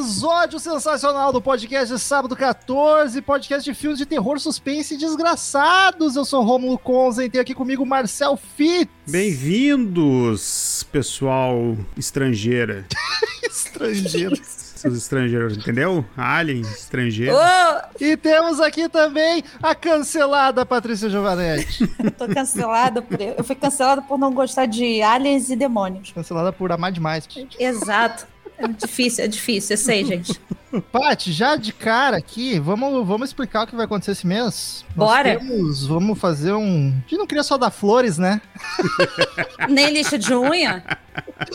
Episódio sensacional do podcast de Sábado 14, podcast de filmes de terror, suspense e desgraçados. Eu sou Romulo Conzen e tenho aqui comigo Marcel Fitz. Bem-vindos, pessoal estrangeira. Estrangeiro. Seus estrangeiros, entendeu? Alien, estrangeiro. E temos aqui também a cancelada Patrícia Giovanetti. Eu tô cancelada por. Eu fui cancelada por não gostar de aliens e demônios. cancelada por amar demais. Exato. É difícil, é difícil, eu sei, gente. Paty, já de cara aqui, vamos, vamos explicar o que vai acontecer esse mês? Bora. temos- vamos fazer um. A gente não queria só dar flores, né? Nem lixa de unha?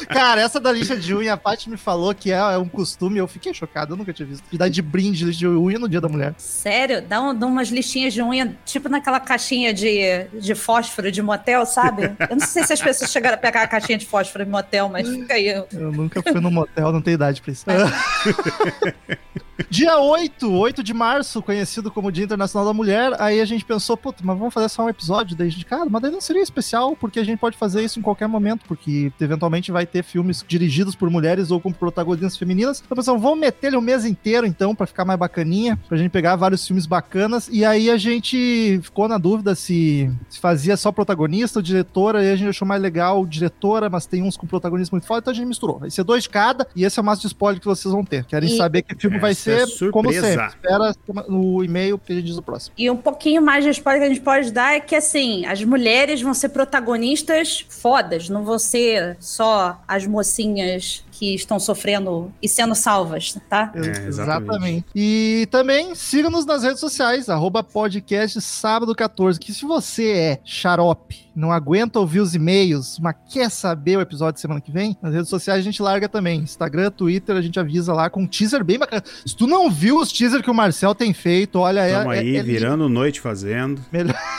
Cara, essa da lixa de unha, a Paty me falou que é, é um costume, eu fiquei chocado, eu nunca tinha visto. De dar de brinde lixa de unha no dia da mulher. Sério? Dá, um, dá umas listinhas de unha, tipo naquela caixinha de, de fósforo de motel, sabe? Eu não sei se as pessoas chegaram a pegar a caixinha de fósforo de motel, mas fica aí. Eu nunca fui no motel, não tenho idade pra isso. Dia 8, 8 de março, conhecido como Dia Internacional da Mulher. Aí a gente pensou, puta, mas vamos fazer só um episódio daí, gente, cara, mas daí não seria especial, porque a gente pode fazer isso em qualquer momento, porque eventualmente vai ter filmes dirigidos por mulheres ou com protagonistas femininas. Então pensamos, vamos meter ele o mês inteiro então, pra ficar mais bacaninha, pra gente pegar vários filmes bacanas. E aí a gente ficou na dúvida se, se fazia só protagonista ou diretora, e a gente achou mais legal diretora, mas tem uns com protagonismo muito foda, então a gente misturou. Vai ser dois de cada, e esse é o máximo de spoiler que vocês vão ter. Querem E- saber que filme vai Essa é ser, como surpresa. sempre. Espera no e-mail que a gente diz o próximo. E um pouquinho mais de spoiler que a gente pode dar é que, assim, as mulheres vão ser protagonistas fodas, não vão ser só as mocinhas que estão sofrendo e sendo salvas, tá? É, exatamente. E também siga-nos nas redes sociais, arroba podcast sábado 14, que se você é xarope, não aguenta ouvir os e-mails, mas quer saber o episódio de semana que vem, nas redes sociais a gente larga também. Instagram, Twitter, a gente avisa lá com um teaser bem bacana. Se tu não viu os teasers que o Marcel tem feito, olha, é, Tamo é- aí, é virando noite fazendo.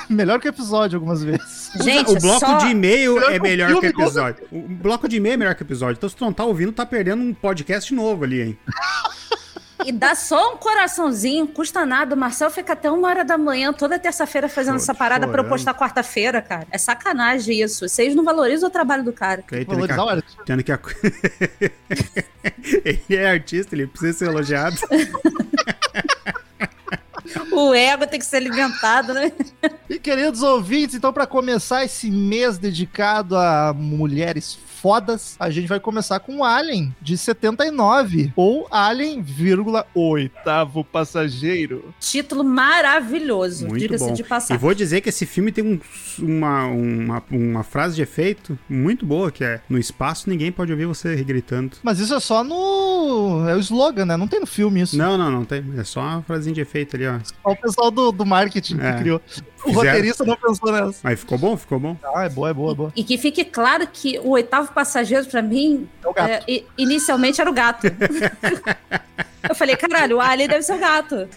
melhor que o episódio algumas vezes. Gente, o bloco só... de e-mail Melhor é melhor que o episódio. O bloco de e-mail é melhor que o episódio. Então, se tu não tá ouvindo, tá perdendo um podcast novo ali, hein? E dá só um coraçãozinho, custa nada. O Marcel fica até uma hora da manhã, toda terça-feira, fazendo Chor- essa parada pra eu chorando. postar quarta-feira, cara. É sacanagem isso. Vocês não valorizam o trabalho do cara. Aí, tendo que, artista. tendo que... ele é artista, ele precisa ser elogiado. O ego tem que ser alimentado, né? E queridos ouvintes, então para começar esse mês dedicado a mulheres fodas, a gente vai começar com Alien de 79 ou Alien, vírgula, oitavo passageiro. Título maravilhoso, Muito diga-se bom. de E passagem. vou dizer que esse filme tem um- uma, uma, uma frase de efeito muito boa, que é no espaço ninguém pode ouvir você gritando. Mas isso é só no. É o slogan, né? Não tem no filme isso. Não, não, não tem. É só uma frasinha de efeito ali, ó. Só o pessoal do, do marketing É. que criou. O Fizeram- roteirista não pensou nessa. Mas ficou bom, ficou bom. Ah, é boa, é boa, é boa. E que fique claro que o oitavo passageiro, pra mim, É o gato. é, inicialmente era o gato. Eu falei, caralho, o Ali deve ser o gato.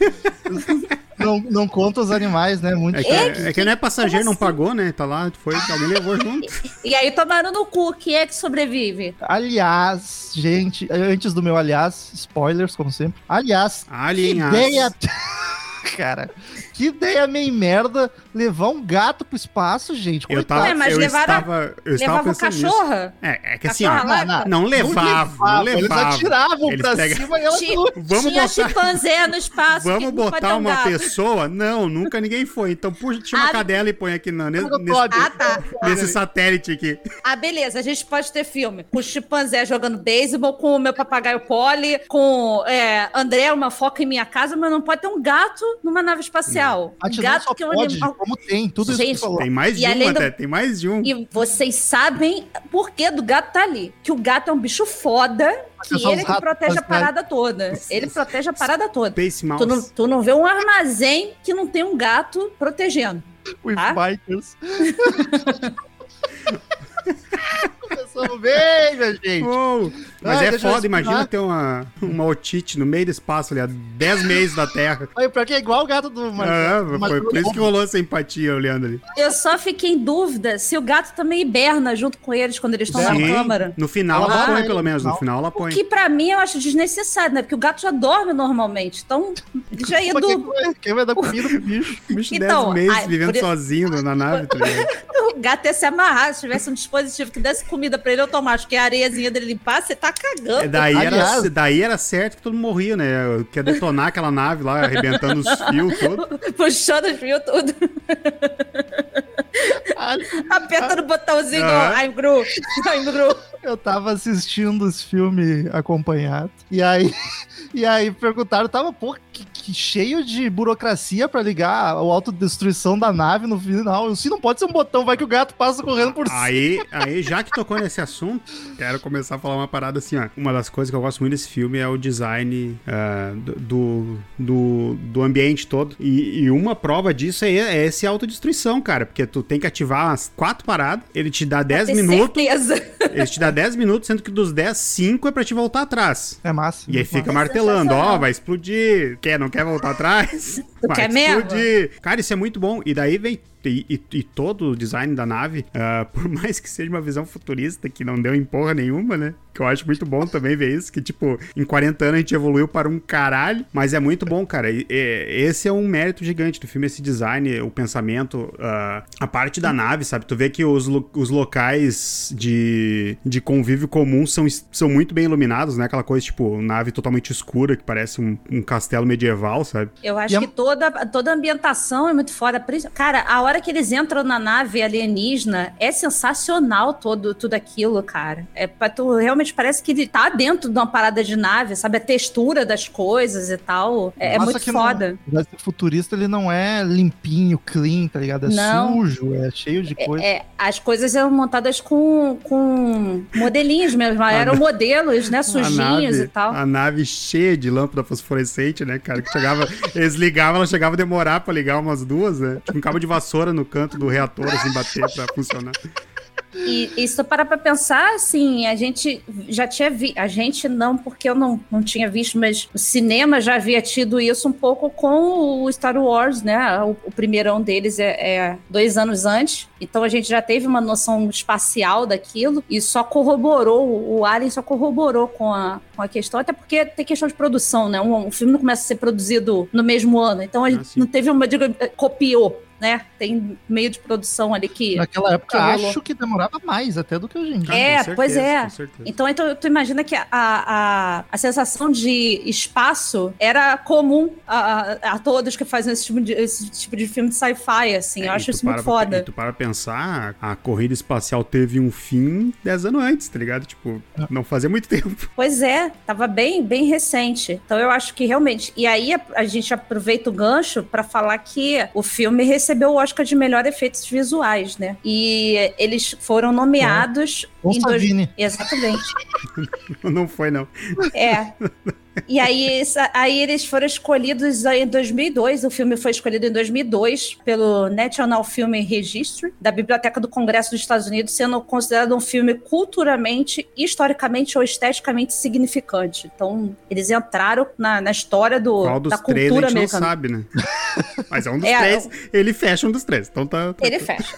Não, não conta os animais, né? Muito. É que, é que não é passageiro, não pagou, né? Tá lá, foi, alguém levou junto. E aí tomaram no cu, quem é que sobrevive? Aliás, gente, antes do meu aliás, spoilers, como sempre. Aliás, Alien que As. ideia. Cara, que ideia meio merda levar um gato pro espaço, gente. Eu tava, Ué, mas eu levaram- estava, eu estava Levava cachorra? É, é que assim, ó, não, não levava, não Eles levava. atiravam Eles pra pegam- cima e ela Ti- Vamos tinha botar- chimpanzé no espaço. Vamos não botar um uma gato. pessoa? Não, nunca ninguém foi. Então puxa, tira uma Ah, cadela e põe aqui na, nesse, Todd. nesse, Ah, tá. nesse satélite aqui. Ah, beleza. A gente pode ter filme com o chimpanzé jogando beisebol, com o meu papagaio Polly, com é, André, uma foca em minha casa, mas não pode ter um gato numa nave espacial. A gente não gato só que é um pode, animal. como tem, tudo isso que Gente, falou. Tem mais de E um além do- até, tem mais de um. E vocês sabem por que do gato tá ali. Que o gato é um bicho foda, que os ele que ratos protege a parada toda. Ele protege a parada toda. Space Tu não, tu não vê um armazém que não tem um gato protegendo. With Tá? Bikers. Começamos bem, minha gente. Uou! Mas Ai, é deixa eu foda, imagina ter uma, uma otite no meio do espaço ali, a 10 meses da Terra. Aí, pra que é igual o gato do Ah, Marcelo. foi por isso que rolou essa empatia olhando ali. Eu só fiquei em dúvida se o gato também hiberna junto com eles quando eles estão na câmara. No final Ela ela põe, pelo no menos. No final. ela O põe. que pra mim eu acho desnecessário, né? Porque o gato já dorme normalmente. Então, ele já ia quem, do. vai- quem vai dar comida pro bicho? O bicho Então, 10 meses ai, vivendo por- sozinho na nave, tá ligado? O gato ia se amarrar. Se tivesse um dispositivo que desse comida pra ele automático, que a areiazinha dele limpar, você tá cagando. É, daí, era, daí era certo que todo mundo morria, né? Quer detonar aquela nave lá, arrebentando os fios todos. Puxando os fios tudo. Aperta no botãozinho, Aham. I'm Gru. I'm Gru. Eu tava assistindo esse filme acompanhado. E aí, e aí perguntaram, tava, pô, que, que cheio de burocracia pra ligar a autodestruição da nave no final. Se não pode ser um botão, vai que o gato passa correndo por cima. Aí, aí, já que tocou nesse assunto, quero começar a falar uma parada assim, ó. Uma das coisas que eu gosto muito desse filme é o design ah, do, do, do ambiente todo. E, e uma prova disso é, é esse autodestruição, cara. Porque tu tem que ativar as quatro paradas, ele te dá 10 Ter minutos, certeza. ele te dá 10 minutos, sendo que dos 10, 5 é pra te voltar atrás. É massa. E aí fica massa. martelando, ó, sensacional. vai explodir. Quer, não quer voltar atrás? Tu vai quer mesmo? explodir. Cara, isso é muito bom. E daí vem. E, e- e todo o design da nave, ah, por mais que seja uma visão futurista, que não deu em porra nenhuma, né? Que eu acho muito bom também ver isso, que, tipo, em 40 anos a gente evoluiu para um caralho, mas é muito bom, cara. E- e- esse é um mérito gigante do filme, esse design, o pensamento, ah, a parte da nave, sabe? Tu vê que os, lo- os locais de, de convívio comum são, são muito bem iluminados, né? Aquela coisa, tipo, nave totalmente escura, que parece um, um castelo medieval, sabe? Eu acho E a- que toda, toda a ambientação é muito foda. Cara, a hora que eles entram na nave alienígena é sensacional todo, tudo aquilo, cara. É tu realmente parece que ele tá dentro de uma parada de nave, sabe? A textura das coisas e tal. É, é muito não- foda. Apesar de ser futurista, ele não é limpinho, clean, tá ligado? É Não. sujo, é cheio de coisa. É, as coisas eram montadas com, com modelinhos mesmo. Eram modelos, né? Sujinhos e tal. A nave cheia de lâmpada fosforescente, né, cara? Que chegava, eles ligavam, ela chegava a demorar pra ligar umas duas, né? Tinha um cabo de vassoura no canto do reator, assim, bater pra funcionar. E, e se tu parar pra pensar, assim, a gente já tinha visto. A gente não, porque eu não, não tinha visto, mas o cinema já havia tido isso um pouco com o Star Wars, né? O, o primeirão deles é, é dois anos antes. Então a gente já teve uma noção espacial daquilo e só corroborou, o Alien só corroborou com a, com a questão, até porque tem questão de produção, né? Um, um filme não começa a ser produzido no mesmo ano. Então a gente sim. não teve uma. Digo, copiou. Né? Tem meio de produção ali que. Naquela época, que rolou. acho que demorava mais até do que hoje em dia. É, Com certeza, pois é. Então, então tu imagina que a, a, a sensação de espaço era comum a, a, todos que fazem esse tipo de, esse tipo de filme de sci-fi, assim. É, eu acho isso muito para pra- foda. E tu para pensar, a corrida espacial teve um fim 10 anos antes, tá ligado? Tipo, não fazia muito tempo. Pois é, tava bem, bem recente. Então eu acho que realmente. E aí a, a gente aproveita o gancho pra falar que o filme recebeu o Oscar de melhor efeitos visuais, né? E eles foram nomeados Com em dois... Exatamente. Não foi, não. É. E aí, aí eles foram escolhidos em 2002. O filme foi escolhido em 2002 pelo National Film Registry da Biblioteca do Congresso dos Estados Unidos, sendo considerado um filme culturalmente, historicamente ou esteticamente significante. Então, eles entraram na, na história do, Qual dos da três a cultura gente não americana. sabe, né? Mas é um dos É, três. Ele fecha um dos três. Então tá. tá- Ele fecha.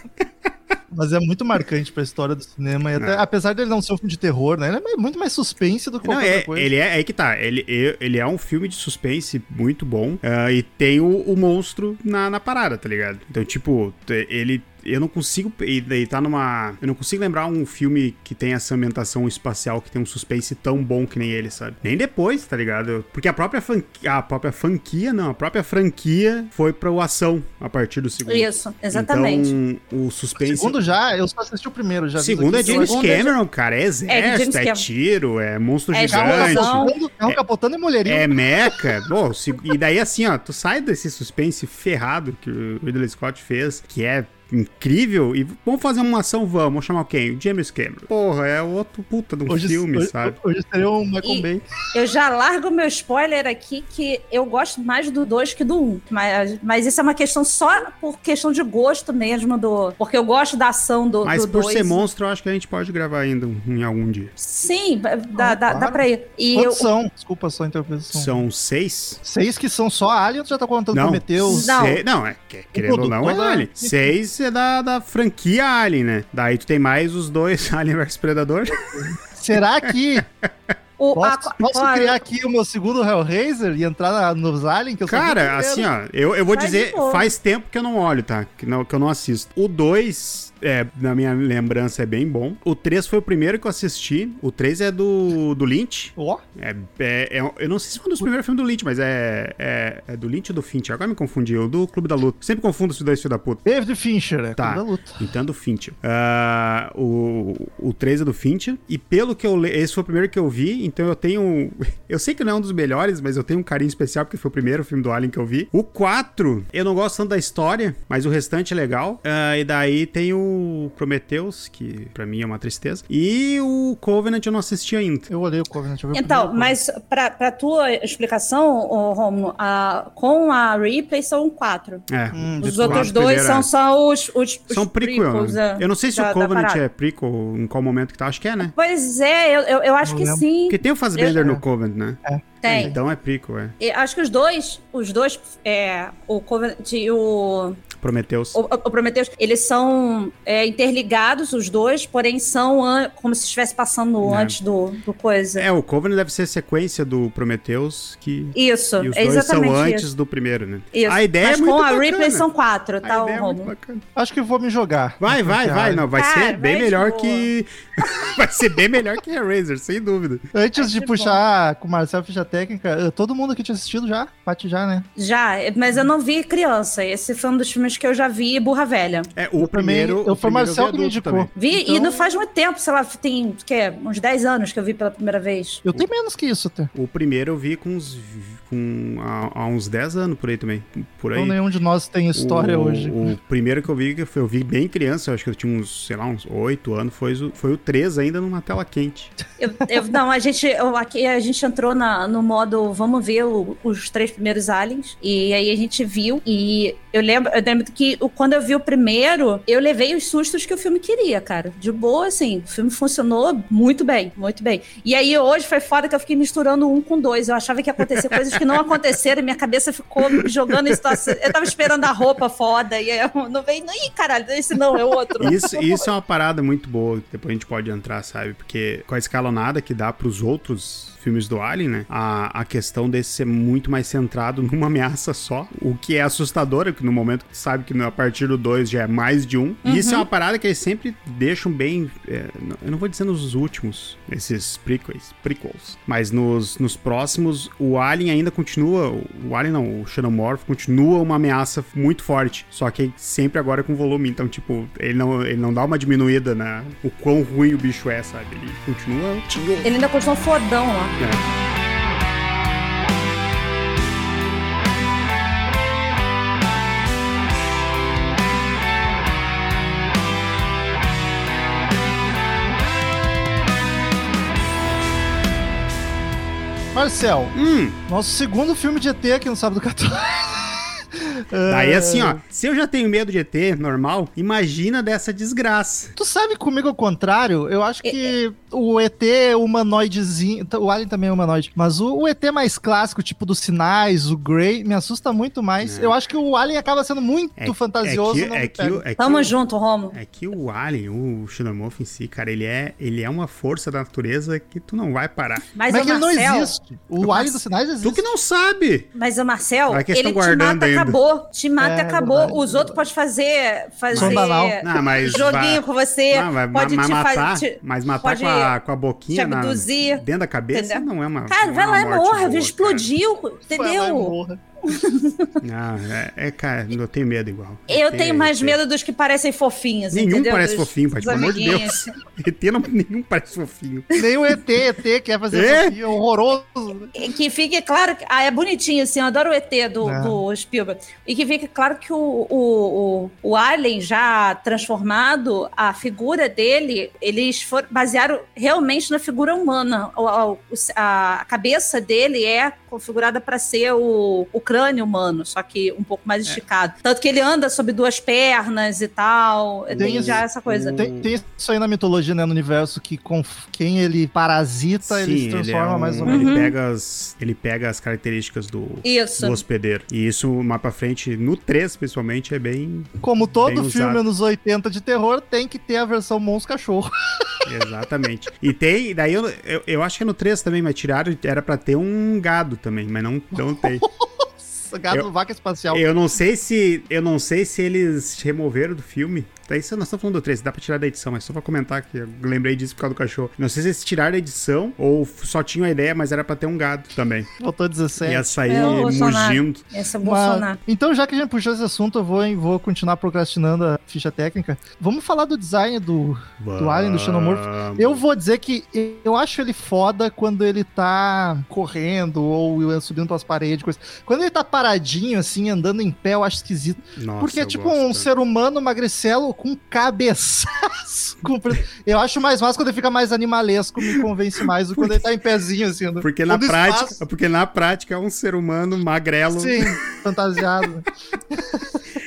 Mas é muito marcante pra história do cinema. E até- É. apesar dele não ser um filme de terror, né? Ele é muito mais suspense do que Não, qualquer é, outra coisa. ele é, é aí que tá. Ele, ele é um filme de suspense muito bom. ah, e tem o, o monstro na, na parada, tá ligado? Então, tipo, ele, eu não consigo. E daí tá numa. Eu não consigo lembrar um filme que tem essa ambientação espacial, que tem um suspense tão bom que nem ele, sabe? Nem depois, tá ligado? Porque a própria, franquia, a própria franquia, não, a própria franquia foi pra o ação a partir do segundo. Isso, exatamente. Então, o suspense. Segundo já, eu só assisti o primeiro. Já O vi segundo é. James Segundo é Cameron, cara. É exército, é, Cameron. tiro, é monstro É gigante. Capotando, é um capotando e mulherinho. É meca. Bom, se- e daí assim, ó, tu sai desse suspense ferrado que o Ridley Scott fez, que é incrível, e vamos fazer uma ação, vamos, vamos chamar quem? O James Cameron. Porra, é outro puta de um Hoje, filme, hoje, sabe? hoje seria um Michael Bay. Eu já largo meu spoiler aqui que eu gosto mais do 2 que do 1. Um, mas, mas isso é uma questão só por questão de gosto mesmo do. Porque eu gosto da ação do 2. Mas do por dois. ser monstro, eu acho que a gente pode gravar ainda um- em algum dia. Sim, dá, dá, dá claro. pra ir. E eu, Quantos são? Desculpa só a interpretação. São seis? Seis que são só Alien, tu já tá contando Prometheus? Não. não, é que- querendo ou não, é né? Alien. Seis é da, da franquia Alien, né? Daí tu tem mais os dois Alien vs Predador. Será que o, a- posso, posso a- criar aqui o meu segundo Hellraiser e entrar na- nos Alien? Que eu Cara, assim, ó, eu, eu vou Faz dizer, faz tempo que eu não olho, tá? Que, não, que eu não assisto. O 2, é, na minha lembrança, é bem bom. O 3 foi o primeiro que eu assisti. O 3 é do, do Lynch. Ó, É, é- é- eu não sei se foi um dos primeiros filmes do Lynch, mas é, é, é do Lynch ou do Finch? Agora me confundi. O do Clube da Luta. Sempre confundo os dois filhos da puta. David Fincher, é Tá. Clube da luta. Então do Fincher. Ah, o, o 3 é do Fincher. E pelo que eu le... Esse foi o primeiro que eu vi. Então eu tenho. Eu sei que não é um dos melhores, mas eu tenho um carinho especial porque foi o primeiro filme do Alien que eu vi. O 4, eu não gosto tanto da história, mas o restante é legal. Ah, e daí tem o Prometheus, que pra mim é uma tristeza. E o Covenant eu não assisti ainda. Eu olhei o Covenant. eu vi o Então, mas pra, pra tua explicação, Romulo, a- com a Ripley são quatro. É. Hum, Os outros dois primeiro, são é. só os, os, os São prequel. prequels, né? é, Eu não sei se da- o Covenant é prequel, em qual momento que tá. Acho que é, né? Pois é, eu, eu, eu acho Não que lembro. sim. Porque tem o Fassbender Eu- no Covenant, né? Tem. Então é prequel, é. E acho que os dois, os dois, é, o Covenant e o, Prometheus. o, o Prometheus, eles são é, interligados, os dois, porém são como se estivesse passando É. antes do, do coisa. É, o Covenant deve ser a sequência do Prometheus, que... Isso, E os é dois exatamente são antes isso. do primeiro, né? Isso. A ideia Mas é muito com a bacana. Ripley são quatro, A tá, é muito Romulo? bacana. Acho que vou me jogar. Vai, vai, vai. Não, vai Cara, ser bem vai de melhor boa. que... vai ser bem melhor que Hellraiser, sem dúvida. Antes de ser puxar com o Marcel Ficha Técnica, todo mundo aqui tinha assistido já? Pati já, né? Já, mas eu não vi criança. Esse foi um dos filmes que eu já vi burra velha. É, o Eu primeiro... eu- o foi Marcel vi que me indicou. Vi Então- e não faz muito tempo, sei lá, tem que é, uns 10 anos que eu vi pela primeira vez. Eu tenho menos que isso até. O primeiro eu vi com uns... Com, há, há uns 10 anos por aí também. Por aí. Então nenhum de nós tem história o, hoje. O primeiro que eu vi, que foi, eu vi bem criança, eu acho que eu tinha uns, sei lá, uns 8 anos, foi, o- foi o 3 ainda numa tela quente. Eu, eu- não, a gente, eu- aqui a gente entrou na- no modo vamos ver o- os três primeiros aliens. E aí a gente viu. E eu lembro, eu lembro que quando eu vi o primeiro, eu levei os sustos que o filme queria, cara. De boa, assim. O filme funcionou muito bem, muito bem. E aí hoje foi foda que eu fiquei misturando um com dois. Eu achava que ia acontecer coisas que não aconteceram e minha cabeça ficou jogando em situação. Eu tava esperando a roupa foda. E aí eu não veio. Ih, caralho, esse não, é outro. Isso, isso é uma parada muito boa, que depois a gente pode entrar, sabe? Porque com a escalonada que dá pros outros filmes do Alien, né? A, a questão desse ser muito mais centrado numa ameaça só, o que é assustador, que no momento que tu sabe que a partir do 2 já é mais de um. E isso é uma parada que eles sempre deixam bem. é, não- eu não vou dizer nos últimos, esses prequels, prequels mas nos, nos próximos, o Alien ainda continua. O Alien não, o Xenomorph continua uma ameaça muito forte. Só que sempre agora com volume. Então, tipo, ele não, ele não dá uma diminuída na o quão ruim o bicho é, sabe? Ele continua. Ele ainda continua fodão lá. É. Marcel, Hum, nosso segundo filme de ET aqui no Sábado 14. Daí É, assim, ó, se eu já tenho medo de ET normal, imagina dessa desgraça. Tu sabe comigo ao contrário? Eu acho que o ET humanoidezinho. O Alien também é humanoide. Mas o, o ET mais clássico, tipo dos sinais, o Grey, me assusta muito mais. É. Eu acho que o Alien acaba sendo muito É, fantasioso. é que, não é que, o- é que Tamo o- junto, Romo. É que o Alien, o Xenomorph em si, cara, ele é, ele é uma força da natureza que tu não vai parar. Mas, Mas é o ele não Marcel, existe. O Alien dos sinais existe. Tu que não sabe! mas o Marcel, ele te guardando mata ainda. acabou. Acabou. Te mata É, e acabou. verdade, Os outros podem fazer, fazer. Não, mas joguinho vai- com você. Não, vai, pode mas te matar, fazer. mas matar com a, com a te boquinha na, dentro da cabeça Entendeu? não é uma. Cara, não vai é uma lá e morte morre, boa, explodiu, Vai lá e entendeu? morra. Não, é, é, cara, eu tenho medo igual. Eu ET, tenho mais ET. medo dos que parecem fofinhos, Nenhum entendeu? parece Dos- fofinho, pai, pelo amor de. Deus. ET não, nenhum parece fofinho. Nem o ET, ET quer fazer É? fofinho, é horroroso. E Que fique claro que. Ah, é bonitinho, assim, eu adoro o ET do, É. do Spielberg. E que fique claro que o, o, o, o Alien já transformado, a figura dele, eles foram, basearam realmente na figura humana. O- o- a, a cabeça dele é configurada para ser o, o crânio humano, só que um pouco É. mais esticado. Tanto que ele anda sobre duas pernas e tal. Tem, esse- já essa coisa. Tem, tem isso aí na mitologia, né, no universo, que com quem ele parasita, ele se transforma é um- mais ou Uhum. menos. Ele, pega as, ele pega as características do, Isso. do hospedeiro. E isso, mais pra frente, no 3, principalmente, é bem. Como todo Bem filme usado. anos 80 de terror, tem que ter a versão Mons Cachorro. Exatamente. e tem. Daí eu, eu, eu acho que é no 3 também, mas tiraram. Era pra ter um gado também, mas não, não tem. Gato Eu- vaca espacial. Eu não sei se. Eu não sei se eles removeram do filme. Daí isso nós estamos falando do 3, dá pra tirar da edição, mas só pra comentar que eu lembrei disso por causa do cachorro. Não sei se eles tiraram da edição ou só tinham a ideia, mas era pra ter um gado também. Voltou 17. Ia sair É mugindo. Esse é Bolsonaro. então, já que a gente puxou esse assunto, eu vou, vou continuar procrastinando a ficha técnica. Vamos falar do design do, do Alien, do Xenomorph. Eu vou dizer que eu acho ele foda quando ele tá correndo ou subindo pelas paredes, coisa. Quando ele tá paradinho, assim, andando em pé, eu acho esquisito. Nossa, Porque é tipo gosto um ser humano magricelo com cabeçaço. comprido. Eu acho mais massa quando ele fica mais animalesco, me convence mais do que quando ele tá em pezinho, assim. andando- Porque na prática, espaço. porque na prática é um ser humano magrelo. Sim, fantasiado.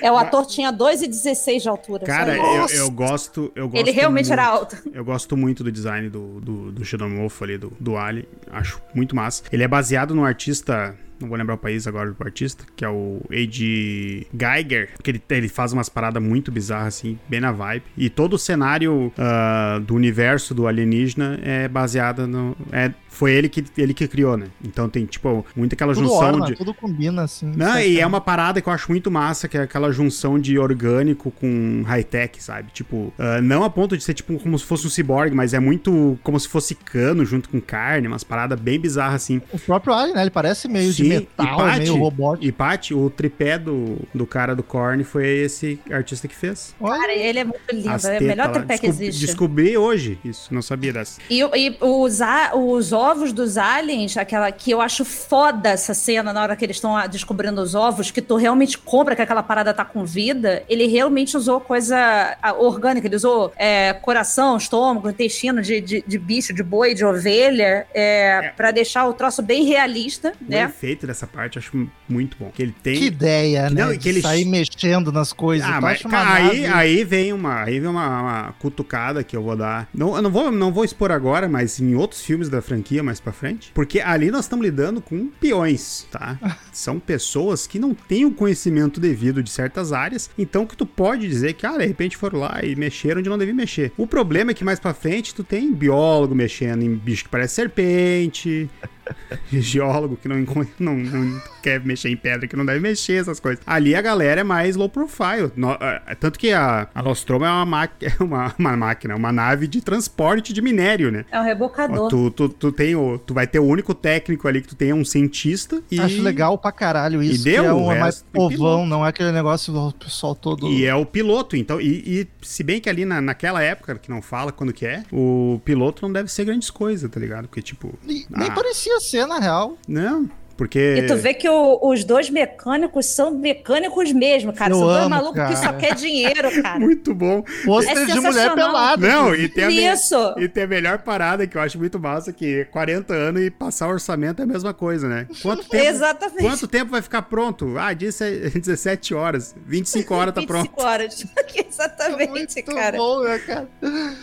É, o ator tinha 2,16 de altura. Cara, eu, eu gosto, eu gosto Ele realmente muito, era alto. Eu gosto muito do design do, do, do Xenomorph ali, do, do Alien. Acho muito massa. Ele é baseado no artista. Não vou lembrar o país agora do artista, que é o A.G. Geiger, que ele, ele faz umas paradas muito bizarras, assim, bem na vibe. E todo o cenário ah, do universo do alienígena é baseado no. É, foi ele que, ele que criou, né? Então tem, tipo, muita aquela Tudo junção orna, de. tudo combina, assim. Não, certo. e é uma parada que eu acho muito massa, que é aquela junção de orgânico com high-tech, sabe? Tipo, ah, não a ponto de ser tipo como se fosse um ciborgue, mas é muito como se fosse cano junto com carne, umas paradas bem bizarras assim. O próprio Alien, né? Ele parece meio de Sim, metal, e Patty- meio robótico. E Paty, o tripé do, do cara do Korn foi esse artista que fez. Olha, Cara, ele é muito lindo. As É o melhor tripé que existe. Descobri hoje isso, não sabia dessa. E, e os, a- os ovos dos aliens, aquela que eu acho foda essa cena na hora que eles estão descobrindo os ovos, que tu realmente compra que aquela parada tá com vida, ele realmente usou coisa orgânica, ele usou é, coração, estômago, intestino de, de, de bicho, de boi, de ovelha, é, pra deixar o troço bem realista, O né? Dessa parte acho muito bom. Que ele tem. que ideia, né? Não, e de que ele- sair mexendo nas coisas. Ah, mas cara, aí, aí vem uma, aí vem uma, uma cutucada que eu vou dar. Não, eu não vou, não vou expor agora, mas em outros filmes da franquia mais pra frente, porque ali nós estamos lidando com peões, tá? São pessoas que não têm o conhecimento devido de certas áreas, então que tu pode dizer que, ah, de repente foram lá e mexeram onde não devia mexer. O problema é que mais pra frente tu tem biólogo mexendo em bicho que parece serpente, geólogo que não, não, não quer mexer em pedra, que não deve mexer, essas coisas. Ali a galera é mais low profile. No- é, tanto que a, a Nostromo é uma, ma- é uma, uma máquina, uma nave de transporte de minério, né? É um rebocador. Tu, tu, tu, tem o, tu vai ter o único técnico ali que tu tem é um cientista e, Acho legal pra caralho isso. E deu, que é o é mais povão, não é aquele negócio do pessoal todo. e é o piloto. Então, e, e se bem que ali na, naquela época, que não fala quando que é, o piloto não deve ser grandes coisas, tá ligado? Porque, tipo. E nem ah, parecia ser, na real. Não, porque. E tu vê que o- os dois mecânicos são mecânicos mesmo, cara. Eu são dois amo, malucos que só cara. quer dinheiro, cara. Muito bom. Pôster É de mulher sensacional. pelada. Não, e tem, a Isso. e tem a melhor parada que eu acho muito massa, que 40 anos e passar orçamento é a mesma coisa, né? Quanto tempo, Exatamente. quanto tempo vai ficar pronto? Ah, disse é 17 horas. 25 horas tá 25 pronto. horas. Exatamente, Muito cara. bom, né, cara?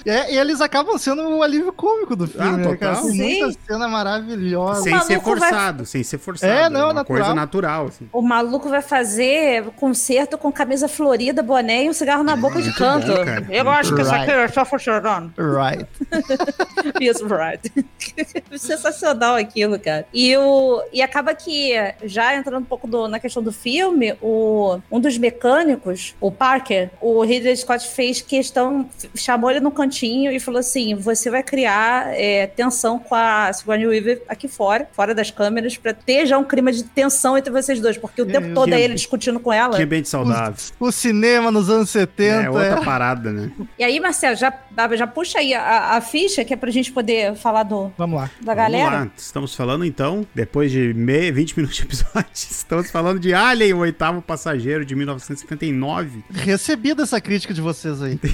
É, e eles acabam sendo o alívio cômico do filme, Ah, né, cara? total. Muita Sim. cena maravilhosa. Sem ser maluco vai- forçado, sem ser forçado. É, não, uma natural. coisa natural, assim. O maluco vai fazer concerto com camisa florida, boné e um cigarro na boca de canto. bom. Eu acho que isso Right. aqui é só funcionando. Right. Isso, right. Sensacional aquilo, cara. E, o, e acaba que, já entrando um pouco do- na questão do filme, o, um dos mecânicos, o Parker, o Ridley Scott fez questão, chamou ele no cantinho e falou assim: você vai criar é, tensão com a Sigourney Weaver aqui fora, fora das câmeras, pra ter já um clima de tensão entre vocês dois, porque o Que tempo todo é Que- ele discutindo com ela. Que ambiente saudável. O cinema nos anos 70. É outra é. parada, né? E aí, Marcelo, já, já puxa aí a, a ficha, que é pra gente poder falar do, Vamos lá. da Vamos galera. lá. Estamos falando então, depois de me... 20 minutos de episódio, estamos falando de Alien, o oitavo passageiro de 1959. Recebida essa crítica de vocês aí.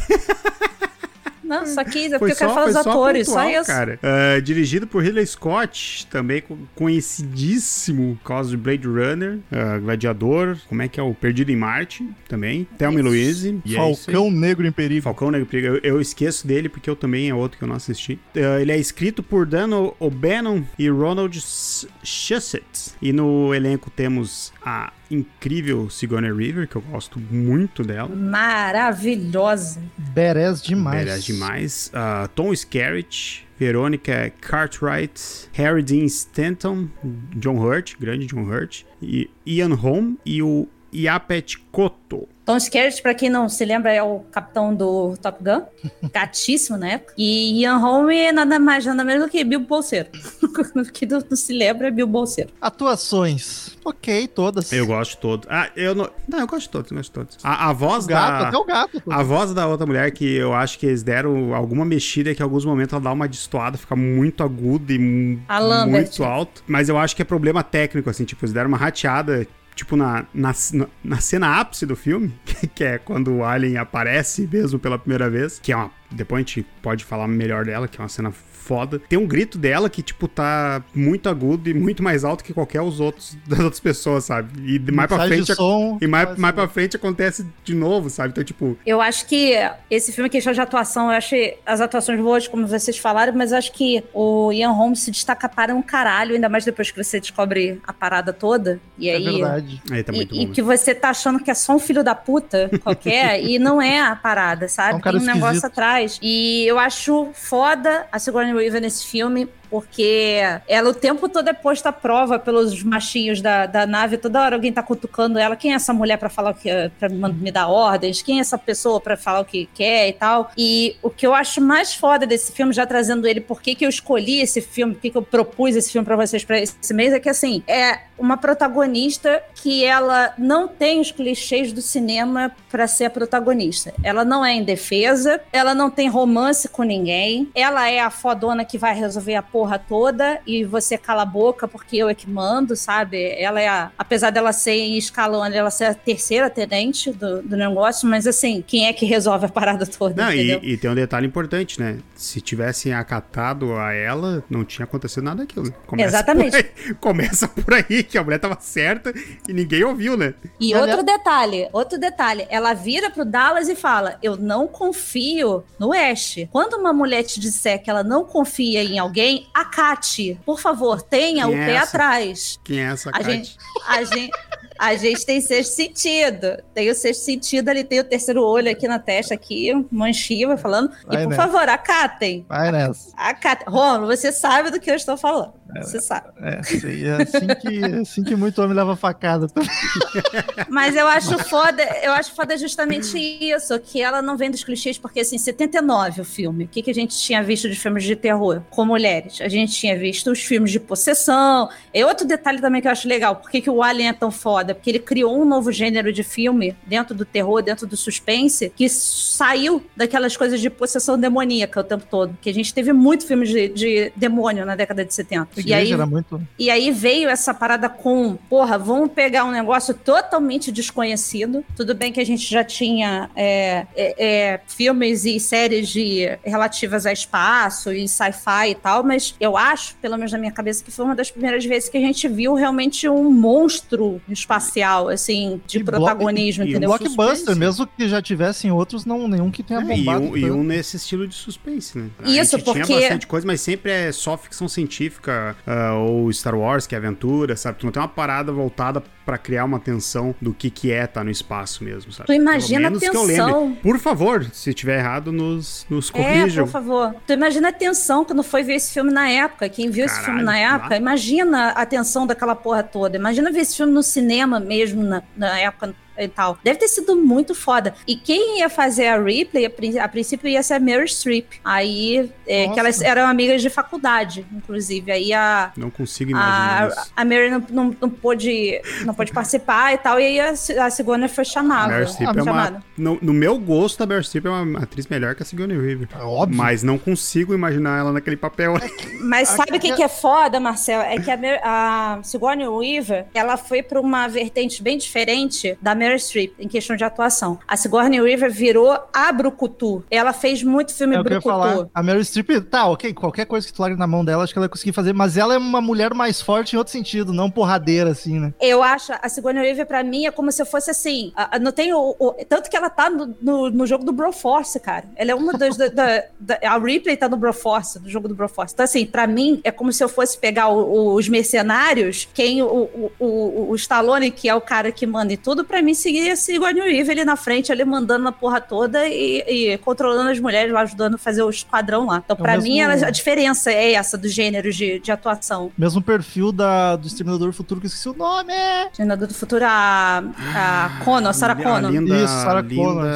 Não, só que é porque eu quero só, falar dos só atores, só pontual, isso. cara. Ah, dirigido por Ridley Scott, também co- conhecidíssimo por causa de Blade Runner, ah, Gladiador, como é que é o Perdido em Marte, também. Thelma. Louise. é. Falcão Negro em Perigo. Falcão Negro Perigo, eu, eu esqueço dele porque eu também é outro que eu não assisti. Eh, ele é escrito por Dan O'Bannon e Ronald Shusett. E no elenco temos a incrível Sigourney Weaver, que eu gosto muito dela. Maravilhosa. Badass demais. Badass demais. Ah, Tom Skerritt, Verônica Cartwright, Harry Dean Stanton, John Hurt, grande John Hurt, e Ian Holm e o Yapet Koto. Tom Skerritt, pra quem não se lembra, é o capitão do Top Gun. Gatíssimo na época. E Ian Holm é nada mais, nada menos do que Bill Bolseiro. que não, se lembra é Bill Bolseiro. Atuações. Ok, todas. Eu gosto de todos. Ah, eu não. Não, eu gosto de todos, eu gosto de todos. A, a voz O gato, da. até o gato. A voz da outra mulher que eu acho que eles deram alguma mexida que em alguns momentos ela dá uma destoada, fica muito aguda e muito alto. Mas eu acho que é problema técnico, assim, tipo, eles deram uma rateada. Tipo, na, na, na cena ápice do filme, que é quando o Alien aparece mesmo pela primeira vez, que é uma. Depois a gente pode falar melhor dela, que é uma cena foda. Tem um grito dela que, tipo, tá muito agudo e muito mais alto que qualquer os outros das outras pessoas, sabe? E de mais pra Mensagem frente. som, e mais, mais pra frente acontece de novo, sabe? Então, tipo, Eu acho que esse filme, questão de atuação, eu achei as atuações boas, como vocês falaram, mas eu acho que o Ian Holmes se destaca para um caralho, ainda mais depois que você descobre a parada toda. E É aí. verdade. aí tá E, muito e bom. que você tá achando que é só um filho da puta qualquer, e não é a parada, sabe? É um cara Tem um negócio esquisito. atrás. E eu acho foda a Sigourney Weaver nesse filme, porque ela o tempo todo é posta à prova pelos machinhos da, da nave. Toda hora alguém tá cutucando ela. Quem é essa mulher pra falar que para me dar ordens? Quem é essa pessoa pra falar o que quer e tal? E o que eu acho mais foda desse filme, já trazendo ele, por que eu escolhi esse filme, por que eu propus esse filme pra vocês pra esse mês, é que assim, é uma protagonista que ela não tem os clichês do cinema pra ser a protagonista. Ela não é indefesa, ela não tem romance com ninguém, ela é a fodona que vai resolver a porra toda e você cala a boca porque eu é que mando, sabe? Ela é a. Apesar dela ser em escalão, ela ser a terceira tenente do, do negócio, mas assim, quem é que resolve a parada toda? Não, e, e tem um detalhe importante, né? Se tivessem acatado a ela, não tinha acontecido nada daquilo. né? Começa Exatamente. Por aí, começa por aí, que a mulher tava certa e ninguém ouviu, né? E outro detalhe, outro detalhe, ela vira pro Dallas e fala: Eu não confio no Ash. Quando uma mulher te disser que ela não confia em alguém, acate. Por favor, tenha Quem o é pé essa? atrás. Quem é essa A Kate? gente, a gente, a gente tem sexto sentido. Tem o sexto sentido, ali tem o terceiro olho aqui na testa, aqui, manchinha, vai falando. Vai e por nessa. favor, acatem. Vai nessa. Acatem. Romulo, você sabe do que eu estou falando. Você sabe. É, é assim que, é assim que muito homem leva facada. Mas eu acho foda, eu acho foda justamente isso, que ela não vem dos clichês, porque assim, 79 o filme. O que, que a gente tinha visto de filmes de terror com mulheres? A gente tinha visto os filmes de possessão. E outro detalhe também que eu acho legal, por que, que o Alien é tão foda? Porque ele criou um novo gênero de filme dentro do terror, dentro do suspense, que saiu daquelas coisas de possessão demoníaca o tempo todo. Que a gente teve muito filme de, de demônio na década de 70. A E aí, muito. e aí veio essa parada com, porra, vamos pegar um negócio totalmente desconhecido. Tudo bem que a gente já tinha é, é, é, filmes e séries de, relativas a espaço e sci-fi e tal, mas eu acho, pelo menos na minha cabeça, que foi uma das primeiras vezes que a gente viu realmente um monstro espacial, assim, de E protagonismo, e entendeu? Blockbuster, suspense. mesmo que já tivessem outros, não, nenhum que tenha É, e, bombado. um, e um nesse estilo de suspense, né? A Isso, porque- tinha bastante coisa, mas sempre é só ficção científica ah, ou Star Wars, que é aventura, sabe? Tu não tem uma parada voltada pra criar uma tensão do que que é tá no espaço mesmo, sabe? Tu imagina a tensão. Por favor, se tiver errado, nos, nos É, corrijam. por favor. Tu imagina a tensão que não foi ver esse filme na época. Quem viu esse Caralho, filme na época, lá. imagina a tensão daquela porra toda. Imagina ver esse filme no cinema mesmo, na, na época e tal. Deve ter sido muito foda. E quem ia fazer a Ripley, a, prin- a princípio ia ser a Meryl Streep. Aí, é, que elas eram amigas de faculdade, inclusive. Aí a, Não consigo imaginar a, isso. a Mary não, não, não pôde, não pôde participar e tal. E aí a, a Sigourney foi chamada. Meryl Streep é uma... No, no meu gosto, a Meryl Streep é uma atriz melhor que a Sigourney Weaver. É óbvio. Mas não consigo imaginar ela naquele papel. Mas Acho sabe o que, que- que é foda, Marcelo? É que a, Mer- a Sigourney Weaver, ela foi pra uma vertente bem diferente da Meryl Streep, em questão de atuação. A Sigourney Weaver virou a Brucutu. Ela fez muito filme É eu ia falar. Brucutu. A Meryl Streep, tá, ok, qualquer coisa que tu largue na mão dela, acho que ela ia conseguir fazer, mas ela é uma mulher mais forte em outro sentido, não porradeira, assim, né? Eu acho, a Sigourney Weaver pra mim é como se fosse assim, a- a- não tem o, o- tanto que ela tá no, no, no jogo do Broforce, cara. Ela é uma das, da, da- da- a Ripley tá no Broforce, no jogo do Broforce. Então assim, pra mim é como se eu fosse pegar o- os mercenários, quem o, o, o, o Stallone, que é o cara que manda e tudo, pra mim seguir a Sigourney Weaver ali na frente, ali mandando na porra toda e, e controlando as mulheres lá, ajudando a fazer o esquadrão lá. Então É pra mesmo- mim ela- a diferença é essa dos gêneros de, de atuação. Mesmo perfil da, do Exterminador do Futuro, que eu esqueci o nome. Senador do Futuro, a, a Connor, Sarah A Connor. linda, Isso, Sarah linda... Connor.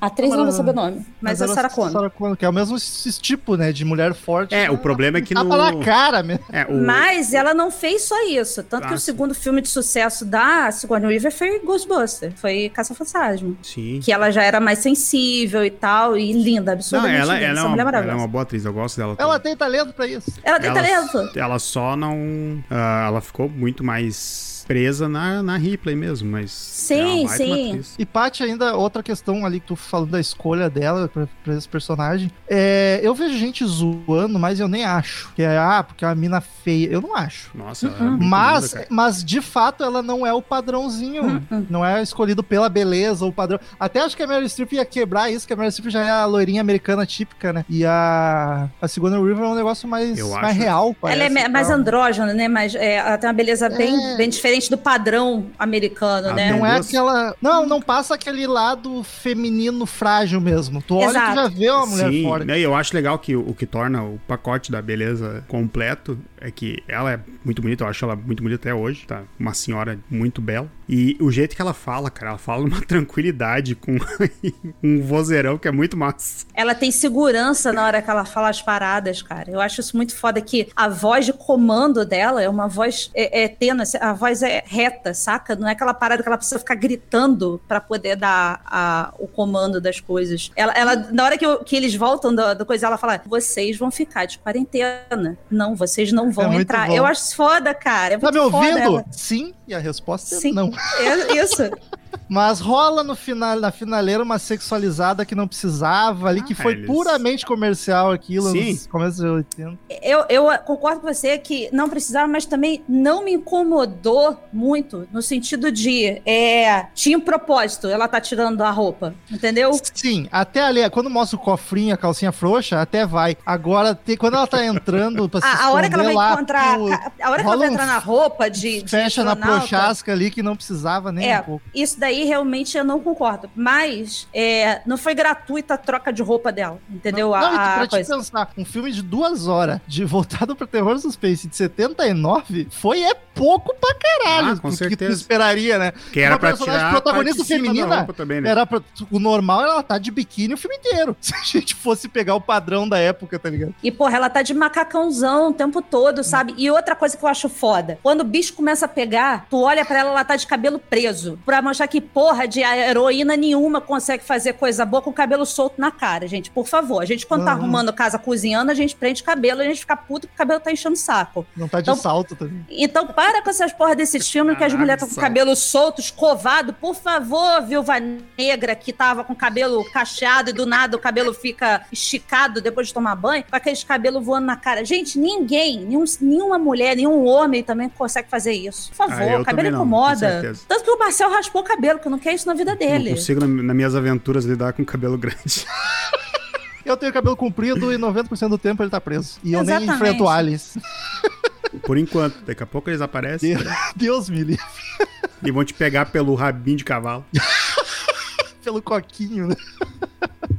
A atriz eu não vou saber o nome, mas, é era Sarah Connor. Sarah Connor, que é o mesmo esse tipo, né, de mulher forte. É, o problema é que Tapa no... na cara mesmo. É, o... Mas ela não fez só isso. Tanto Ah, que o sim. segundo filme de sucesso da Sigourney Weaver foi Ghostbuster. Foi Caça-Fantasma. Sim. Que ela já era mais sensível e tal, e linda, Não, absurdamente ela, linda. ela, é uma, ela é uma boa atriz, eu gosto dela. Ela também. tem talento pra isso. Ela tem talento. Ela só não. ah, ela ficou muito mais presa na, na Ripley mesmo, mas. Sim, é sim. atriz. E Paty, ainda outra questão ali que tu falando da escolha dela pra, pra esse personagem. É, eu vejo gente zoando, mas eu nem acho. Que é, ah, porque é uma mina feia. Eu não acho. Nossa, ela é Uhum. muito Mas, linda, mas de fato ela não é o padrãozinho. Uhum. Não é escolhido pela beleza ou padrão. Até acho que a Meryl Streep ia quebrar isso, que a Meryl Streep já é a loirinha americana típica, né? E a, a Sigourney Weaver é um negócio mais, Eu mais real. Ela é parece, me- e mais andrógena, né? Mas é, ela tem uma beleza bem, É. bem diferente do padrão americano, Ah, né? Não é aquela. Não, não passa aquele lado feminino frágil mesmo. Tu olha e Exato. tu já vê uma mulher Sim, forte. né, e eu acho legal que o que torna o pacote da beleza completo é que ela é muito bonita, eu acho ela muito bonita até hoje, tá? Uma senhora muito bela. E o jeito que ela fala, cara, ela fala numa tranquilidade, com um vozeirão que é muito massa. Ela tem segurança na hora que ela fala as paradas, cara. Eu acho isso muito foda que a voz de comando dela é uma voz é, é tênue, a voz é reta, saca? Não é aquela parada que ela precisa ficar gritando pra poder dar a- o comando das coisas. Ela, ela- na hora que, eu- que eles voltam da da coisa, ela fala: vocês vão ficar de quarentena. Não, vocês não vão É entrar. bom. Eu acho foda, cara. É Tá me ouvindo? ela. Sim. E a resposta é Sim. não. É isso. Mas rola no final, na finaleira uma sexualizada que não precisava ali, que Ah, foi eles- puramente comercial aquilo, Sim. nos começos de 80. Eu, eu concordo com você que não precisava, mas também não me incomodou muito, no sentido de é, tinha um propósito, ela tá tirando a roupa, entendeu? Sim, até ali, quando mostra o cofrinho, a calcinha frouxa, até vai. Agora, tem, quando ela tá entrando pra se A, a hora que ela vai lá, encontrar. tu A, a hora que ela vai um entrar na roupa de. de fecha na astronauta, prochasca ali que não precisava nem É, um pouco. isso daí realmente eu não concordo. Mas é, não foi gratuita a troca de roupa dela, entendeu? Não, A- não, a pra te coisa. pensar, um filme de duas horas, de voltado pro terror suspense de 79, foi é pouco pra caralho. Ah, com do que tu certeza. esperaria, né? Que era Uma pra tirar protagonista feminina, roupa também, né? Era pra, o normal era ela tá de biquíni o filme inteiro. Se a gente fosse pegar o padrão da época, tá ligado? E, porra, ela tá de macacãozão o tempo todo, sabe? E outra coisa que eu acho foda: quando o bicho começa a pegar, tu olha pra ela, ela tá de cabelo preso. Pra mostrar que, porra de heroína nenhuma consegue fazer coisa boa com o cabelo solto na cara, gente. Por favor. A gente, quando tá Uhum. arrumando casa cozinhando, a gente prende cabelo e a gente fica puto que o cabelo tá enchendo o saco. Não tá de Então- salto também. Então para com essas porra desses filmes que as mulheres estão com sal. cabelo solto, escovado. Por favor, viúva negra que tava com cabelo cacheado e do nada o cabelo fica esticado depois de tomar banho, com aqueles cabelos voando na cara. Gente, ninguém, nenhum- nenhuma mulher, nenhum homem também consegue fazer isso. Por Ah, favor, o cabelo não, incomoda. certeza. Tanto que o Marcel raspou o cabelo, que eu não quero isso na vida Não dele. consigo, na- nas minhas aventuras, lidar com cabelo grande. Eu tenho cabelo comprido e 90% do tempo ele tá preso. E eu nem Exatamente. enfrento aliens. Por enquanto. Daqui a pouco eles aparecem Deus me livre. e vão te pegar pelo rabinho de cavalo. Pelo coquinho, né?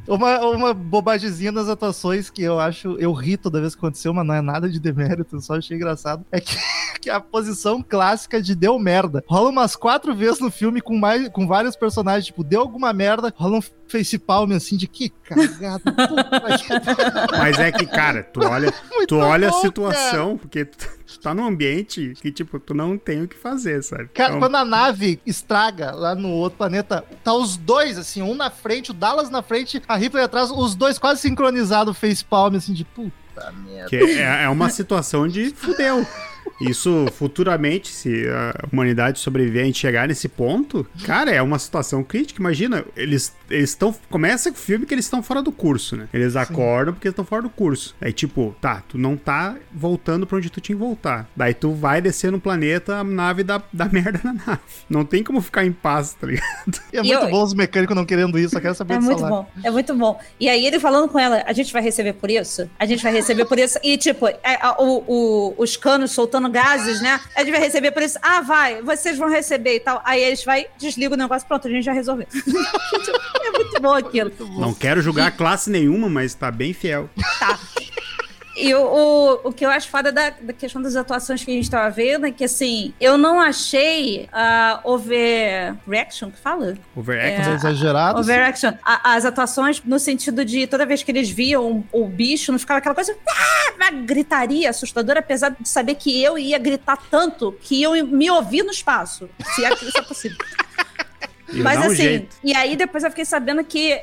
Uma, uma bobagemzinha nas atuações que eu acho, eu ri toda vez que aconteceu, mas não é nada de demérito, eu só achei engraçado. É que, que a posição clássica de deu merda. Rola umas quatro vezes no filme com, mais, com vários personagens, tipo, deu alguma merda, rola um facepalm assim de que cagada. Mas é que, cara, tu olha, Muito tu olha bom, a situação, porque tu, tu tá num ambiente que, tipo, tu não tem o que fazer, sabe? Cara, Então, quando a nave estraga lá no outro planeta, tá os dois, assim, um na frente, o Dallas na frente, a Ripley atrás, os dois quase sincronizados, facepalm, assim, de puta merda. que é, é uma situação de fudeu. Isso futuramente, se a humanidade sobreviver a gente chegar nesse ponto, cara, é uma situação crítica. Imagina, eles estão. Começa com o filme que eles estão fora do curso, né? Eles acordam porque eles estão fora do curso. Aí, tipo, tá, tu não tá voltando pra onde tu tinha que voltar. Daí tu vai descer no planeta, a nave dá, dá merda na nave. Não tem como ficar em paz, tá ligado? E é E muito eu- bom os mecânicos não querendo isso, só quero saber É muito salário. bom, é muito bom. E aí ele falando com ela, a gente vai receber por isso? A gente vai receber por isso. E tipo, é, a- o- o- os canos soltando gases, né? A gente vai receber por isso. Ah, vai, vocês vão receber e tal. Aí eles vai, desliga o negócio, pronto, a gente já resolveu. é muito bom aquilo. Não quero julgar classe nenhuma, mas tá bem fiel. Tá. E o, o, o que eu acho foda da, da questão das atuações que a gente tava vendo é que, assim, eu não achei a overreaction, que fala? Overact. É exagerado. Overaction. A- as atuações no sentido de toda vez que eles viam o bicho, não ficava aquela coisa, ah, uma gritaria assustadora, apesar de saber que eu ia gritar tanto que eu me ouvi no espaço. Se é que isso é possível. Mas assim, jeito. e aí depois eu fiquei sabendo que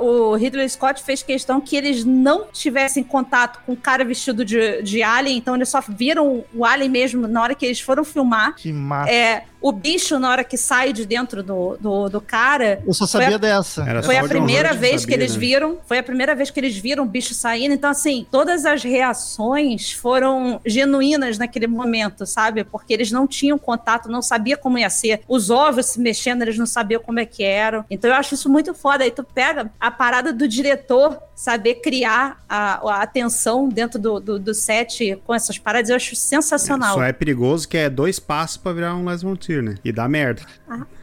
o Ridley Scott fez questão que eles não tivessem contato com o cara vestido de, de alien, então eles só viram o alien mesmo na hora que eles foram filmar. Que massa. É, o bicho, na hora que sai de dentro do, do, do cara, Eu só sabia foi a- dessa. Era foi só a primeira vez que sabia, eles né? viram. Foi a primeira vez que eles viram o bicho saindo. Então, assim, todas as reações foram genuínas naquele momento, sabe? Porque eles não tinham contato, não sabia como ia ser. Os ovos se mexendo, eles não sabiam como é que eram. Então, eu acho isso muito foda. Aí tu pega a parada do diretor saber criar a, a atenção dentro do, do, do set com essas paradas, eu acho sensacional. Só é perigoso que é dois passos pra virar um Les Né? E dá merda.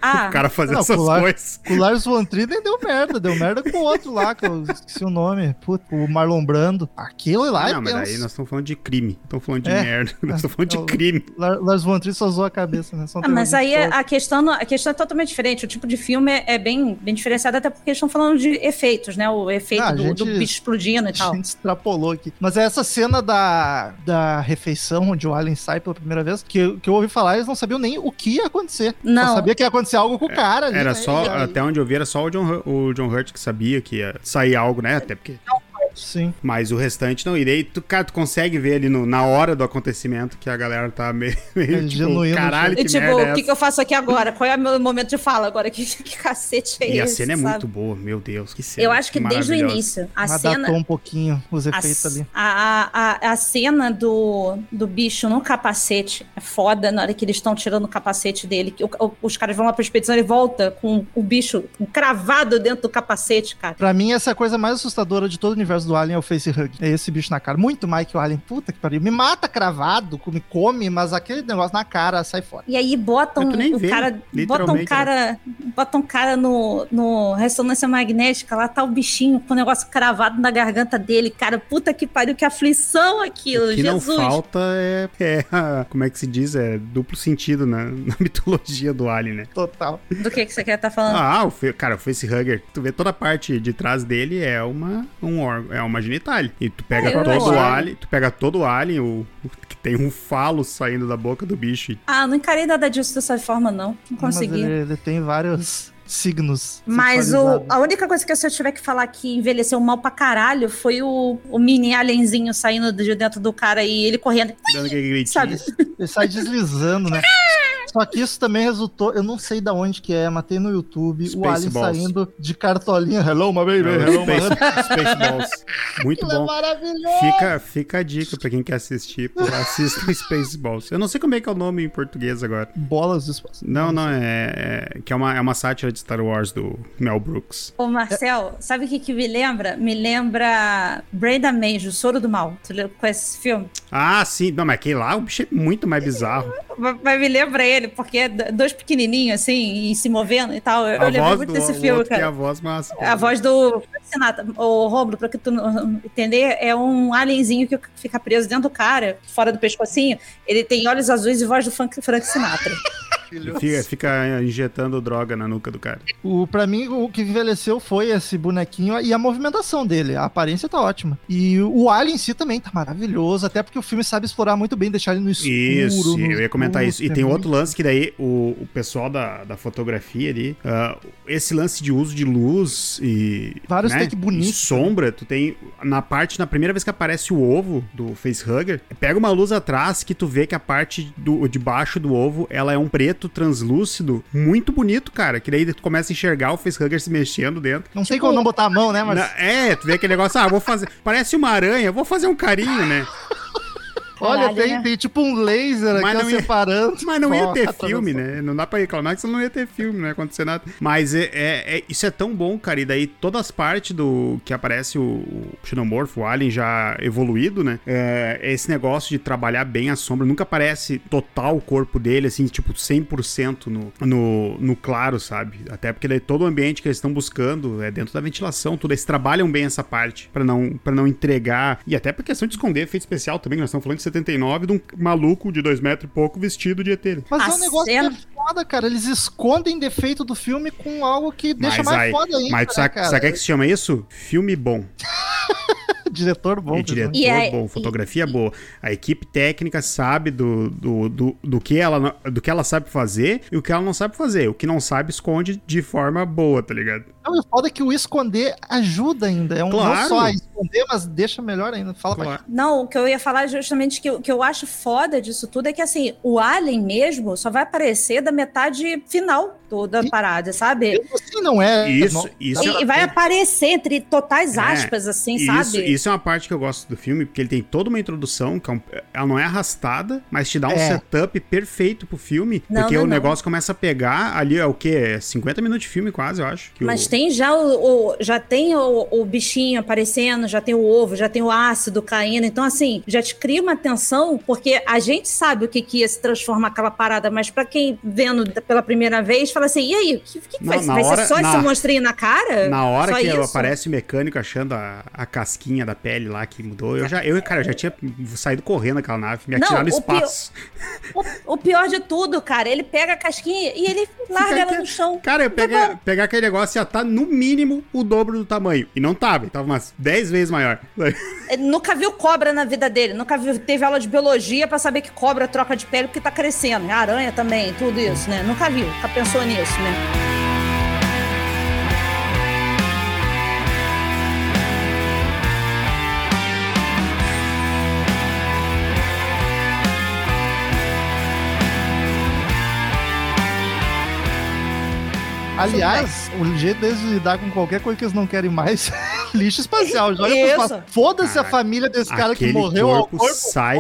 Ah, o cara fazer Não, essas pular- coisas. Com o Lars von Trier nem deu merda, deu merda com o outro lá, que eu esqueci o nome. Puta, o Marlon Brando. Aquilo lá não, é mas daí nós estamos falando de crime. Estamos falando de É. merda. Nós estamos falando de Eu- crime. Lar- Lars von Trier só zoou a cabeça, né? Só Ah, mas aí terrorismo a questão, a questão é totalmente diferente. O tipo de filme é, é bem, bem diferenciado, até porque eles estão falando de efeitos, né? O efeito Ah, a do, gente- do bicho explodindo e A tal. gente extrapolou aqui. Mas é essa cena da, da refeição, onde o Alien sai pela primeira vez, que, que eu ouvi falar, eles não sabiam nem o que ia acontecer. Não. Só sabia que ia acontecer algo com o cara ali, Era né? só, aí- até onde eu vi, era só o John, o John Hurt que sabia que ia sair algo, né? Até porque. Sim. Mas o restante não. E daí, tu, cara, tu consegue ver ali no- na hora do acontecimento que a galera tá meio, meio É tipo, genuíno, caralho, E que tipo, merda é o que, que eu faço aqui agora? Qual é o meu momento de fala agora? Que, que cacete é E a esse? cena é sabe? muito boa, meu Deus, que cena. Eu acho que desde o início, a Mas cena. um pouquinho os A, efeitos ali. a, a, a cena do, do bicho no capacete é foda na hora que eles estão tirando o capacete dele. que o- o- os caras vão lá pra expedição e ele volta com o bicho cravado dentro do capacete, cara. Pra mim, essa é a coisa mais assustadora de todo o universo do Alien é o facehug. É esse bicho na cara. Muito mais que o Alien. Puta que pariu. Me mata cravado, me come, mas aquele negócio na cara sai fora. E aí botam o vê, cara. Botam um literalmente, cara. Botam um cara no, no ressonância magnética, lá tá o bichinho com o negócio cravado na garganta dele. Cara, puta que pariu, que aflição aquilo, O que não Jesus. falta é, é como é que se diz? É duplo sentido na, na mitologia do Alien, né? Total. Do que, que você quer estar falando? Ah, o, cara, o facehugger, tu vê toda a parte de trás dele é uma, um órgão, é uma genitalia. E tu pega eu todo o alien, tu pega todo o alien, o, o que tem um falo saindo da boca do bicho. e- Ah, não encarei nada disso dessa forma, não. Não Mas consegui. ele, ele tem vários signos. Mas o, a única coisa que se eu tiver que falar que envelheceu mal pra caralho foi o, o mini alienzinho saindo de dentro do cara e ele correndo. Dando aquele gritinho. Sabe? Ele sai deslizando, né? Só que isso também resultou, eu não sei da onde que é, matei no YouTube, o Space Alien Balls. saindo de cartolinha. Hello, my baby, É, o hello, my Space, Spaceballs. Muito Aquilo é bom. maravilhoso. Fica, fica a dica pra quem quer assistir. Pô, assista o Spaceballs. Eu não sei como é que é o nome em português agora. Bolas do espaço. Não, não, é, é- que é uma, é uma sátira de Star Wars do Mel Brooks. Ô, Marcel, sabe o que, que me lembra? Me lembra Brenda Manjo, Soro do Mal. Tu lembra- conhece esse filme? Ah, sim. Não, mas aquele lá, o bicho é muito mais bizarro. Mas mas me lembra ele, porque é dois pequenininhos assim, e se movendo e tal. Eu, eu lembrei muito desse o filme, tem cara. a voz massa. A voz do Frank Sinatra. O Romulo, pra que tu não entender, é um alienzinho que fica preso dentro do cara, fora do pescocinho. Ele tem olhos azuis e voz do Frank, Frank Sinatra. Fica, fica injetando droga na nuca do cara. O, pra mim, o que envelheceu foi esse bonequinho e a movimentação dele. A aparência tá ótima. E o Alien em si também tá maravilhoso, até porque o filme sabe explorar muito bem, deixar ele no escuro. Isso, no eu ia comentar escuro, isso. E é tem outro lance que daí o, o pessoal da, da fotografia ali, ah, esse lance de uso de luz e. Vários né, take bonitos. e sombra, tu tem na parte, na primeira vez que aparece o ovo do facehugger, pega uma luz atrás que tu vê que a parte do, de baixo do ovo ela é um preto translúcido, muito bonito, cara. Que daí tu começa a enxergar o facehugger se mexendo dentro. Não tem como não botar a mão, né, mas Na- é, tu vê aquele negócio, ah, vou fazer. Parece uma aranha, vou fazer um carinho, né? olha, Caralho, tem, né? tem tipo um laser Mas aqui ia- separando. Mas não ia ter tá filme, né? Não dá pra reclamar que você não ia ter filme, não ia acontecer nada. Mas é, é- é- isso é tão bom, cara. E daí todas as partes do que aparece o, o Xenomorph, o Alien já evoluído, né? É, é esse negócio de trabalhar bem a sombra. Nunca aparece total o corpo dele, assim, tipo 100% no, no, no claro, sabe? Até porque daí todo o ambiente que eles estão buscando é dentro da ventilação, tudo. Eles trabalham bem essa parte pra não, pra não entregar. E até por questão de esconder efeito especial também. Nós estamos falando de 79 de um maluco de dois metros e pouco vestido de ET. Mas A é um negócio cena- que é foda, cara. Eles escondem defeito do filme com algo que deixa Mas mais aí- foda ainda. Mas né, sabe, o que é que se chama isso? Filme bom. Diretor bom. e diretor E é- bom, fotografia boa. A equipe técnica sabe do, do, do, do que ela, do que ela sabe fazer e o que ela não sabe fazer. O que não sabe, esconde de forma boa, tá ligado? Não, o foda é que o esconder ajuda ainda. É um, Claro. Não só esconder, mas deixa melhor ainda. Fala pra Claro. Não, o que eu ia falar é justamente que o que eu acho foda disso tudo é que assim, o Alien mesmo só vai aparecer da metade final do- da E- parada, sabe? Assim não é. Isso, não- isso E, e vai aparecer entre totais É, aspas, assim, isso, sabe? isso é uma parte que eu gosto do filme, porque ele tem toda uma introdução, que é um- ela não é arrastada, mas te dá um É. setup perfeito pro filme, Não, porque não, o não. negócio começa a pegar ali, é o quê? É 50 minutos de filme quase, eu acho. que Mas o- tem já o, o- já tem o, o bichinho aparecendo, já tem o ovo, já tem o ácido caindo. Então, assim, já te cria uma tensão, porque a gente sabe o que, que ia se transformar aquela parada, mas pra quem vendo pela primeira vez, fala assim: e aí, o que, que, que vai, Não, na vai hora- ser só na- esse monstrinho na cara? Na hora Só que isso? aparece o mecânico achando a, a casquinha da pele lá que mudou, eu já, eu, cara, eu já tinha saído correndo naquela nave, me atirar no o pior- espaço. O, o pior de tudo, cara, ele pega a casquinha e ele larga ela no chão. Cara, eu Tá pegar, aquele negócio já tá no mínimo o dobro do tamanho. E não tava, tava umas 10 vezes maior. Ele nunca viu cobra na vida dele, nunca viu, teve aula de biologia pra saber que cobra troca de pele porque tá crescendo. Aranha também, tudo isso, né? Nunca viu, nunca pensou nisso, né? Aliás, o jeito deles lidar com qualquer coisa que eles não querem mais, lixo espacial. Espaço. Foda-se a família desse cara que aquele morreu ao corpo corpo. sai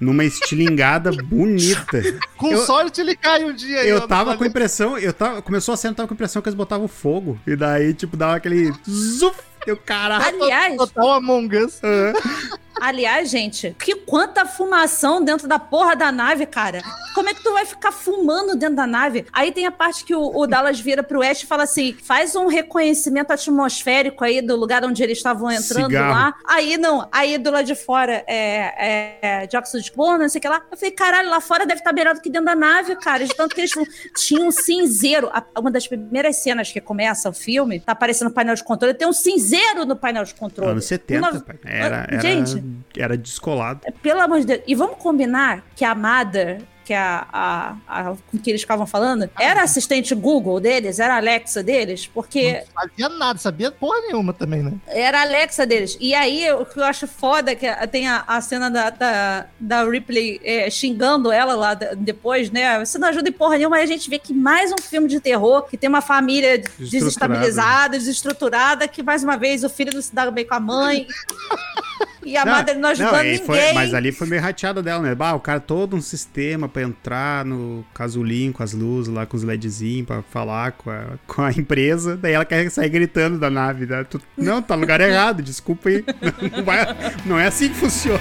Numa estilingada bonita. Com Eu- sorte ele cai um dia. Eu no tava com a impressão, eu tava, começou a cena, eu tava com a impressão que eles botavam fogo. E daí, tipo, dava aquele zuf, eu caralho. Aliás, Total Among Us. Ah, aliás, gente, que quanta fumação dentro da porra da nave, cara. Como é que tu vai ficar fumando dentro da nave? Aí tem a parte que o, o Dallas vira pro West e fala assim: faz um reconhecimento atmosférico aí do lugar onde eles estavam entrando Cigarro. lá. Aí não, aí do lado de fora é, é dióxido de carbono, não sei o que lá. Eu falei, caralho, lá fora deve estar melhor do que dentro da nave, cara. De tanto que eles tinham um cinzeiro. Uma das primeiras cenas que começa o filme, tá aparecendo no painel de controle, tem um cinzeiro no painel de controle. Anos 70, Nove- pai. Era, era, Gente, era descolado. pelo amor de Deus. E vamos combinar que a Mother, que é a, a, a com que eles ficavam falando, era a assistente Google deles, era a Alexa deles, porque Não sabia nada, sabia porra nenhuma também, né? era a Alexa deles. E aí, o que eu acho foda é que tem a, a cena da, da, da Ripley é, xingando ela lá depois, né? Você não ajuda em porra nenhuma, aí a gente vê que mais um filme de terror, que tem uma família desestabilizada, desestruturada, que mais uma vez o filho não se dá bem com a mãe. e a Mother não ajudando e ninguém. foi- mas ali foi meio rateada dela, né? Bah, o cara todo um sistema pra entrar no casulinho com as luzes lá, com os LEDzinhos, pra falar com a, com a empresa. Daí ela quer sair gritando da nave. Né? Tu- não, tá no lugar errado, desculpa aí. Não, vai- não é assim que funciona.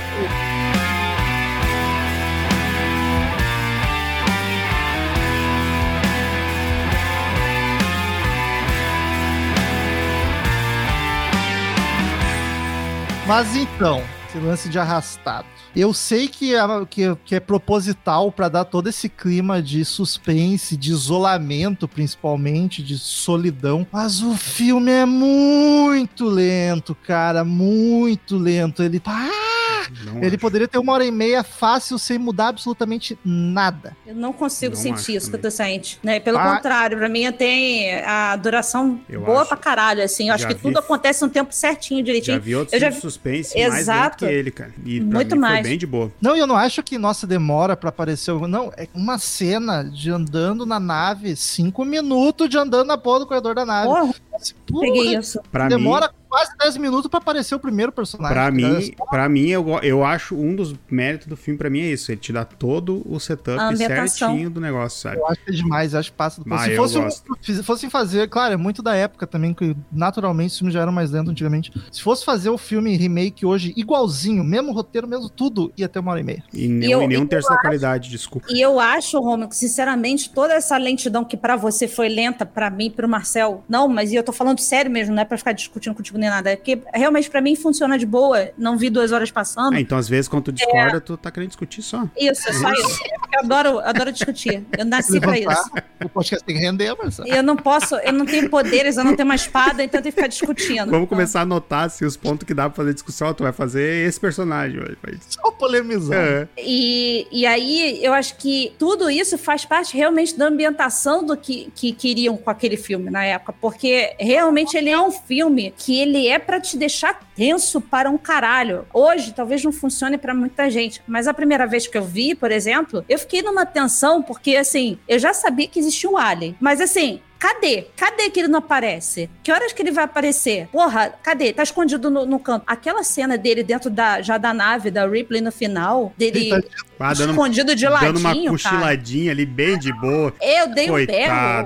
Mas então, esse lance de arrastado. Eu sei que é, que, que é proposital pra dar todo esse clima de suspense, de isolamento, principalmente, de solidão. Mas o filme é muito lento, cara. Muito lento. Ele. Ah! Não Ele acho. poderia ter uma hora e meia fácil sem mudar absolutamente nada. Eu não consigo Não sentir isso que também. eu tô sentindo. Né? Pelo Ah. contrário, pra mim tem a duração Eu boa acho. pra caralho, assim. Eu acho que vi- tudo acontece no tempo certinho, direitinho. Já vi outros Eu já suspense Exato. Que ele, cara. E pra Muito mim mais. foi bem de boa. Não, e eu não acho que, nossa, demora pra aparecer. Não, é uma cena de andando na nave, cinco minutos de andando na porra do corredor da nave. Porra, Porra, peguei isso. Pra mim, demora quase 10 minutos pra aparecer o primeiro personagem. Pra cara. mim, pra mim eu, eu acho um dos méritos do filme pra mim é isso. Ele te dá todo o setup certinho do negócio, sabe? Eu acho que é demais, eu acho que passa do ponto. Ah, Se fosse um- gosto. se fossem fazer, claro, é muito da época também, que naturalmente os filmes já eram mais lentos antigamente. Se fosse fazer o filme remake hoje igualzinho, mesmo roteiro, mesmo tudo, ia ter uma hora e meia. E, nem, eu- e nem um terço da qualidade, desculpa. E eu acho, Romulo, que sinceramente, toda essa lentidão que pra você foi lenta, pra mim, pro Marcel, não, mas e eu tô falando sério mesmo, não é pra ficar discutindo contigo nem nada. É porque realmente pra mim funciona de boa. Não vi duas horas passando. Ah, então às vezes quando tu discorda, tu tá querendo discutir só. Isso, é só isso. Eu adoro, adoro discutir. Eu nasci pra isso. O podcast tem que render, Marcelo. Eu não posso, eu não tenho poderes, eu não tenho uma espada, então eu tenho que ficar discutindo. Vamos começar a anotar assim, os pontos que dá pra fazer discussão. Tu vai fazer esse personagem. Vai. Só polemizar. É. E, e aí, eu acho que tudo isso faz parte realmente da ambientação do que, que queriam com aquele filme na época, porque realmente ele é um filme que ele é pra te deixar tenso para um caralho. Hoje, talvez não funcione pra muita gente, mas a primeira vez que eu vi, por exemplo, eu fiquei numa tensão, porque assim, eu já sabia que existia o Alien, mas assim, Cadê? Cadê que ele não aparece? Que horas que ele vai aparecer? Porra, cadê? Tá escondido no, no canto. Aquela cena dele dentro da, já da nave da Ripley no final, dele Ele Ah, dando, escondido de dando uma ladinho, cara. cochiladinha ali, bem de boa. Eu dei um Coitado,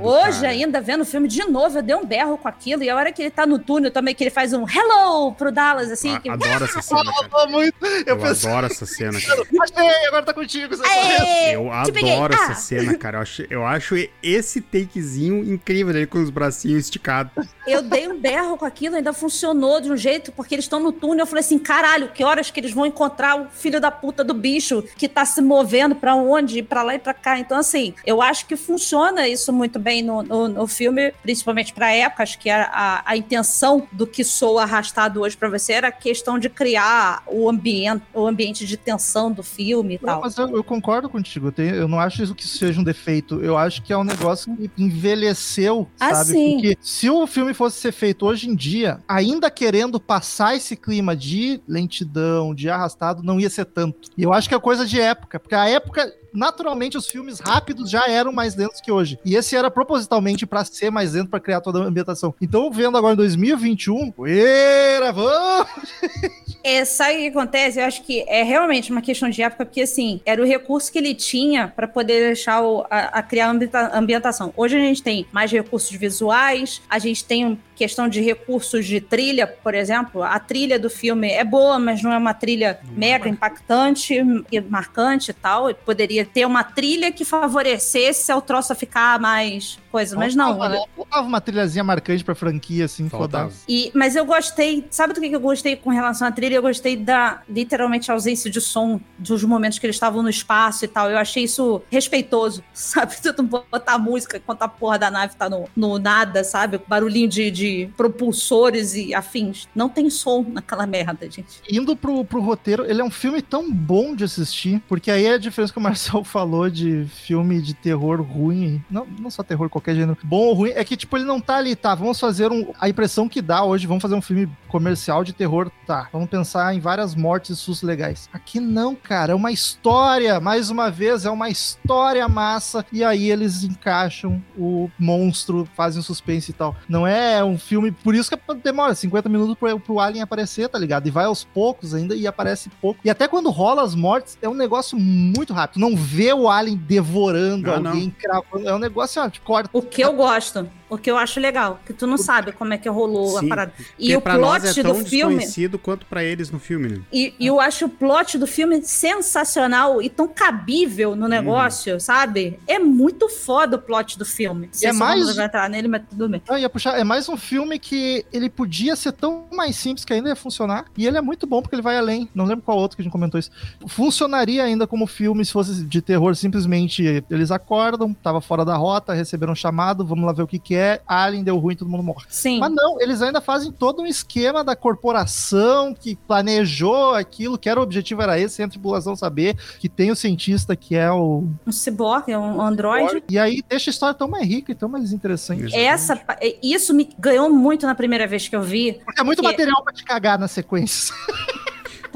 berro. Hoje, cara. ainda vendo o filme de novo, eu dei um berro com aquilo. E a hora que ele tá no túnel também, que ele faz um hello pro Dallas, assim. Ah, que... adoro essa cena, cara. Muito. Eu, Eu pensei, adoro essa cena, cara. achei, agora tá contigo. Você Aê! Eu Te peguei. adoro Ah! essa cena, cara. Eu acho, eu acho esse takezinho incrível dele com os bracinhos esticados. Eu dei um berro com aquilo, ainda funcionou de um jeito, porque eles estão no túnel. Eu falei assim: caralho, que horas que eles vão encontrar o filho da puta do bicho que tá se movendo pra onde, pra lá e pra cá. Então, assim, eu acho que funciona isso muito bem no, no, no filme, principalmente pra época. Acho que a, a, a intenção do que sou arrastado hoje pra você era a questão de criar o ambiente, o ambiente de tensão do filme e Não, tal. mas eu, eu concordo contigo. Eu, tenho- eu não acho isso que isso seja um defeito. Eu acho que é um negócio que envelheceu, Ah, sabe? sim. Porque se o filme fosse ser feito hoje em dia, ainda querendo passar esse clima de lentidão, de arrastado, não ia ser tanto. E eu acho que é coisa de época, porque a época. Naturalmente, os filmes rápidos já eram mais lentos que hoje. E esse era propositalmente pra ser mais lento, pra criar toda a ambientação. Então, vendo agora em 2021, poeira, vamos! É, sabe o que acontece? Eu acho que é realmente uma questão de época, porque assim, era o recurso que ele tinha para poder deixar o, a, a criar a ambienta- ambientação. Hoje a gente tem mais recursos visuais, a gente tem questão de recursos de trilha, por exemplo, a trilha do filme é boa, mas não é uma trilha mega impactante e marcante e tal. Poderia ter uma trilha que favorecesse ao troço ficar mais coisa, mas não. Faltava, né? Uma trilhazinha marcante pra franquia, assim, Faltava. foda E, mas eu gostei, sabe do que que eu gostei com relação à trilha? Eu gostei da, literalmente, ausência de som dos momentos que eles estavam no espaço e tal. Eu achei isso respeitoso, sabe? Tu não botar música enquanto a porra da nave tá no, no nada, sabe? Barulhinho de, de propulsores e afins. Não tem som naquela merda, gente. Indo pro, pro roteiro, ele é um filme tão bom de assistir, porque aí é a diferença que o Marcel falou de filme de terror ruim, não, não só terror, qualquer gênero, bom ou ruim, é que, tipo, ele não tá ali, tá, vamos fazer um, a impressão que dá hoje, vamos fazer um filme comercial de terror, tá, vamos pensar em várias mortes e sustos legais. Aqui não, cara, é uma história, mais uma vez, é uma história massa, e aí eles encaixam o monstro, fazem suspense e tal. Não é um filme, por isso que demora 50 minutos pro, pro Alien aparecer, tá ligado? E vai aos poucos ainda e aparece pouco. E até quando rola as mortes, é um negócio muito rápido. Não vê o Alien devorando Ah, alguém, cravando. É um negócio, ó, tipo, corta. O que eu gosto, o que eu acho legal, que tu não sabe como é que rolou Sim, a parada. E o pra nós plot é tão do filme. desconhecido quanto pra eles no filme, né? E, e eu acho o plot do filme sensacional e tão cabível Uhum. no negócio, sabe? É muito foda o plot do filme. É se mais- vamos entrar nele, mas tudo bem. Ah, ia puxar, é mais um filme que ele podia ser tão mais simples que ainda ia funcionar. E ele é muito bom porque ele vai além. Não lembro qual outro que a gente comentou isso. Funcionaria ainda como filme se fosse de terror. Simplesmente eles acordam, tava fora da rota, receberam um chamado, vamos lá ver o que, que é. Alien deu ruim, todo mundo morre. Sim. Mas não, eles ainda fazem todo um esquema da corporação que planejou aquilo, que era o objetivo era esse, sem a tripulação saber que tem o cientista que é o. Um cyborg, é um android. E aí deixa a história tão mais rica e tão mais interessante. Essa, pa- isso me ganhou muito na primeira vez que eu vi, Porque é muito Porque- material pra te cagar na sequência.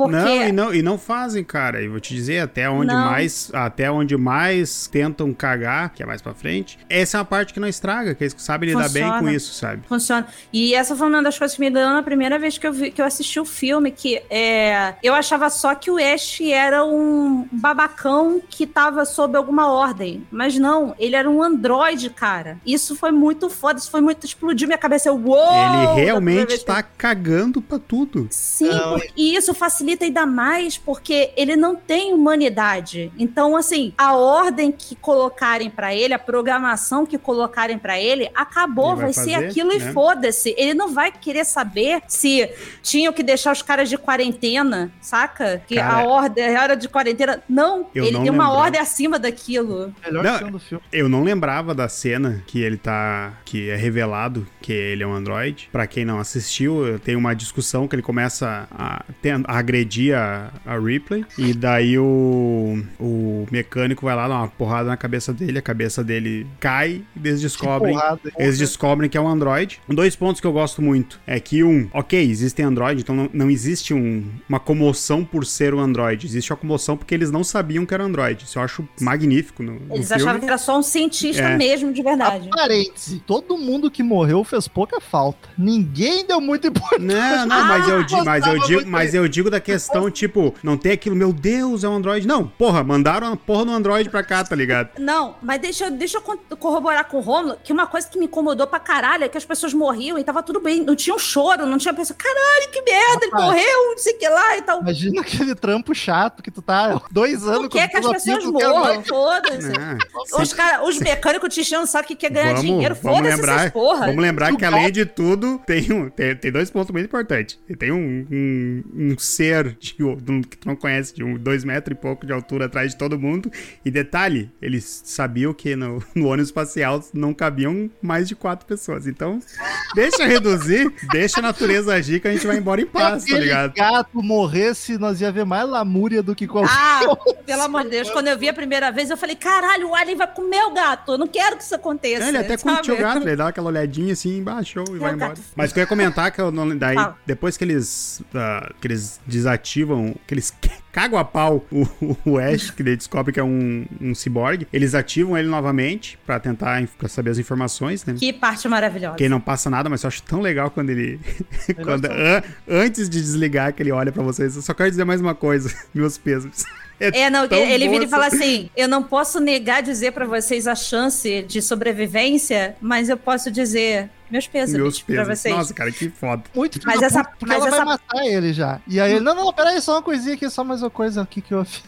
porque Não, e não, e não fazem, cara. E vou te dizer, até onde Não. mais até onde mais tentam cagar, que é mais pra frente, essa é uma parte que não estraga, que eles sabem lidar bem com isso, sabe? funciona. E essa foi uma das coisas que me ganhou na primeira vez que eu, vi, que eu assisti o filme, que é, eu achava só que o Ash era um babacão que tava sob alguma ordem. Mas não, ele era um androide, cara. Isso foi muito foda, isso foi muito... Explodiu minha cabeça. Eu, Uou! Ele realmente tá cagando pra tudo. Sim, e isso facilita ainda mais porque ele não tem humanidade. Então, assim, a ordem que colocarem pra ele, a programação que colocarem pra ele, acabou, Ele vai vai, ser fazer, aquilo e né? foda-se. Ele não vai querer saber se tinham que deixar os caras de quarentena, saca? Que Cara, a ordem era de quarentena. Não, ele não tem uma lembrava. ordem acima daquilo. Melhor Não, cena do filme. Eu não lembrava da cena que ele tá. que é revelado que ele é um androide. Pra quem não assistiu, tem uma discussão que ele começa a, a agredir a, a Ripley. E daí o, o mecânico vai lá dar uma porrada na cabeça dele, a cabeça dele cai e eles descobrem. porrada? Eles descobrem que é um Android. Dois pontos que eu gosto muito é que, um, ok, existem Android, então não, não existe um- uma comoção por ser um Android. Existe uma comoção porque eles não sabiam que era Android. Isso eu acho magnífico no, no Eles filme. achavam que era só um cientista É. mesmo, de verdade. Parêntese, todo mundo que morreu fez pouca falta. Ninguém deu muita importância. Não, não, mas eu, di- mas eu digo, muito mas eu digo da questão, tipo, não tem aquilo, meu Deus, é um Android. Não, porra, mandaram a porra do Android pra cá, tá ligado? Não, mas deixa, eu- deixa eu corroborar com o Romulo que uma coisa que me incomodou pra caralho é que as pessoas morriam e tava tudo bem. Não tinha um choro, não tinha pessoa, caralho, que merda, ele morreu, não sei o que lá e tal. Imagina aquele trampo chato que tu tá dois anos Não quer que as pessoas morram. Ah, Os, cara, os mecânicos te enchendo o saco que quer ganhar vamos, dinheiro, vamos foda-se lembrar, essas porra. vamos lembrar que O além de tudo tem, um, tem, tem dois pontos muito importantes. Tem um, um, um ser de, um- que tu não conhece, de um, dois metros e pouco de altura atrás de todo mundo. E detalhe, eles sabiam que no, no ônibus espacial não cabiam mais de quatro pessoas. Então, deixa reduzir, deixa a natureza agir que a gente vai embora em Se paz, tá ligado? gato morresse, nós ia ver mais lamúria do que qualquer Ah, pelo amor de Deus, quando eu vi a primeira vez, eu falei, caralho, o Alien vai comer o gato. Eu não quero que isso aconteça. É, ele até sabe? curtiu o gato, ele dá aquela olhadinha assim embaixo e vai o embora. gato. Mas que eu ia comentar que eu não. Daí, Fala. depois que eles. ah, que eles desativam. Que eles cagam a pau o, o Ash, que daí descobre que é um, um ciborgue, eles ativam ele novamente pra tentar pra saber as informações, né? Que parte maravilhosa. Que não passa nada, mas eu acho tão legal quando ele. quando, an- antes de desligar, que ele olha pra vocês. Eu só quero dizer mais uma coisa, meus pesos. É, não, tão ele bom vira e fala assim: eu não posso negar dizer pra vocês a chance de sobrevivência, mas eu posso dizer. Meus pêsames Meus pra pesos. vocês. Nossa, cara, que foda. Muito Mas essa- puta, mas ela essa- vai matar ele já. E aí ele, não, não, peraí, só uma coisinha aqui, só mais uma coisa aqui que eu fiz.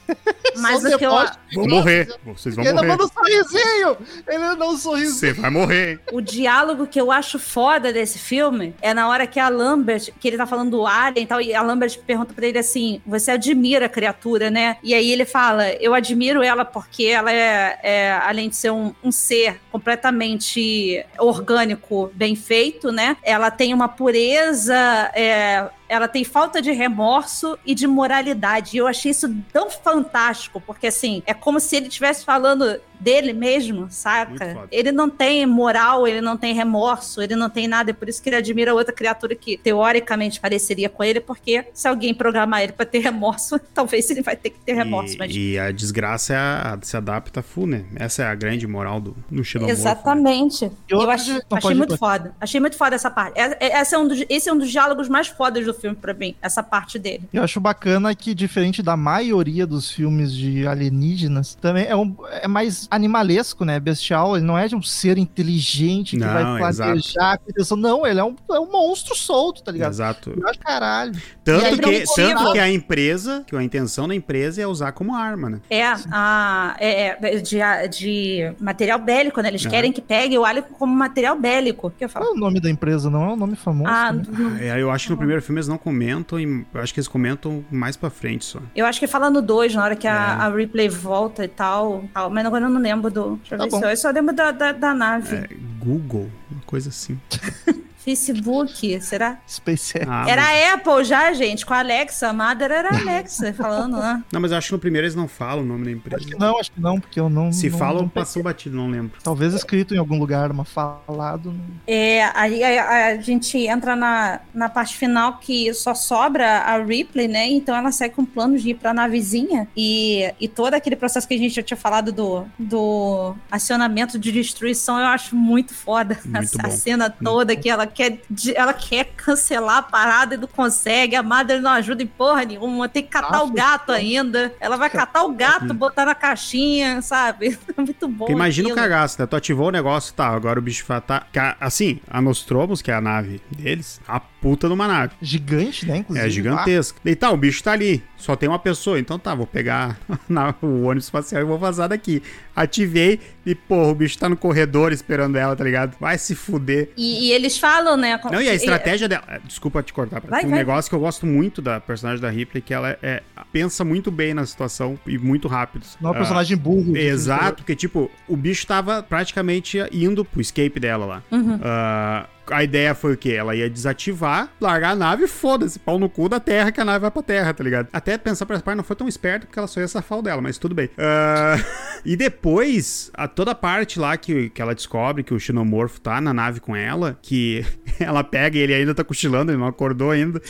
Mas Só o que eu. Vou morrer. Vocês vão Ele morrer. manda um sorrisinho! Ele dá um sorrisinho. Você vai morrer. o diálogo que eu acho foda desse filme é na hora que a Lambert, que ele tá falando do Alien e tal, e a Lambert pergunta pra ele assim: Você admira a criatura, né? E aí ele fala: Eu admiro ela porque ela é, é, além de ser um, um ser completamente orgânico, bem feito, né? Ela tem uma pureza. é, ela tem falta de remorso e de moralidade. E eu achei isso tão fantástico, porque assim, é como se ele estivesse falando dele mesmo, saca? Ele não tem moral, ele não tem remorso, ele não tem nada, e por isso que ele admira outra criatura que teoricamente pareceria com ele, porque se alguém programar ele pra ter remorso, talvez ele vai ter que ter remorso. E, mas... e a desgraça é a- se adapta full, né? Essa é a grande moral do, do xenomorfo. né? Exatamente. E Eu outra achei, achei muito pode. foda. Achei muito foda essa parte. É- é- Essa é um dos, esse é um dos diálogos mais fodas do filme pra mim, essa parte dele. Eu acho bacana que, diferente da maioria dos filmes de alienígenas, também é, um, é mais animalesco, né? Bestial. Ele não é de um ser inteligente que Não, vai exato. planejar intenção. Não, ele é um, é um monstro solto, tá ligado? Exato. Eu acho caralho. Tanto aí que, tanto que a empresa, que a intenção da empresa é usar como arma, né? É, a, é, é, de, de material bélico, né? Eles querem que pegue o alien como material bélico. Que eu Qual falo? é o nome da empresa? Não é um nome famoso? Ah, né? É, eu acho que no primeiro filme eles não comentam, e eu acho que eles comentam mais pra frente só. eu acho que fala no 2, na hora que a, É. a Ripley volta e tal, tal. Mas agora eu não lembro do. Deixa eu Tá ver bom. se eu, eu só lembro da, da, da nave. É, Google, uma coisa assim. Facebook, será? SpaceX. Ah, Era mas- a Apple já, gente, com a Alexa. A Mother era a Alexa falando, né? Não, mas eu acho que no primeiro eles não falam o nome da empresa. Acho que não, acho que não, porque eu não. Se não, falam, não passou batido, não lembro. Talvez escrito em algum lugar, mas falado. não- É, aí a, a gente entra na, na parte final que só sobra a Ripley, né? Então ela sai com planos de ir pra navezinha e, e todo aquele processo que a gente já tinha falado do, do acionamento de destruição, eu acho muito foda. Muito a, cena toda que ela quer, ela quer cancelar a parada e não consegue. A Mother não ajuda em porra nenhuma. Tem que catar o gato ainda. Ela vai catar o gato, botar na caixinha, sabe? muito bom. Porque imagina o aquilo. cagaço, né? Tu ativou o negócio, tá, agora o bicho tá... Assim, a Nostromos, que é a nave deles, a puta numa nave. Gigante, né? Inclusive. É gigantesca. E tá, o bicho tá ali. Só tem uma pessoa. Então tá, vou pegar na- o ônibus espacial e vou vazar daqui. Ativei e, porra, o bicho tá no corredor esperando ela, tá ligado? Vai se fuder. E, e eles falam, né? Não, e a estratégia dela. é, Desculpa te cortar. Vai, um vai. negócio que eu gosto muito da personagem da Ripley, que ela é, pensa muito bem na situação e muito rápido. Não é um Ah, personagem burro. Exato, porque, tipo, o bicho tava praticamente indo pro escape dela lá. Uhum. Ah, a ideia foi o quê? Ela ia desativar, largar a nave e foda-se, pau no cu da Terra, que a nave vai pra Terra, tá ligado? Até pensar pra essa parte não foi tão esperto, porque ela só ia safar o dela, mas tudo bem. Ah, e depois, a toda parte lá que, que ela descobre que o Xenomorfo tá na nave com ela, que ela pega e ele ainda tá cochilando, ele não acordou ainda.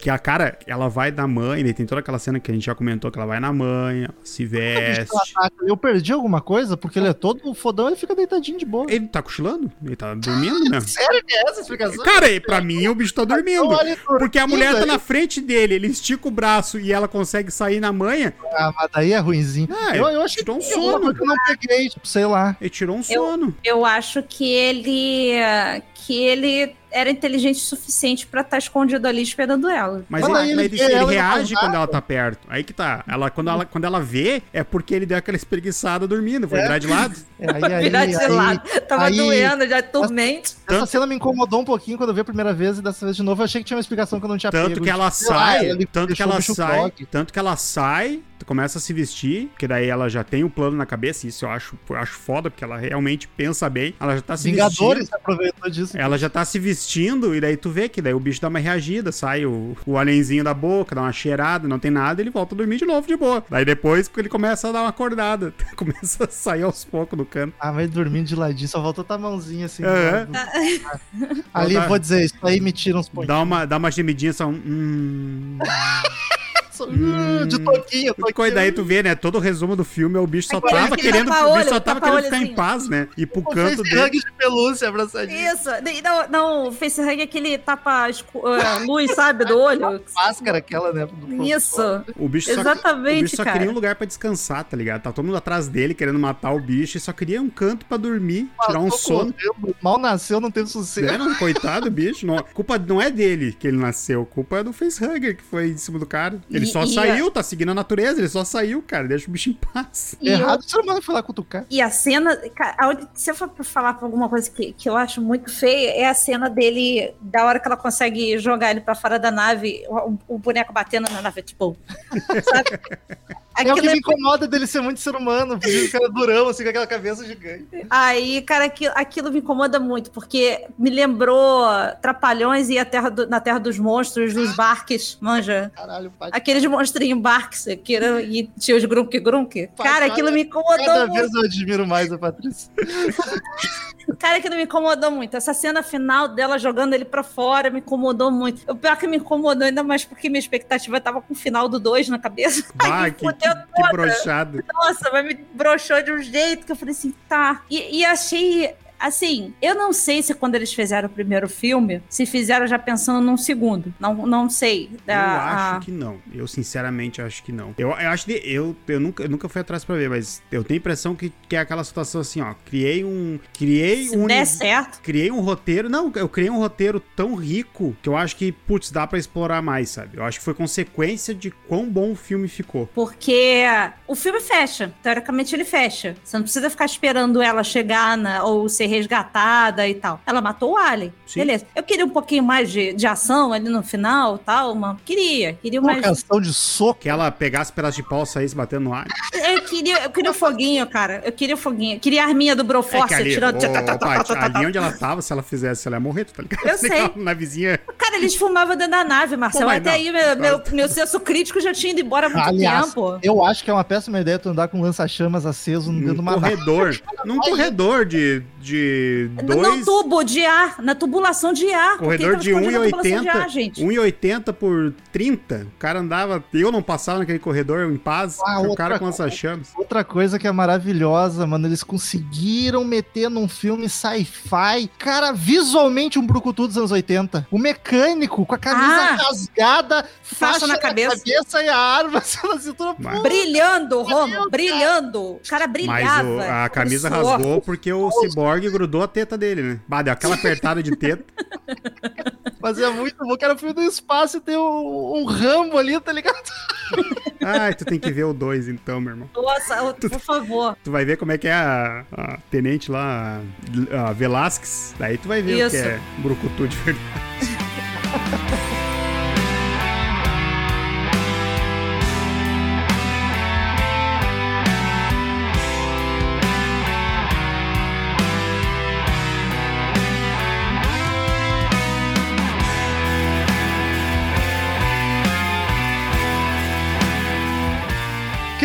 Que a cara, ela vai na mãe, e tem toda aquela cena que a gente já comentou, que ela vai na mãe, se veste. Eu perdi alguma coisa, porque ele é todo fodão, ele fica deitadinho de boa. Ele tá cochilando? Ele tá dormindo mesmo? Sério que é essa explicação? Cara, e pra mim o bicho tá dormindo. Então, olha, Porque a mulher tá na frente dele, ele estica o braço e ela consegue sair na manha. Ah, mas daí é ruimzinho. Ah, eu, eu achei tirou um que alguma sono. que eu não peguei, tipo, sei lá. Ele tirou um sono. Eu acho que ele. que ele era inteligente o suficiente pra estar escondido ali esperando ela. Mas Quando ele, ele mas ele- ele reage quando ela tá perto. Aí que tá. Ela, quando, ela, quando ela vê, é porque ele deu aquela espreguiçada dormindo. Foi É. virar de lado. É, Aí, aí, Virar de aí, lado. Tava aí- doendo, já dormente. Essa cena me incomodou um pouquinho quando eu vi a primeira vez e dessa vez de novo eu achei que tinha uma explicação que eu não tinha Tanto pego. que ela lá, sai, ele tanto que ela sai, tanto que ela sai, começa a se vestir, que daí ela já tem o plano na cabeça, isso eu acho, eu acho foda, porque ela realmente pensa bem, ela já tá se Vingadores vestindo. aproveitou disso. Ela já tá se vestindo, e daí tu vê que daí o bicho dá uma reagida, sai o, o alienzinho da boca, dá uma cheirada, não tem nada, ele volta a dormir de novo de boa. Daí depois ele começa a dar uma acordada, começa a sair aos poucos do canto. Ah, vai dormindo de ladinho, só voltou a mãozinha assim. É. Ali, Volta- vou dizer, isso aí me tira uns pontos. Dá uma, dá uma gemidinha só um. Hum, braço. uh, de toquinho, Coisa toquinho. daí tu vê, né? Todo o resumo do filme é o bicho só Aquele- tava querendo, o tapa-olho, bicho só tava querendo ficar em paz, né? E pro O canto dele. de pelúcia abraçadinho. Isso. Não, não, o facehug é aquele tapa ah, luz, sabe, do olho. Máscara aquela, né? Isso. O bicho só, Exatamente, o bicho só cara. queria um lugar pra descansar, tá ligado? Tá todo mundo atrás dele querendo matar o bicho e só queria um canto pra dormir, tirar um sono. Mal nasceu, não teve sossego. É, não, coitado do bicho. Não, a culpa não é dele que ele nasceu, a culpa é do facehugger que foi em cima do cara. Ele E- só e saiu, tá seguindo a natureza, ele só saiu, cara. Deixa o bicho em paz. E Errado, o ser humano foi lá cutucar. E a cena, cara, aonde- se eu for falar pra alguma coisa que, que eu acho muito feia, é a cena dele, da hora que ela consegue jogar ele pra fora da nave, o, o boneco batendo na nave, tipo. Sabe? É o que Aquilo me é- incomoda dele ser muito ser humano, porque o cara é durão, assim, com aquela cabeça gigante. aí, cara, aquilo, aquilo me incomoda muito, porque me lembrou Trapalhões e a terra do- na Terra dos Monstros, dos Barques, manja. Caralho, pai. Aqueles monstrinhos Barques, que era, e tinha os Grunk Grunk. Cara, aquilo me incomodou Cada muito. vez eu admiro mais a Patrícia. Cara, aquilo me incomodou muito. Essa cena final dela jogando ele pra fora me incomodou muito. O pior que me incomodou ainda mais porque minha expectativa tava com o final do 2 na cabeça. Ah, Aí que, fudeu que, brochado. Nossa, mas me broxou de um jeito que eu falei assim, tá. E, e achei. Assim, eu não sei se quando eles fizeram o primeiro filme, se fizeram já pensando num segundo. Não, não sei. Eu Ah, acho que não. Eu sinceramente acho que não. Eu, eu acho que eu, eu, nunca, eu nunca fui atrás pra ver, mas eu tenho a impressão que, que é aquela situação assim, ó. Criei um. Criei Se um. der certo. Criei um roteiro. Não, eu criei um roteiro tão rico que eu acho que, putz, dá pra explorar mais, sabe? Eu acho que foi consequência de quão bom o filme ficou. Porque o filme fecha. Teoricamente ele fecha. Você não precisa ficar esperando ela chegar na- ou ser resgatada e tal. Ela matou o Alien. Sim. Beleza. Eu queria um pouquinho mais de, de ação ali no final tal. Mas queria. Queria Uma mais. canção de soco. Que ela pegasse pedaço de pau e saísse batendo no ar. Eu queria, eu queria o foguinho, cara. Eu queria o foguinho. Eu queria a arminha do É Broforce ali, tirando. ô, ali onde ela tava, se ela fizesse, ela ia morrer, tu tá ligado? Eu sei. Na vizinha. Cara, eles fumavam dentro da nave, Marcelo. Pô, Até não. aí meu, meu, meu senso crítico já tinha ido embora há muito Aliás, tempo. eu acho que é uma péssima ideia tu andar com lança-chamas aceso dentro de uma corredor. Num corredor de, de No dois... tubo de ar, na tubulação de ar. Corredor de escondido na tubulação de ar, 1,80 gente? 1,80 por 30. O cara andava. Eu não passava naquele corredor em paz. Ah, o cara com coisa. lança-chamas. Outra coisa que é maravilhosa, mano, eles conseguiram meter num filme sci-fi, cara, visualmente um brucutu dos anos 80. O mecânico com a camisa Ah. rasgada, faixa na na cabeça. cabeça, e a arma na cintura. Mas- Brilhando, Romo, brilhando. O cara Mas brilhava. o- a camisa rasgou porque o ciborgue grudou a teta dele, né? Bah, deu aquela apertada de teta. Mas é muito bom, que era filme do espaço e tem um, um rambo ali, tá ligado? Ai, tu tem que ver o 2 então, meu irmão. Nossa, por favor. Tu vai ver como é que é a, a tenente lá, a, Velasquez. Daí tu vai ver o que Isso. é brucutu de verdade.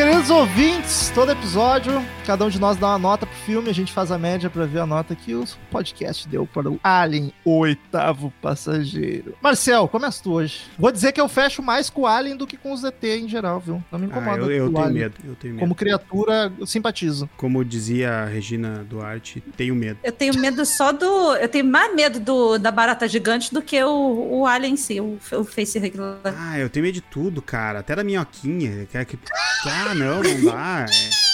Queridos ouvintes, todo episódio, cada um de nós dá uma nota pro filme, a gente faz a média pra ver a nota que o podcast deu para o Alien, o oitavo passageiro. Marcel, começa tu hoje. Vou dizer que eu fecho mais com o Alien do que com os ET em geral, viu? Não me Ah, incomoda. eu, eu o tenho Alien. medo, eu tenho medo. Como criatura, eu simpatizo. Como dizia a Regina Duarte, tenho medo. Eu tenho medo só do. Eu tenho mais medo do, da barata gigante do que o, o alien em si, o, o facehug lá. Ah, eu tenho medo de tudo, cara. Até da minhoquinha. Que, que... Ah, não, não dá. É...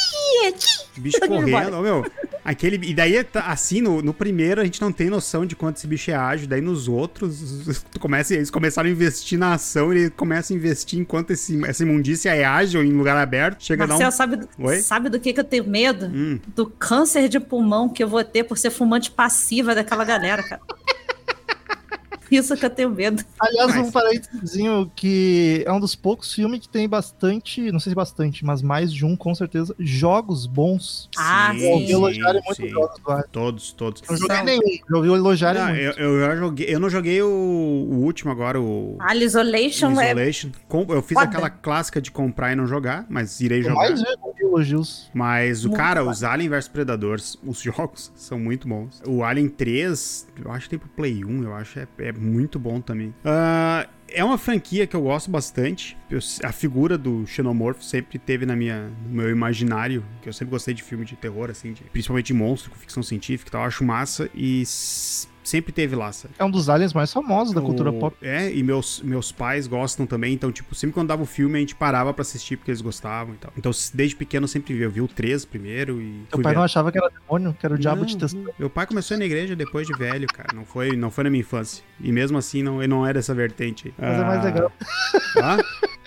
Bicho Tô indo correndo. meu, aquele. E daí, tá- assim, no, no primeiro a gente não tem noção de quanto esse bicho é ágil. Daí nos outros, tu começa, eles começaram a investir na ação ele começa a investir enquanto esse, essa imundícia é ágil em lugar aberto. Chega a Marcel, dar sabe, do- Oi? sabe do que, que eu tenho medo? um. Hum, Do câncer de pulmão que eu vou ter por ser fumante passiva daquela galera, cara. Isso que eu tenho medo. Aliás, Mas- um parênteses que é um dos poucos filmes que tem bastante, não sei se bastante, mas mais de um, com certeza, jogos bons. Ah, sim. Eu ouvi elogiarem muito jogos. Todos, todos. Não joguei São- nenhum, já ouvi elogiarem Não, muito. eu, eu já joguei. Eu não joguei o, o último agora, o. A Isolation é. Isolation. Com- Eu fiz foda. aquela clássica de comprar e não jogar, mas irei Eu jogar. mais elogios. Mas o Muito cara, foda. os Alien vs Predadores, os jogos são muito bons. O Alien 3, eu acho que tem pro Play 1, eu acho, é, é muito bom também. Ah, é uma franquia que eu gosto bastante. Eu- a figura do Xenomorph sempre teve na minha, no meu imaginário, que eu sempre gostei de filme de terror, assim, de- principalmente de monstro, com ficção científica e tal. Eu acho massa e sempre teve lá, sabe? É um dos aliens mais famosos da cultura O- pop. É, e meus, meus pais gostam também, então, tipo, sempre quando dava o filme, a gente parava pra assistir porque eles gostavam e tal. Então, desde pequeno eu sempre vi. Eu vi o 3 primeiro e. Fui pai ver- não achava que era demônio, que era o diabo Não, te testando. Meu pai começou na igreja depois de velho, cara. Não foi, não foi na minha infância. E mesmo assim, não, ele não era essa vertente. aí. Mas é mais Ah, legal.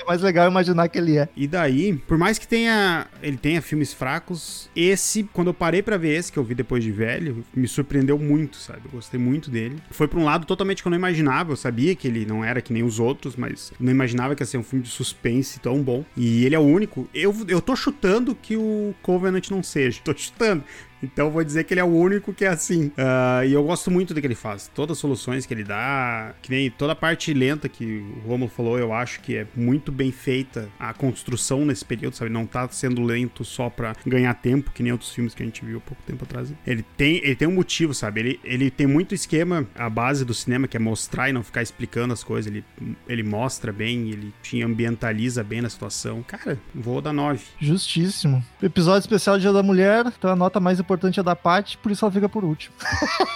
É mais legal imaginar que ele é. E daí, por mais que tenha ele tenha filmes fracos, esse, quando eu parei pra ver esse que eu vi depois de velho, me surpreendeu muito, sabe? Eu gostei muito dele. Foi pra um lado totalmente que eu não imaginava. Eu sabia que ele não era que nem os outros, mas não imaginava que ia ser um filme de suspense tão bom. E ele é o único. Eu, eu tô chutando que o Covenant não seja. Tô chutando. Então vou dizer que ele é o único que é assim. Ah, e eu gosto muito do que ele faz. Todas as soluções que ele dá, que nem toda a parte lenta que o Romulo falou, eu acho que é muito bem feita a construção nesse período, sabe? Não tá sendo lento só pra ganhar tempo, que nem outros filmes que a gente viu há pouco tempo atrás. Ele tem, ele tem um motivo, sabe? Ele, ele tem muito esquema, a base do cinema, que é mostrar e não ficar explicando as coisas. Ele, ele mostra bem, ele te ambientaliza bem na situação. Cara, vou dar 9. Justíssimo. Episódio especial Dia da Mulher, então a nota mais importante é da Paty, por isso ela fica por último.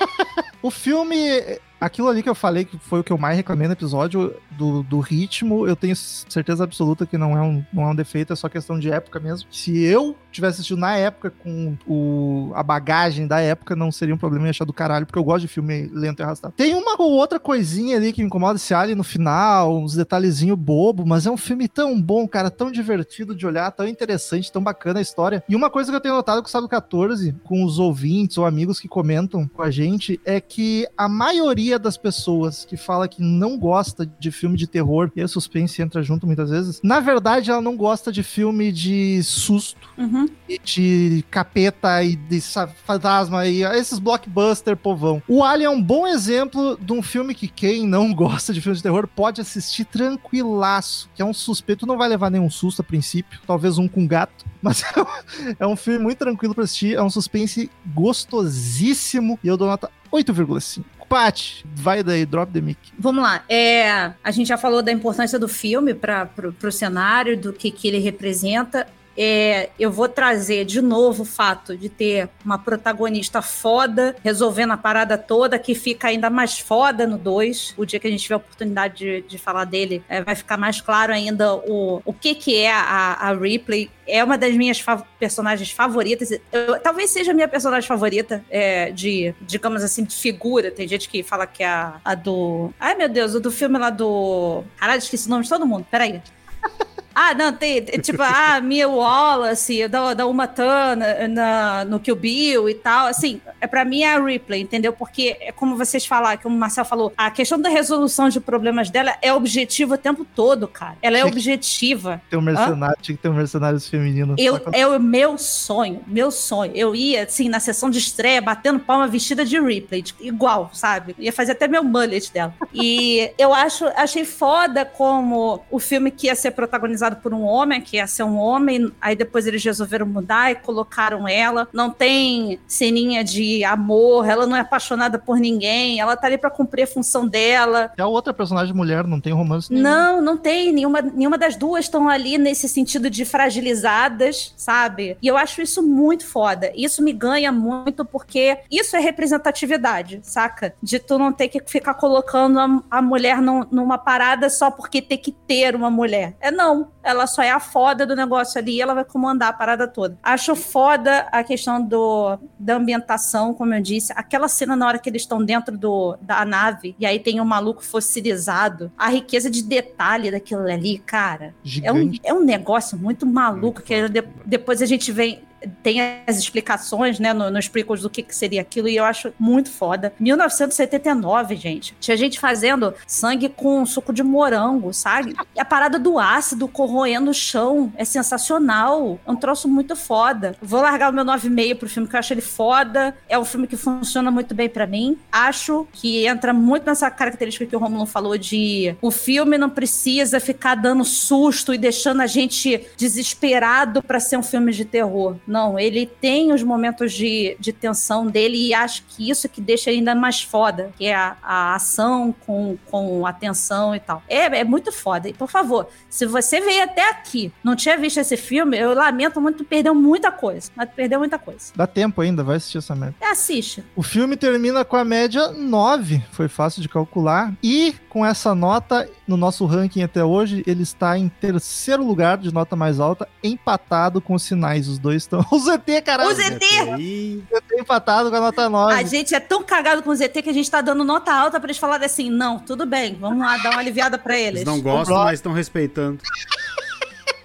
o filme, aquilo ali que eu falei que foi o que eu mais reclamei no episódio do, do ritmo, eu tenho certeza absoluta que não é, um, não é um defeito, é só questão de época mesmo. Se eu tivesse assistido na época com o, a bagagem da época, não seria um problema em achar do caralho, porque eu gosto de filme lento e arrastado. Tem uma ou outra coisinha ali que me incomoda esse alien no final, uns detalhezinhos bobo, mas é um filme tão bom, cara, tão divertido de olhar, tão interessante, tão bacana a história. E uma coisa que eu tenho notado com o Sábado 14, com os ouvintes ou amigos que comentam com a gente, é que a maioria das pessoas que fala que não gosta de filme de terror, e a suspense entra junto muitas vezes, na verdade ela não gosta de filme de susto, Uhum. e de capeta e de fantasma e esses blockbuster povão. O Alien é um bom exemplo de um filme que quem não gosta de filme de terror pode assistir tranquilaço, que é um suspeito, não vai levar nenhum susto a princípio, talvez um com gato, mas é um, é um filme muito tranquilo pra assistir, é um suspense gostosíssimo e eu dou nota 8,5. Paty, vai daí, drop the mic. Vamos lá. É, a gente já falou da importância do filme para o cenário, do que, que ele representa. É, eu vou trazer de novo o fato de ter uma protagonista foda resolvendo a parada toda, que fica ainda mais foda no 2. O dia que a gente tiver a oportunidade de, de falar dele, é, vai ficar mais claro ainda o, o que, que é a, a Ripley. É uma das minhas fa- personagens favoritas. Eu- talvez seja a minha personagem favorita é, de, digamos assim, de figura. Tem gente que fala que é a, a do. Ai, meu Deus, o do filme lá do. Caralho, esqueci o nome de todo mundo. Peraí. Ah, não, tem, tem, tipo, ah, Mia Wallace, da, da Uma Thurman na, no Kill Bill e tal, assim, é, pra mim é a Ripley, entendeu? Porque, é como vocês falaram, como o Marcel falou, a questão da resolução de problemas dela é objetiva o tempo todo, cara. Ela é Tinha objetiva. Tem um mercenário, tinha que ter um mercenários feminino. Eu, é o meu sonho, meu sonho. Eu ia, assim, na sessão de estreia, batendo palma vestida de Ripley, igual, sabe? Ia fazer até meu mullet dela. E eu acho, achei foda como o filme que ia ser protagonizado por um homem, que ia ser um homem, aí depois eles resolveram mudar e colocaram ela. Não tem ceninha de amor, ela não é apaixonada por ninguém, ela tá ali pra cumprir a função dela. É a outra personagem mulher, não tem romance nenhum. Não, não tem. Nenhuma, nenhuma das duas estão ali nesse sentido de fragilizadas, sabe? E eu acho isso muito foda. Isso me ganha muito porque isso é representatividade, saca? De tu não ter que ficar colocando a, a mulher num- numa parada só porque tem que ter uma mulher. É não. Ela só é a foda do negócio ali e ela vai comandar a parada toda. Acho foda a questão do, da ambientação, como eu disse. Aquela cena na hora que eles estão dentro do, da nave e aí tem um maluco fossilizado. A riqueza de detalhe daquilo ali, cara. É um, é um negócio muito maluco que de- depois a gente vem. Tem as explicações, né, no- nos prequels do que, que seria aquilo, e eu acho muito foda. 1979, gente. Tinha gente fazendo sangue com suco de morango, sabe? A parada do ácido corroendo o chão é sensacional. É um troço muito foda. Vou largar o meu 9,5 pro filme, que eu acho ele foda. É um filme que funciona muito bem pra mim. Acho que entra muito nessa característica que o Romulo falou de o filme não precisa ficar dando susto e deixando a gente desesperado pra ser um filme de terror. Não, ele tem os momentos de, de tensão dele e acho que isso que deixa ainda mais foda, que é a, a ação com, com a tensão e tal. É, é muito foda. E, por favor, se você veio até aqui, não tinha visto esse filme, eu lamento muito, perdeu muita coisa. Mas perdeu muita coisa. Dá tempo ainda, vai assistir essa merda. É, assiste. O filme termina com a média 9, foi fácil de calcular. E com essa nota, no nosso ranking até hoje, ele está em terceiro lugar de nota mais alta, empatado com os sinais. Os dois estão. O ZT, caralho! O ZT! Ih, O ZT empatado com a nota 9. A gente é tão cagado com o ZT que a gente tá dando nota alta pra eles falarem assim: não, tudo bem, vamos lá dar uma aliviada pra eles. Eles não gostam, mas estão respeitando.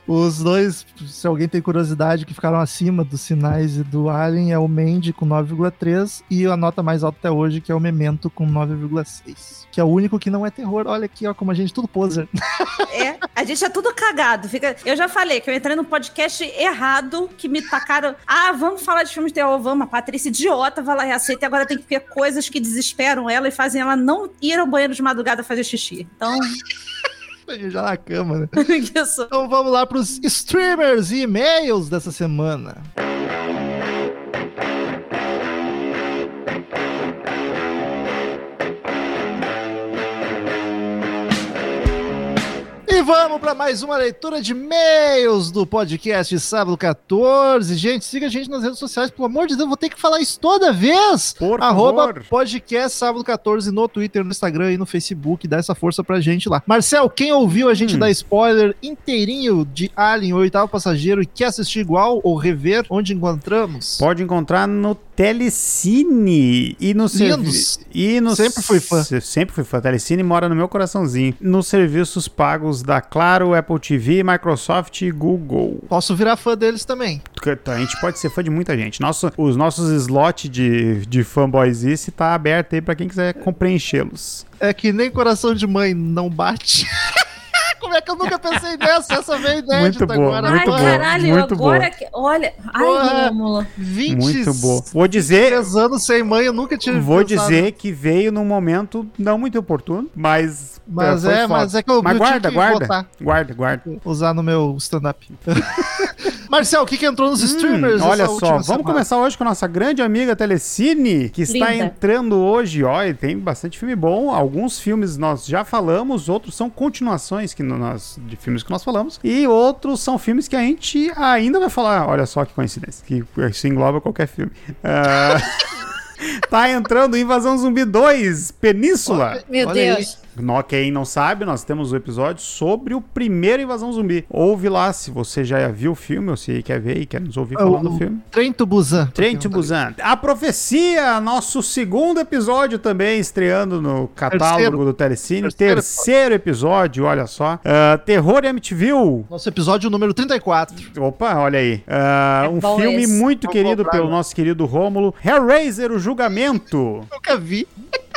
Os dois, se alguém tem curiosidade, que ficaram acima dos sinais e do Alien é o Mandy com 9,3 e a nota mais alta até hoje, que é o Memento com 9,6. Que é o único que não é terror. Olha aqui, ó, como a gente tudo poser. É, a gente é tudo cagado. Fica... Eu já falei que eu entrei no podcast errado, que me tacaram. Ah, vamos falar de filmes de terror, vamos. A Patrícia idiota vai lá e aceita, e agora tem que ver coisas que desesperam ela e fazem ela não ir ao banheiro de madrugada fazer xixi. Então, já na cama, né? Então vamos lá pros streamers e e-mails dessa semana. Vamos para mais uma leitura de e-mails do podcast Sábado 14. Gente, siga a gente nas redes sociais, pelo amor de Deus, vou ter que falar isso toda vez. Por Arroba favor. podcast Sábado 14 no Twitter, no Instagram e no Facebook. Dá essa força pra gente lá. Marcel, quem ouviu a gente Hum. dar spoiler inteirinho de Alien, o oitavo passageiro, e quer assistir igual ou rever, onde encontramos? Pode encontrar no Telecine e no Lindos. servi- e no Sempre fui fã. Se- Sempre fui fã. Telecine mora no meu coraçãozinho. Nos serviços pagos da Claro, Apple TV, Microsoft e Google. Posso virar fã deles também. A gente pode ser fã de muita gente. Nosso, os nossos slots de, de fanboyzice tá aberto aí pra quem quiser preenchê-los. É que nem coração de mãe não bate. Como é que eu nunca pensei nessa? Essa veio inédita Muito boa, agora. muito Ai, boa, caralho, muito agora boa. que. Olha. Ai, Porra. Rômulo. 20 Muito boa. Vou dizer, anos sem mãe, eu nunca tive vou pensado. dizer que veio num momento não muito oportuno, mas. Mas é, foda. mas é que eu, Mas guarda, que guarda. votar, Guarda, guarda. usar no meu stand-up. Marcel, o que, que entrou nos streamers? Hum, olha essa só, vamos semana? começar hoje com a nossa grande amiga Telecine, que está Linda. entrando hoje. Ó, e tem bastante filme bom. Alguns filmes nós já falamos, outros são continuações que nós, de filmes que nós falamos. E outros são filmes que a gente ainda vai falar. Olha só que coincidência, que isso engloba qualquer filme. Ah, tá entrando Invasão Zumbi 2, Península. Meu Olha Deus. Nó, quem não sabe, nós temos o episódio sobre o primeiro Invasão Zumbi. Ouve lá se você já viu o filme ou se quer ver e quer nos ouvir É, falando o- do filme. Trem to Busan. Trem to Busan. A Profecia, nosso segundo episódio também estreando no catálogo Terceiro. do Telecine. Terceiro Terceiro, episódio, olha só. Ah, Terror e Amityville. Nosso episódio número 34. Opa, olha aí. É um bom filme esse. muito Vou querido comprar pelo agora. nosso querido Rômulo. Hellraiser, o Julgamento. Nunca vi.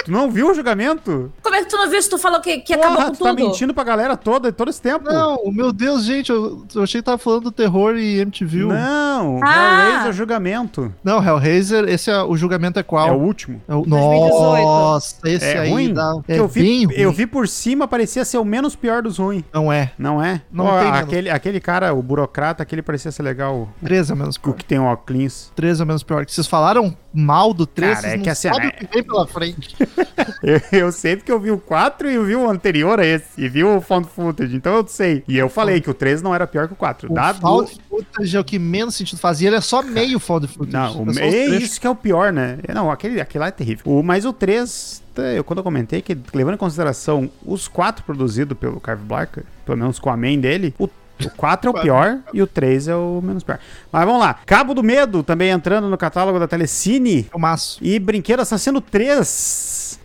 Tu não viu o Julgamento? Como é que tu não viu tu falou que, que Porra, acabou com tu tá tudo? mentindo pra galera toda, todo esse tempo. Não, meu Deus, gente, eu, eu achei que tava falando do terror e MTV. Não, Não, Ah! Hellraiser, Julgamento. Hellraiser, esse é o julgamento é qual? É o último. É o- 2018. Nossa, esse É aí ruim? dá. Que É eu, vi, bem ruim. eu vi por cima, parecia ser o menos pior dos ruins. Não é. Não é? Não menos. aquele, aquele cara, o burocrata, aquele parecia ser legal. 13 é menos O pior. que tem o óculos. 13 é menos pior. Que vocês falaram mal do 13, Cara, é que não assim, sabem é- o que vem pela frente. Eu, eu sei porque eu vi o 4 e eu vi o anterior a esse. E vi o Found Footage, então eu sei. E eu falei que o 3 não era pior que o 4. O Dado... found footage é o que menos sentido faz. E ele é só meio found footage. Não, o... é é isso que é o pior, né? Não, aquele, aquele lá é terrível. O, mas o 3, tá, eu, quando eu comentei que, levando em consideração os 4 produzidos pelo Carve Blacker, pelo menos com a main dele, o o 4 é o pior e o 3 é o menos pior. Mas vamos lá. Cabo do Medo também entrando no catálogo da Telecine. É o maço. E Brinquedo Assassino 3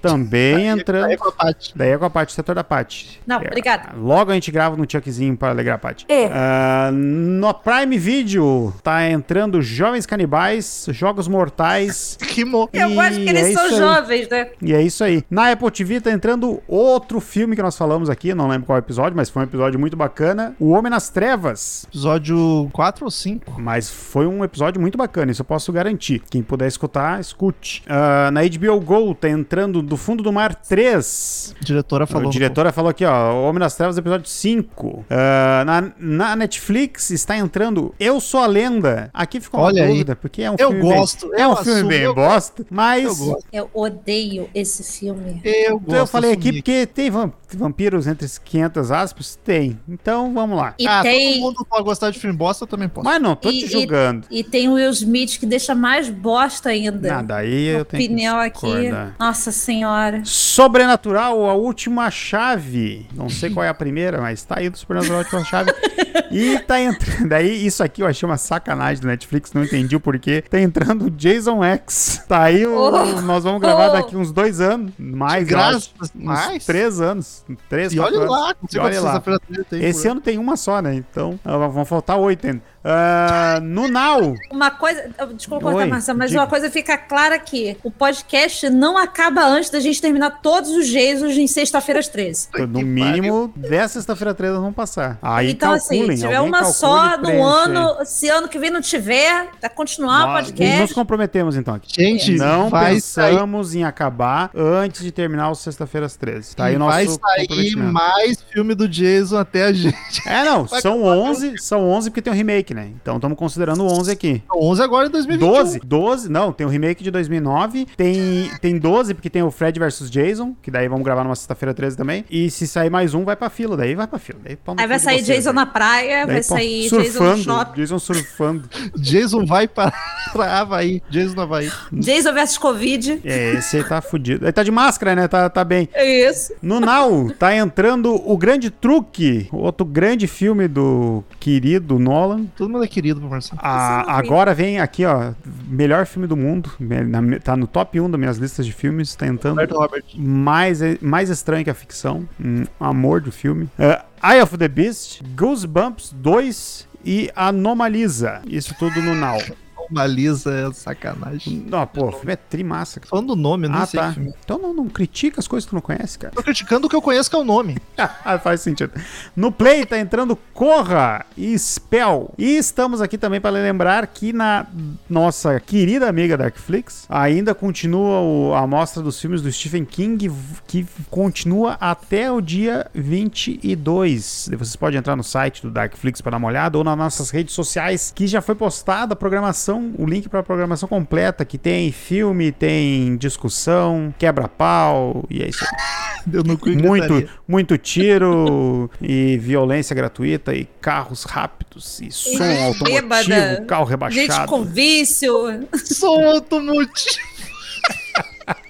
também entrando. Aí é com a Paty. Daí é com a parte setor da Paty. Não, É, obrigada. Logo a gente grava no Chuckzinho para alegrar a Paty. É. Ah, no Prime Video tá entrando Jovens Canibais, Jogos Mortais. Rimou. Eu e gosto que eles é são jovens, né? E é isso aí. Na Apple TV tá entrando outro filme que nós falamos aqui, não lembro qual episódio, mas foi um episódio muito bacana. O Homem nas Trevas. Episódio 4 ou 5? Mas foi um episódio muito bacana, isso eu posso garantir. Quem puder escutar, escute. Ah, na HBO Go tá entrando entrando do fundo do mar 3. A diretora falou. A diretora falou aqui, ó, O Homem das Trevas, episódio 5. Ah, na, na Netflix está entrando Eu Sou a Lenda. Aqui ficou uma Olha aí. dúvida, porque é um Eu filme gosto, bem, é eu um filme assumo, bem eu bosta, Eu mas gosto. Eu odeio esse filme. Eu gosto. eu falei aqui porque tem vam- vampiros entre 500 aspas? Tem. Então vamos lá. E ah, tem. todo mundo pode gostar de filme bosta, eu também posso. Mas não tô E- te e- julgando. E tem o Will Smith que deixa mais bosta ainda. Nada, aí eu tenho que Opinião aqui. Nossa senhora. Sobrenatural, a última chave. Não sei qual é a primeira, mas tá aí do Sobrenatural, a última chave. E tá entrando. Daí, isso aqui eu achei uma sacanagem do Netflix, não entendi o porquê. Tá entrando o Jason X. Tá aí o. Oh. nós vamos gravar Oh. daqui uns dois anos. Mais, Graças, acho. Uns mais? três anos. Três, E olha anos. lá, E olha lá. sexta-feira tem Esse ano tem uma só, né? Então, ah, vão faltar oito ainda. Ah, no Now. Uma coisa. Desculpa Oi, cortar, Marcelo, mas diga. uma coisa fica clara aqui: o podcast não acaba antes da gente terminar todos os Jesus em sexta-feiras 13. Puta No que mínimo, dessa sexta-feira 13 nós vamos passar. Aí então, assim, calculem. se tiver uma só no ano, se ano que vem não tiver, vai continuar o Nós podcast. nos comprometemos então aqui. Gente, Não vai sair, pensamos em acabar antes de terminar o sexta-feiras 13. Tá aí nosso vai sair mais filme do Jason até a gente. É, não, Vai são acabar 11, são 11 porque tem um remake, né? Então estamos considerando 11 aqui. 11 agora em 2021. 12, 12, não, tem o remake de 2009, tem, tem 12 porque tem o Fred vs Jason, que daí vamos gravar numa sexta-feira 13 também. E se sair mais um, vai pra fila, daí vai pra fila. Daí, Aí vai sair vocês, Jason né? na praia, Daí, vai sair Jason no surfando, shopping. Jason surfando. Jason vai para pra Havaí. Jason Havaí. Jason versus Covid. É, esse aí tá fudido. Ele tá de máscara, né? Tá, tá bem. É isso. No Now, tá entrando o Grande Truque, outro grande filme do querido Nolan. Todo mundo é querido pro Marcelo. Ah, vi. agora vem aqui, ó, melhor filme do mundo. Na- tá no top 1 das minhas listas de filmes, tá entrando Roberto Robert. mais, mais estranho que a ficção. Um amor do filme. É, Eye of the Beast, Goosebumps 2 e Anomalisa. Isso tudo no Now. Uma lisa é sacanagem. Não, pô, o filme é trimassa. cara. Falando do nome, eu não Ah, sei tá. que. Então não, não critica as coisas que tu não conhece, cara. Tô criticando o que eu conheço que é o nome. Ah, faz sentido. No Play tá entrando Corra e Spell. E estamos aqui também para lembrar que na nossa querida amiga Darkflix ainda continua o- a mostra dos filmes do Stephen King, que continua até o dia 22. Vocês podem entrar no site do Darkflix para dar uma olhada ou nas nossas redes sociais, que já foi postada a programação, o link para a programação completa, que tem filme, tem discussão, quebra-pau, e é isso aí. Eu não cuido Muito, muito tiro e violência gratuita e carros rápidos e som Gente automotivo, bêbada. carro Gente rebaixado. com vício. Sou automotivo.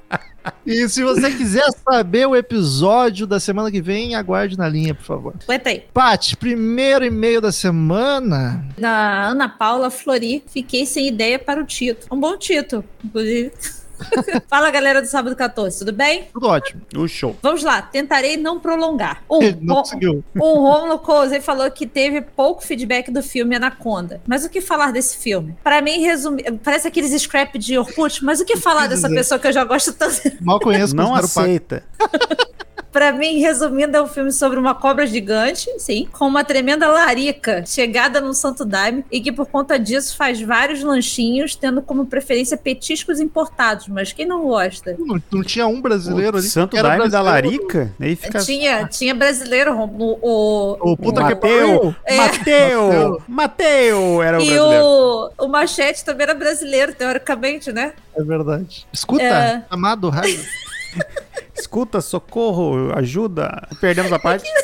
E se você quiser saber o episódio da semana que vem, aguarde na linha, por favor. Aguenta aí. Paty, primeiro e-mail da semana. Da Ana Paula Flori, fiquei sem ideia para o título. Um bom título, inclusive. Fala galera do Sábado 14, tudo bem? Tudo ótimo. O show. Vamos lá, tentarei não prolongar. Um, Não conseguiu. o Romulo Cousy falou que teve pouco feedback do filme Anaconda. Mas o que falar desse filme? Para mim, resumir, parece aqueles scrap de Orkut, mas o que falar dessa pessoa que eu já gosto tanto? Mal conheço, Não aceita. Pra mim, resumindo, é um filme sobre uma cobra gigante, sim, com uma tremenda larica chegada no Santo Daime e que por conta disso faz vários lanchinhos, tendo como preferência petiscos importados. Mas quem não gosta? Não, não tinha um brasileiro O ali. Santo Daime da. Larica? Aí fica. Tinha, tinha brasileiro, o, o, O puta o que Mateu, pariu. É. Mateu, Mateu era o e brasileiro. o, o Machete também era brasileiro, teoricamente, né? É verdade. Escuta, É. amado raio. Escuta, socorro, ajuda. Perdemos a parte.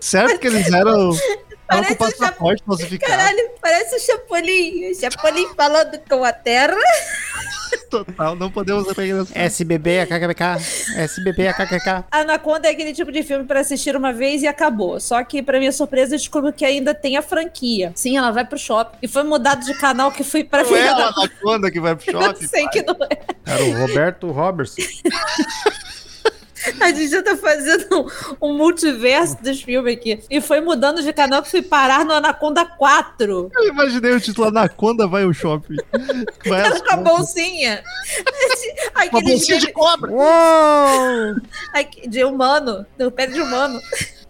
Certo que eles eram. Com Parece o passaporte falsificado. Caralho, parece o Chapolin. O Chapolin falando com a terra. Total, não podemos essa. SBB, AKKK. SBB, AKKK. Anaconda é aquele tipo de filme pra assistir uma vez e acabou. Só que, pra minha surpresa, eu descubro que ainda tem a franquia. Sim, ela vai pro shopping. E foi mudado de canal que fui pra Não é a ver. Anaconda que vai pro Eu shopping. sei que não é. Era o Roberto Robertson. A gente já tá fazendo um, um multiverso dos filmes aqui. E foi mudando de canal que fui parar no Anaconda 4. Eu imaginei o título Anaconda vai ao shopping. Vai Ela com a bolsinha. Uma Aqueles bolsinha de, de cobra. Uou! de humano. Do pé de humano.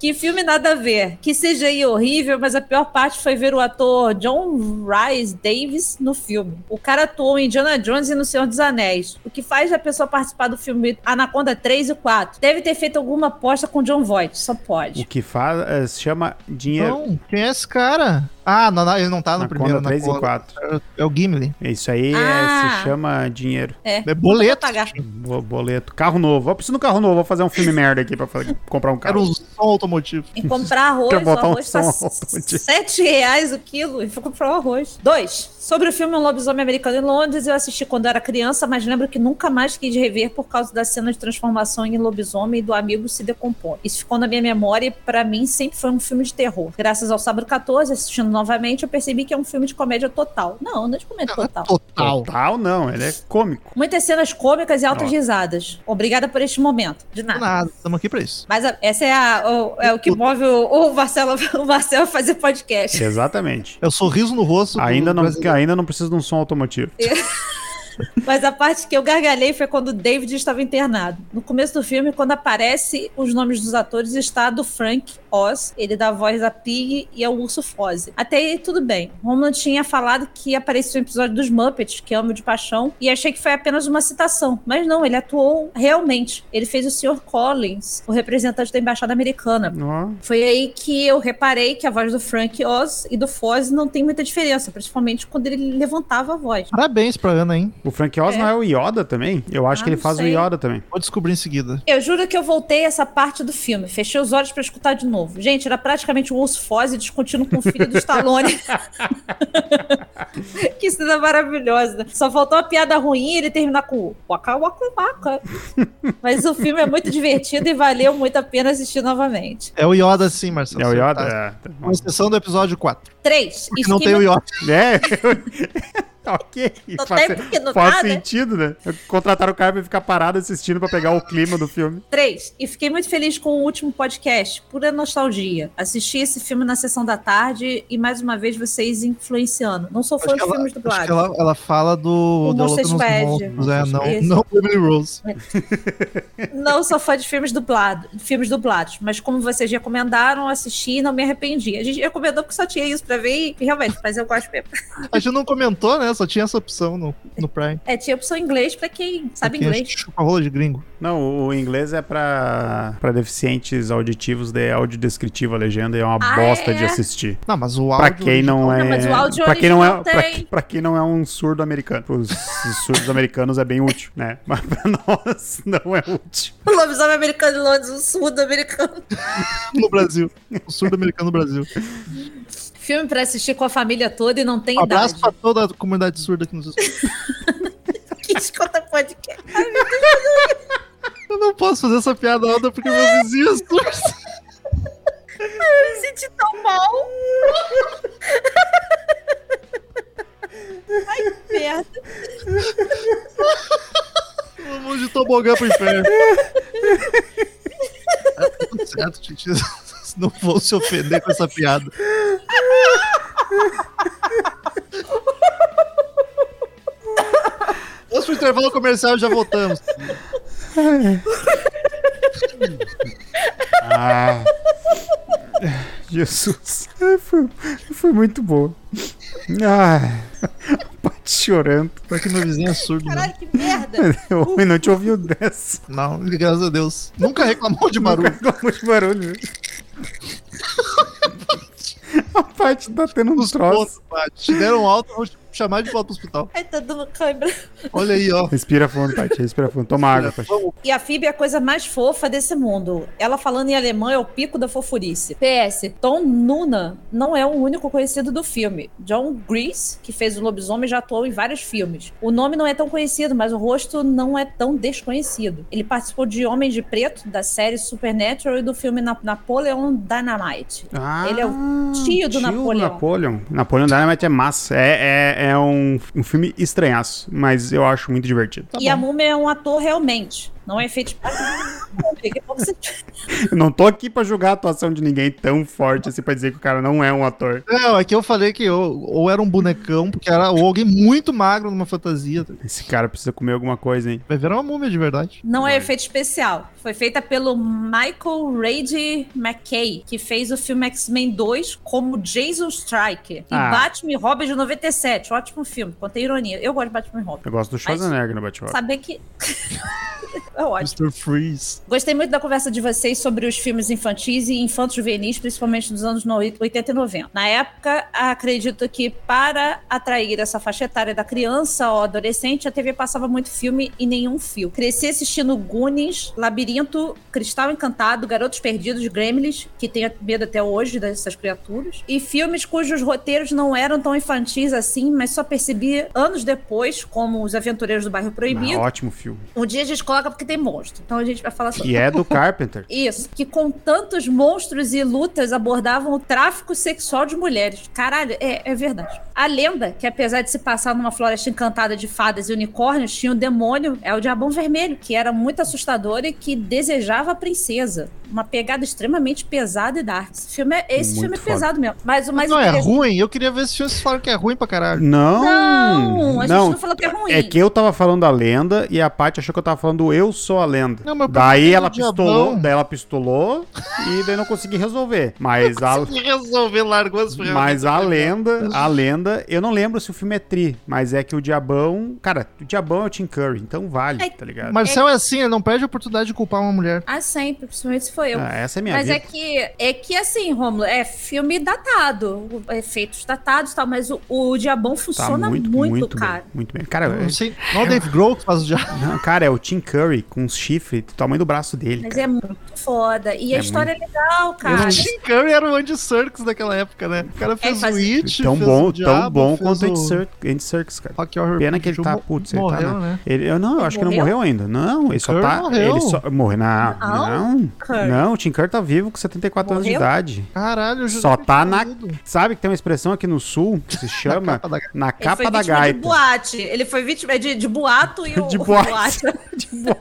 Que filme nada a ver. Que CGI horrível, mas a pior parte foi ver o ator John Rhys Davis no filme. O cara atuou em Indiana Jones e no Senhor dos Anéis. O que faz a pessoa participar do filme Anaconda 3 e 4. Deve ter feito alguma aposta com John Voight, só O pode. que faz é, se chama dinheiro. Não, quem é esse cara? Ah, não, não, ele não tá no na primeiro. conta 3 e Anaconda. 4. É o Gimli. Isso aí é- Ah. se chama dinheiro. É. É boleto. Vou pagar. Bo- Boleto. Carro novo. Eu preciso de um carro novo. Vou fazer um filme merda aqui pra fazer- comprar um Era carro. um som automotivo. E comprar arroz, Quer o botar um arroz tá som automotivo. 7 reais o quilo e foi comprar o arroz. Dois. Sobre o filme Um Lobisomem Americano em Londres, eu assisti quando eu era criança, mas lembro que nunca mais quis rever por causa da cena de transformação em lobisomem e do amigo se decompor. Isso ficou na minha memória e pra mim sempre foi um filme de terror. Graças ao Sábado 14, assistindo novamente, eu percebi que é um filme de comédia total. Não, não é de comédia total. Total. Total não, ele é cômico. Muitas cenas cômicas e altas Ó. risadas. Obrigada por este momento. De nada. Nada, estamos aqui pra isso. Mas a- essa é, a- o, é o que move o, o Marcelo, o Marcelo a fazer podcast. Exatamente. É o sorriso no rosto. Ainda não, ainda não precisa de um som automotivo. Mas a parte que eu gargalhei foi quando o David estava internado. No começo do filme, quando aparece os nomes dos atores, está do Frank Oz, ele dá a voz da Pig e ao Urso Fozzie. Até aí, tudo bem. Romulo tinha falado que apareceu no episódio dos Muppets, que amo de paixão, e achei que foi apenas uma citação. Mas não, ele atuou realmente. Ele fez o Sr. Collins, o representante da Embaixada Americana. Ó, Foi aí que eu reparei que a voz do Frank Oz e do Fozzie não tem muita diferença, principalmente quando ele levantava a voz. Parabéns pra Ana, hein? O Frank Oz É. não é o Yoda também? Eu acho Ah, que ele faz sei. o Yoda também. Vou descobrir em seguida. Eu juro que eu voltei a essa parte do filme. Fechei os olhos pra escutar de novo. Gente, era praticamente um osso Foz descontínuo com o filho do Stallone. que cena maravilhosa. Só faltou uma piada ruim e ele terminar com waka waka waka. Mas o filme é muito divertido e valeu muito a pena assistir novamente. É o Yoda sim, Marcelo. É o Yoda? tá- É. Com exceção do episódio 4. Três. Porque e não fiquei tem o Yoda. É. ok. Faz faz tá, né? sentido, né? Contrataram o cara pra ficar parado assistindo pra pegar o clima do filme. Três. E fiquei muito feliz com o último podcast, pura nostalgia. Assisti esse filme na sessão da tarde e mais uma vez vocês influenciando. Não sou fã Acho de ela, filmes dublados. ela, ela fala do O Squad. monstros, é, não, não Emily Rose. Não sou fã de filmes dublados, filmes dublados, mas como vocês recomendaram, assisti e não me arrependi. A gente recomendou porque só tinha isso pra ver e realmente, mas eu gosto mesmo. A gente não comentou, né? Só tinha essa opção no, no Prime. É, tinha opção em inglês pra quem sabe Quem inglês. chupa rola de gringo. Não, o inglês é pra, pra deficientes auditivos, de áudio descritivo a legenda e é uma Ah, bosta é? de assistir. Não, mas o Pra áudio. quem não é. Não, mas o áudio pra quem não é, pra, pra quem não é um surdo americano. Os, os surdos americanos é bem útil, né? Mas pra nós não é útil. O lobisomem americano de Londres, o surdo americano. no Brasil. O surdo americano no Brasil. Filme pra assistir com a família toda e não tem Um abraço idade. pra toda a comunidade surda que nos escuta. Que escuta podcast. Eu não posso fazer essa piada alta porque meu vizinho é surdo. Eu me senti tão mal. Ai, que merda. Vamos de tobogã pro inferno. Tá tudo certo, gente. Não vou se ofender com essa piada. Vamos pro intervalo comercial e já voltamos. Ah. Jesus. Foi, foi muito boa. Ah. Pate chorando. Porque meu vizinho é surdo, né? Caralho, que merda. O homem não te ouviu dessa. Não, graças a Deus. Nunca reclamou de barulho. Nunca reclamou de barulho. A parte tá tendo um Os troço. pontos, Paty. Te deram alto, eu vou te chamar de volta pro hospital. Ai, tá dando câimbra. Olha aí, ó. Respira fundo, Paty. Respira fundo. Toma água, Paty. Vamos. E a Phoebe é a coisa mais fofa desse mundo. Ela falando em alemão é o pico da fofurice. PS, Tom Nuna não é o único conhecido do filme. John Grease, que fez o lobisomem, já atuou em vários filmes. O nome não é tão conhecido, mas o rosto não é tão desconhecido. Ele participou de Homem de Preto, da série Supernatural e do filme Na- Napoleon Dynamite. Ah, Ele é o tio do Napoleão. Napoleon. Napoleon Dynamite é massa. É, é, é um, um filme estranhaço, mas eu acho muito divertido. Tá e a bom. Múmia é um ator realmente. Não é efeito especial. Você- Eu não tô aqui pra julgar a atuação de ninguém tão forte assim pra dizer que o cara não é um ator. Não, é que eu falei que ou, ou era um bonecão, porque era ou alguém muito magro numa fantasia. Esse cara precisa comer alguma coisa, hein? Vai virar uma múmia de verdade. Não é Vai. efeito especial. Foi feita pelo Michael Reid McKay, que fez o filme X-Men 2 como Jason Striker. E Ah. Batman e Robin de 97. Ótimo filme. Contei ironia. Eu gosto de Batman e Robin. Eu gosto do Schwarzenegger no Batman. Saber que. é ótimo. Mr. Freeze. Gostei muito da conversa de vocês sobre os filmes infantis e infantos juvenis, principalmente dos anos no- 80 e 90. Na época, acredito que para atrair essa faixa etária da criança ou adolescente, a TV passava muito filme e nenhum fio. Cresci assistindo Goonies, Labirinto, Cristal Encantado, Garotos Perdidos, Gremlins, que tenho medo até hoje dessas criaturas, e filmes cujos roteiros não eram tão infantis assim, mas só percebi anos depois, como Os Aventureiros do Bairro Ah, Proibido. ótimo filme. Um dia a gente coloca porque tem monstro, então a gente vai falar sobre E é do Carpenter. isso, que com tantos monstros e lutas abordavam o tráfico sexual de mulheres. Caralho, é, é verdade. A lenda, que apesar de se passar numa floresta encantada de fadas e unicórnios, tinha um demônio, é o Diabão Vermelho, que era muito assustador e que desejava a princesa. Uma pegada extremamente pesada e dark. Esse filme é, esse Muito filme é pesado mesmo. Mas o mais não, é ruim. Eu queria ver filme, vocês falaram que é ruim pra caralho. Não! Não, a gente não falou que é ruim. É que eu tava falando da lenda e a Paty achou que eu tava falando do Eu Sou a Lenda. Não, daí ela pistolou, Diabão. daí ela pistolou e daí não consegui resolver. Mas a, resolver, largou as mas a lenda, a lenda, eu não lembro se o filme é tri, mas é que o Diabão, cara, o Diabão é o Tim Curry, então vale, É, tá ligado? Marcel é assim, ele não perde a oportunidade de culpar uma mulher. Ah, sempre, principalmente se foi eu. Ah, essa é minha Mas vida. é que, é que assim, Romulo, é filme datado, efeitos datados e tal, mas o, o Diabão Tá funciona muito, muito, muito, cara. bem, muito bem. Cara, Não sei. Não é o Dave Grohl que faz o diabo. não, cara, é o Tim Curry com os chifres do tamanho do braço dele. Mas cara. é muito foda. E a É história é legal, cara. O Curry era o Andy Serkis daquela época, né? O cara fez faz- o It, tão fez bom, o Diabo, tão bom quanto o Andy o Serkis, Andy Serkis, cara. Rock Horror Pena que ele tá, putz, ele morreu, tá na, né? ele, eu não, eu acho que ele não Morreu? morreu ainda. Não, ele só tá, morreu. ele só morreu na, Não, não, não, o Tim Curry tá vivo com 74 anos de Morreu? idade. Caralho, eu Só tá na, sabe que tem uma expressão aqui no sul que se chama capa da- na Ele capa foi da vítima de gaita. boate. Ele foi vítima de, de boato e o De boate. de boate.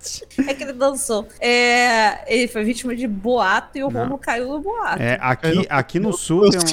É que ele dançou. É, ele foi vítima de boato e o. Romulo caiu no boato. É, aqui, não- aqui no sul Foi tem um,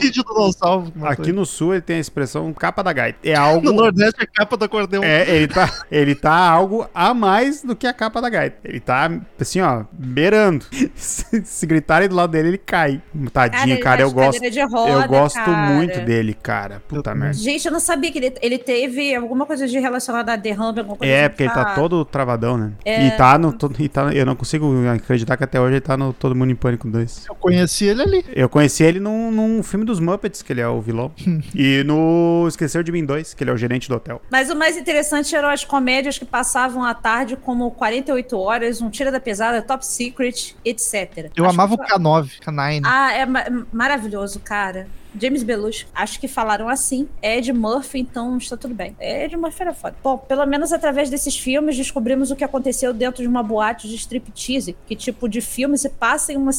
do aqui no sul ele tem a expressão capa da gaita. É algo No Nordeste é capa do acordeão. É, ele tá, ele tá algo a mais do que a capa da gaita. Ele tá, assim, ó, beirando. Se, se gritarem do lado dele, ele cai. Tadinho, ele cara, tá eu gosto. roda, eu gosto cara. muito dele, cara. Puta Eu merda. Gente, eu não sabia que ele, ele teve alguma coisa de relacionada a derrame, alguma coisa É, assim, porque ele tá cara. todo travadão, né? É. E tá no. todo- e tá, eu não consigo acreditar que até hoje ele tá no Todo Mundo em Pânico 2. Eu conheci ele ali. Eu conheci ele num, num filme dos Muppets, que ele é o vilão. e no Esqueceu de Mim 2, que ele é o gerente do hotel. Mas o mais interessante eram as comédias que passavam à tarde, como 48 Horas, Um Tira da Pesada, Top Secret, etc. Eu Acho amava o que- K9, K9. Ah, é ma- maravilhoso, cara. James Belushi. Acho que falaram assim. Ed Murphy, então está tudo bem. Ed Murphy era foda. Bom, pelo menos através desses filmes descobrimos o que aconteceu dentro de uma boate de striptease. Que tipo de filme se passa em uma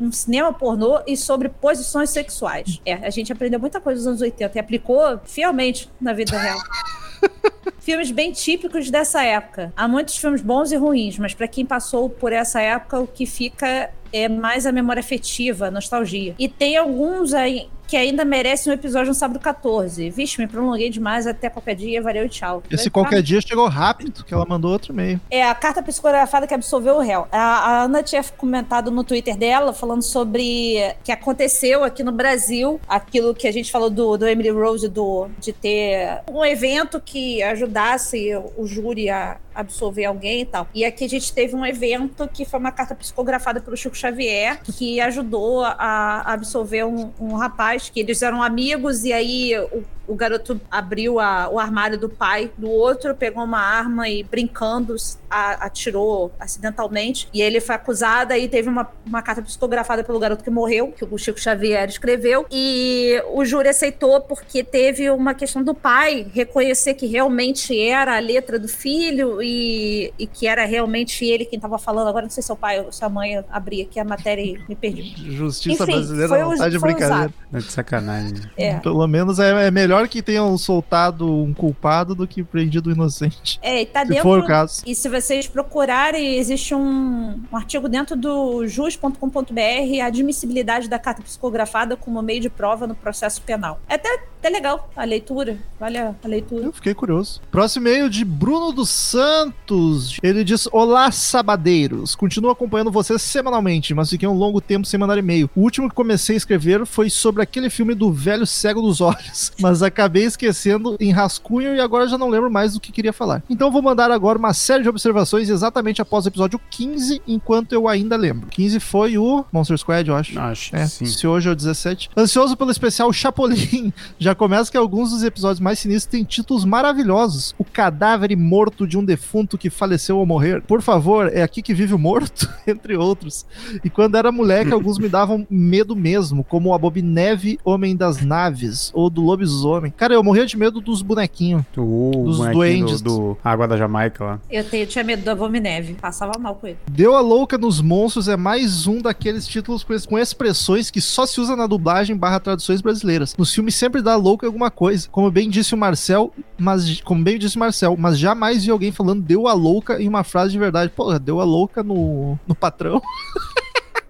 um cinema pornô e sobre posições sexuais. É, a gente aprendeu muita coisa nos anos 80 e aplicou fielmente na vida real. Filmes bem típicos dessa época. Há muitos filmes bons e ruins, mas para quem passou por essa época, o que fica é mais a memória afetiva, a nostalgia. E tem alguns aí que ainda merecem um episódio no sábado 14. Vixe, me prolonguei demais até qualquer dia, valeu e tchau. Esse Vai qualquer dia chegou rápido, que ela mandou outro e-mail. é a carta psicografada que absolveu o réu. A, a Ana tinha comentado no Twitter dela, falando sobre que aconteceu aqui no Brasil, aquilo que a gente falou do, do Emily Rose, do, de ter um evento que ajudasse o júri a absolver alguém e tal. E aqui a gente teve um evento que foi uma carta psicografada pelo Chico Xavier, que ajudou a, a absolver um, um rapaz que eles eram amigos e aí o, o garoto abriu a- o armário do pai do outro, pegou uma arma e brincando a- atirou acidentalmente. E ele foi acusado aí teve uma, uma carta psicografada pelo garoto que morreu, que o Chico Xavier escreveu. E o júri aceitou porque teve uma questão do pai reconhecer que realmente era a letra do filho e, e que era realmente ele quem estava falando. Agora não sei se é o pai ou se a mãe abri aqui a matéria e me perdi. Justiça Enfim, brasileira foi não us- tá de brincadeira. De sacanagem. É. Pelo menos é, é melhor que tenham soltado um culpado do que prendido um inocente. É, e tá Se dentro. for o caso. E se vocês procurarem, existe um, um artigo dentro do jus.com.br, a admissibilidade da carta psicografada como meio de prova no processo penal. É até, até legal a leitura. Vale a, a leitura. Eu fiquei curioso. Próximo e-mail de Bruno dos Santos. Ele diz: Olá, sabadeiros. Continuo acompanhando vocês semanalmente, mas fiquei um longo tempo sem mandar e-mail. O último que comecei a escrever foi sobre aquele filme do velho cego dos olhos, mas acabei esquecendo em rascunho e agora já não lembro mais do que queria falar. Então vou mandar agora uma série de observações exatamente após o episódio 15, enquanto eu ainda lembro. 15 foi o Monster Squad, eu acho. Acho É, sim. se hoje é o 17. Ansioso pelo especial Chapolin. Já começa que alguns dos episódios mais sinistros têm títulos maravilhosos. O cadáver morto de um defunto que faleceu ao morrer. Por favor, é aqui que vive o morto? Entre outros. E quando era moleque, alguns me davam medo mesmo, como o Abomineve Homem das Naves, ou do Lobisomem. Cara, eu morria de medo dos bonequinhos. O Dos bonequinho duendes. Do, do Água da Jamaica lá. Eu, tenho, eu tinha medo do Abomineve. Passava mal com ele. Deu a louca nos monstros é mais um daqueles títulos com es- com expressões que só se usa na dublagem barra traduções brasileiras. Nos filmes sempre dá louca em alguma coisa. Como bem disse o Marcel, mas como bem disse o Marcel, mas jamais vi alguém falando deu a louca em uma frase de verdade. Porra, deu a louca no, no patrão.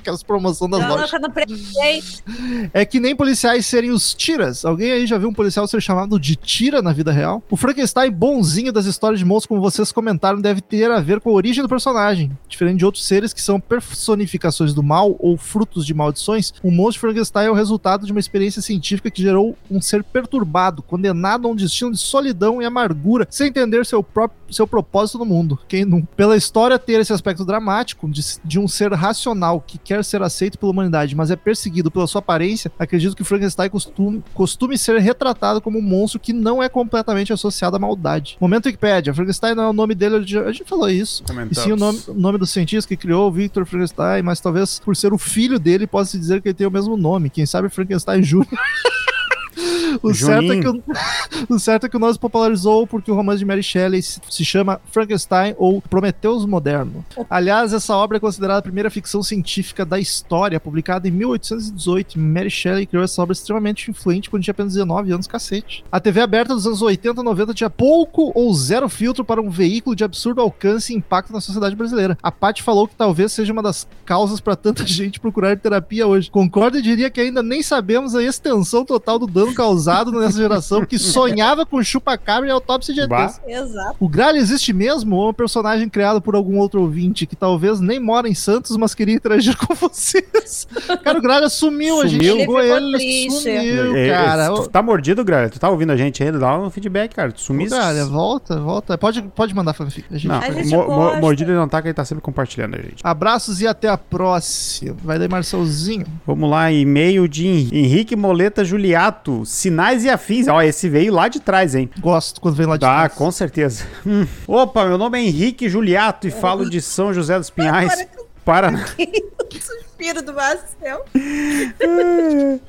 Aquelas promoções das Não, lojas. nunca não. É que nem policiais serem os tiras. Alguém aí já viu um policial ser chamado de tira na vida real? O Frankenstein bonzinho das histórias de monstros, como vocês comentaram, deve ter a ver com a origem do personagem. Diferente de outros seres que são personificações do mal ou frutos de maldições, o monstro Frankenstein é o resultado de uma experiência científica que gerou um ser perturbado, condenado a um destino de solidão e amargura, sem entender seu próprio seu propósito no mundo. Quem não? Pela história ter esse aspecto dramático de, de um ser racional que quer ser aceito pela humanidade, mas é perseguido pela sua aparência, acredito que Frankenstein costume, costume ser retratado como um monstro que não é completamente associado à maldade. Momento Wikipedia, Frankenstein não é o nome dele, a gente falou isso. E sim o nome, nome do cientista que criou, Victor Frankenstein, mas talvez por ser o filho dele, possa se dizer que ele tem o mesmo nome. Quem sabe Frankenstein Jr. O certo, é que o, o certo é que o nome se popularizou porque o romance de Mary Shelley se, chama Frankenstein ou Prometheus Moderno. Aliás, essa obra é considerada a primeira ficção científica da história, publicada em 1818. Mary Shelley criou essa obra extremamente influente quando tinha apenas 19 anos, cacete. A TV aberta dos anos 80 e 90 tinha pouco ou zero filtro para um veículo de absurdo alcance e impacto na sociedade brasileira. A Paty falou que talvez seja uma das causas para tanta gente procurar terapia hoje. Concordo e diria que ainda nem sabemos a extensão total do dano causado nessa geração que sonhava com chupa-cabra e autópsia de. ETs. Exato. O Gralha existe mesmo ou é um personagem criado por algum outro ouvinte que talvez nem mora em Santos, mas queria interagir com vocês? Cara, o Gralha sumiu, a gente Sumiu. ligou Ele ele, sumiu, É, é, cara. tu Ô, tá mordido, Gralha? Tu tá ouvindo a gente ainda? Dá um feedback, cara. Tu sumiste. Gralha, volta, volta. Pode, pode mandar fanfic. A gente Não, A gente mo- mordido ele não tá, que ele tá sempre compartilhando a gente. Abraços e até a próxima. Vai daí, Marcelzinho. Vamos lá, e-mail de Hen- Henrique Moleta Juliato. Sinais e afins. Ó, esse veio lá de trás, hein? Gosto quando vem lá de Tá, trás. com certeza. Hum. Opa, meu nome é Henrique Juliato e falo de São José dos Pinhais, Paraná. Suspiro do Marcel.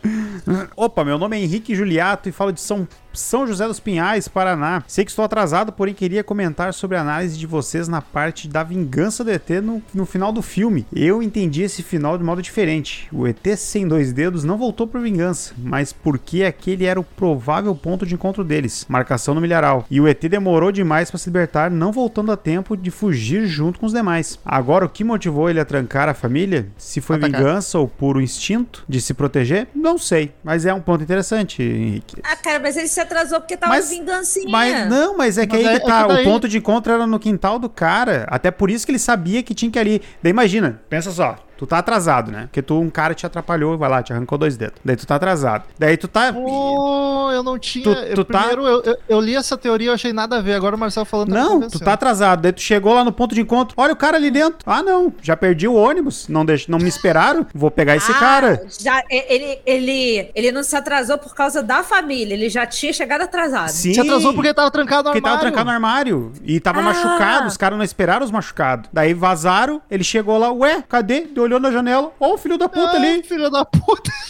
Opa, meu nome é Henrique Juliato e falo de São, São José dos Pinhais, Paraná. Sei que estou atrasado, porém queria comentar sobre a análise de vocês na parte da vingança do ET no, no final do filme. Eu entendi esse final de modo diferente. O ET sem dois dedos não voltou por vingança, mas porque aquele era o provável ponto de encontro deles, marcação no milharal. E o ET demorou demais para se libertar, não voltando a tempo de fugir junto com os demais. Agora, o que motivou ele a trancar a família? Se foi. Vingança ou puro instinto de se proteger? Não sei, mas é um ponto interessante, Henrique. Ah, cara, mas ele se atrasou porque tava Mas- vingancinha. Mas não, mas é que Mas aí é- que tá. é que daí- O ponto de encontro era no quintal do cara. Até por isso que ele sabia que tinha que ir ali. Daí imagina, pensa só. Tu tá atrasado, né? Porque tu, um cara te atrapalhou, vai lá, te arrancou dois dedos. Daí tu tá atrasado. Daí tu tá. Oh, eu não tinha. Tu- eu- tu tá- Primeiro, eu, eu, eu li essa teoria, eu achei nada a ver. Agora o Marcelo falando tá Não, tu tá atrasado. Daí tu chegou lá no ponto de encontro. Olha o cara ali dentro. Ah, não. Já perdi o ônibus. Não, deix... não me esperaram. Vou pegar esse Ah, cara. Já, ele, ele, ele não se atrasou por causa da família, ele já tinha chegado atrasado. Sim. Se atrasou porque tava trancado no Porque armário. tava trancado no armário. E tava Ah. machucado. Os caras não esperaram os machucados. Daí vazaram. Ele chegou lá. Ué, cadê? Ele olhou na janela. Ó, o filho da puta Ah, ali. filho da puta.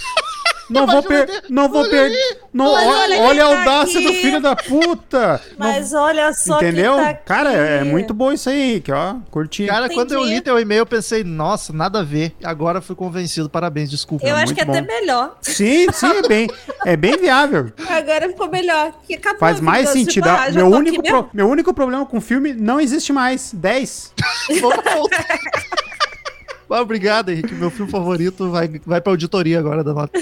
Não vou, per não vou olha perder. Não, olha olha, ele olha a tá audácia do aqui. filho da puta. Não- Mas olha só Entendeu? tá. Cara, é, é muito bom isso aí, que ó, curti. Cara, quando eu Entendi. li teu e-mail, eu pensei, nossa, nada a ver. Agora fui convencido. Parabéns, desculpa. Eu acho muito que é até bom. melhor. Sim, sim, é bem, é bem viável. Agora ficou melhor. Acabou Faz mais sentido. Ah, meu, único pro- meu único problema com o filme não existe mais. 10. Obrigado, Henrique. Meu filme favorito vai, vai pra auditoria agora da nota.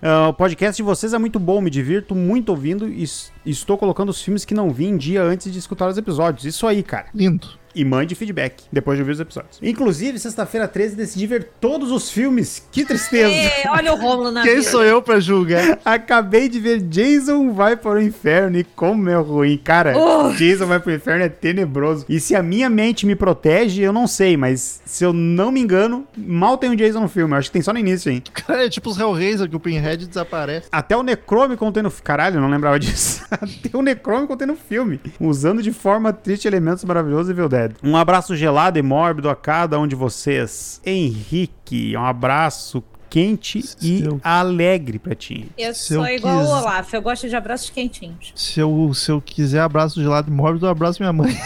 Ah, o podcast de vocês é muito bom, me divirto muito ouvindo e estou colocando os filmes que não vi em dia antes de escutar os episódios. Isso aí, cara. Lindo. E mande feedback depois de ouvir os episódios. Inclusive, sexta-feira 13 decidi ver todos os filmes. Que tristeza. É, olha o Romulo na Quem vida. sou eu pra julgar? Acabei de ver Jason vai para o inferno e como é ruim. Cara, Oh. Jason vai para o inferno é tenebroso. E se a minha mente me protege, eu não sei, mas se eu não me engano, mal tem o Jason no filme. Eu acho que tem só no início, hein? Cara, é tipo os Hellraiser que o Pinhead desaparece. Até o Necromicon tem no... Caralho, eu não lembrava disso. Até o Necromicon tem no filme. Usando de forma triste elementos maravilhosos Evil Dead. Um abraço gelado e mórbido a cada um de vocês. Henrique, um abraço quente e Seu- alegre pra ti. Eu Se sou eu igual quis- o Olaf, eu gosto de abraços quentinhos. Se eu, se eu quiser abraço de lado mórbido, eu abraço minha mãe.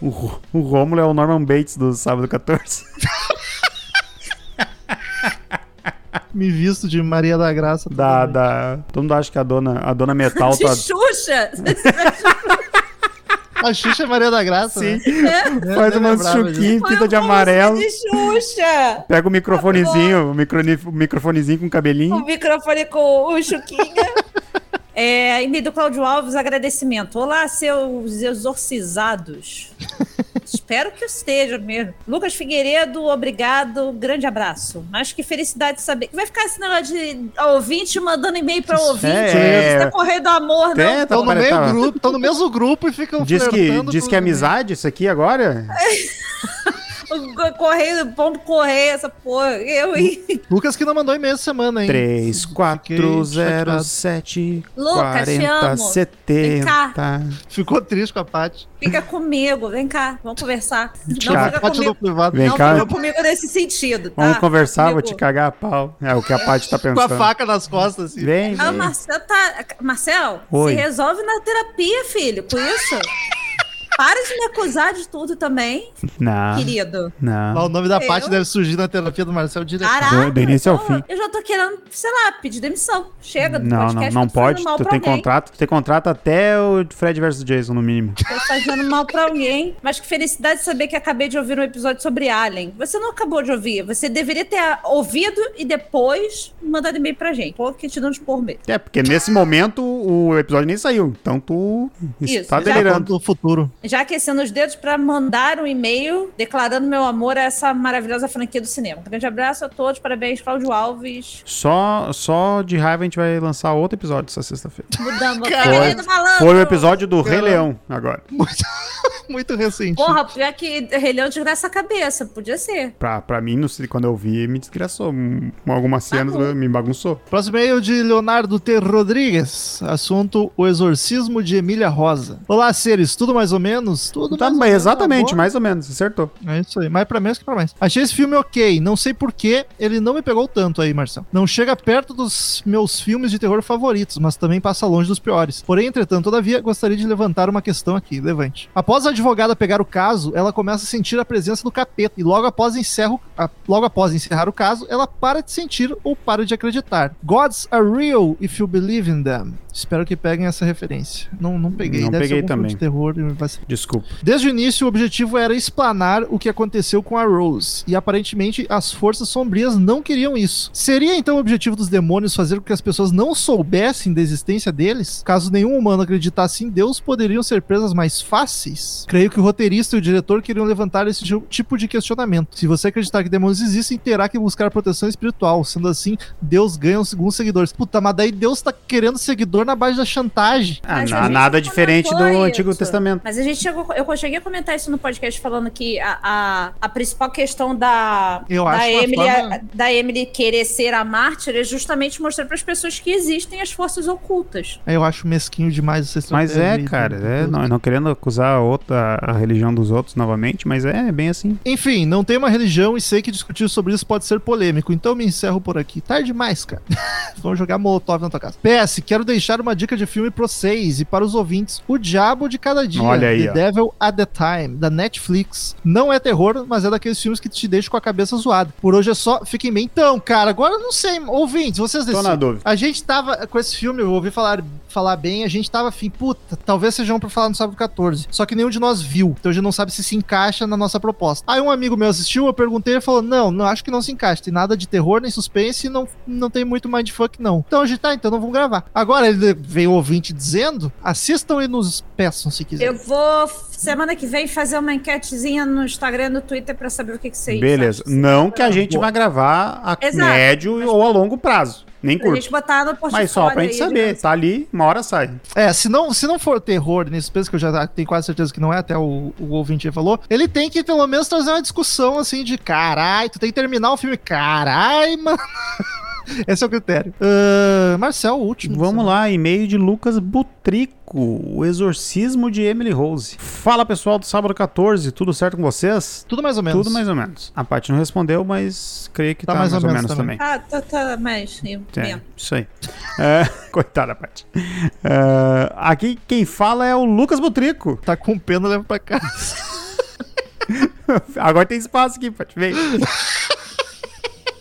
O, o, o Rômulo é o Norman Bates do Sábado 14. Me visto de Maria da Graça. Da, da... Todo mundo acha que a dona, a dona Metal De tá... Xuxa! A Xuxa é Maria da Graça, Sim. né? Faz nem umas lembrava chuquinhas, pinta de uma amarelo. De Xuxa! Pega o microfonezinho, o, microni- o microfonezinho com O cabelinho. microfone com o Chuquinha. É, e-mail do Cláudio Alves, agradecimento. Olá, seus exorcizados. Espero que eu esteja mesmo. Lucas Figueiredo, obrigado. Grande abraço. Mas que felicidade de saber. Vai ficar esse negócio de ouvinte mandando e-mail pra ouvinte. É. É do amor, não. É, tá Estão no, meio tá- grupo, no mesmo grupo e ficam Diz que, diz que é amizade isso aqui agora? O correio, pombo correio, essa porra. Eu e. Lucas que não mandou e-mail essa semana, hein? 3, 4, 0, chateado. 7, Lucas, te 40, amo. 70. Ficou triste com a Paty. Fica comigo, vem cá, vamos conversar. Não Cá. fica Paty no comigo. privado. Vem não cá. fica comigo nesse sentido, tá? Vamos conversar, vou Comigo. te cagar a pau. É o que a Paty tá Com a pensando. faca nas costas, assim. Vem, Ah, o vem. Marcel tá. Marcel, Oi. se resolve na terapia, filho, com isso. Para de me acusar de tudo também, Não, querido. Lá não. o nome da Eu? Paty deve surgir na terapia do Marcel direto. Caraca, Do- do início ao pô, fim. Eu já tô querendo, sei lá, pedir demissão. Chega do Não, não, podcast. não fazendo pode. Tu tem alguém. contrato, tu tem contrato até o Fred vs Jason, no mínimo. Tô fazendo mal pra alguém. Mas que felicidade saber que acabei de ouvir um episódio sobre Alien. Você não acabou de ouvir. Você deveria ter ouvido e depois mandado e-mail pra gente. Pô, que te dando por medo. É, porque nesse momento o episódio nem saiu. Então tu Isso, está já delirando. do futuro. Já aquecendo os dedos pra mandar um e-mail declarando meu amor a essa maravilhosa franquia do cinema. Um grande abraço a todos, parabéns, Cláudio Alves. Só, só de raiva a gente vai lançar outro episódio essa sexta-feira. Mudamos. Cara, Foi, foi o episódio do Rei. Leão agora. Muito, muito recente. Porra, pior que Rei Leão desgraça a cabeça. Podia ser. Pra, pra mim, não sei, quando eu vi, me desgraçou. Algumas cenas Bagun- me bagunçou. Próximo e-mail de Leonardo T. Rodrigues. Assunto: O Exorcismo de Emília Rosa. Olá, seres. Tudo mais ou menos? Tudo Tá, mais ou menos, exatamente, tá mais ou menos, acertou. É isso aí, mais pra menos que pra mais. Achei esse filme ok, não sei porquê, ele não me pegou tanto aí, Marcelo. Não chega perto dos meus filmes de terror favoritos, mas também passa longe dos piores. Porém, entretanto, todavia, gostaria de levantar uma questão aqui, levante. Após a advogada pegar o caso, ela começa a sentir a presença do capeta, e logo após, encerro, a- logo após encerrar o caso, ela para de sentir ou para de acreditar. Gods are real if you believe in them. Espero que peguem essa referência. Não, não peguei, Não deve peguei também. de terror. ser Desculpa. Desde o início, o objetivo era explanar o que aconteceu com a Rose, e aparentemente as forças sombrias não queriam isso. Seria então o objetivo dos demônios fazer com que as pessoas não soubessem da existência deles? Caso nenhum humano acreditasse em Deus, poderiam ser presas mais fáceis? Creio que o roteirista e o diretor queriam levantar esse ti- tipo de questionamento. Se você acreditar que demônios existem, terá que buscar proteção espiritual. Sendo assim, Deus ganha alguns seguidores. Puta, mas daí Deus tá querendo seguidor na base da chantagem. Ah, na- nada diferente do comentou Antigo isso. Testamento. Mas a gente chegou. Eu cheguei a comentar isso no podcast falando que a, a, a principal questão da, Eu da, Emily, forma- da Emily querer ser a mártir é justamente mostrar para as pessoas que existem as forças ocultas. Eu acho mesquinho demais essa Mas é, aí, cara, é, não, não querendo acusar a outra, a religião dos outros novamente, mas é bem assim. Enfim, não tem uma religião e sei que discutir sobre isso pode ser polêmico, então me encerro por aqui. Tarde demais, cara. Vamos jogar Molotov na tua casa. PS, quero deixar uma dica de filme pro vocês e para os ouvintes. O Diabo de Cada Dia, Olha aí, The ó. Devil at the Time, da Netflix. Não é terror, mas é daqueles filmes que te deixam com a cabeça zoada. Por hoje é só, fiquem bem. Então, cara, agora eu não sei, ouvintes, vocês Tô na decidem. dúvida. A gente tava com esse filme, eu ouvi falar, falar bem, a gente tava afim, puta, talvez sejam pra falar no sábado 14. Só que nenhum de nós viu, então a gente não sabe se se encaixa na nossa proposta. Aí um amigo meu assistiu, eu perguntei, ele falou: Não, não acho que não se encaixa. Tem nada de terror nem suspense e não, não tem muito mindfuck, não. Então a gente tá, então não vamos gravar. Agora ele veio o ouvinte dizendo: assistam e nos peçam se quiser. Eu vou, semana que vem, fazer uma enquetezinha no Instagram e no Twitter pra saber o que, que vocês Beleza. acham. Não que a gente vai gravar a Exato. médio ou a longo prazo. Nem Pra curto. gente botar no portfólio Mas só pra gente aí, saber. Tá ali, uma hora sai. É, se não, se não for terror nem suspense, que eu já tenho quase certeza que não é, até o, o ouvinte falou, ele tem que pelo menos trazer uma discussão assim de carai, tu tem que terminar o filme, carai, mano. Esse é o critério. Ah, Marcel, último. Vamos lá, e-mail de Lucas Butrico, o exorcismo de Emily Rose. Fala pessoal do sábado 14, tudo certo com vocês? Tudo mais ou menos. Tudo mais ou menos. A Paty não respondeu, mas creio que tá, mais, ou menos, também. Ah, tá, tá, eu- É, isso aí. É, coitada, Paty. É, aqui quem fala é o Lucas Butrico. Tá com pena, leva pra casa. Agora tem espaço aqui, Paty. Vem.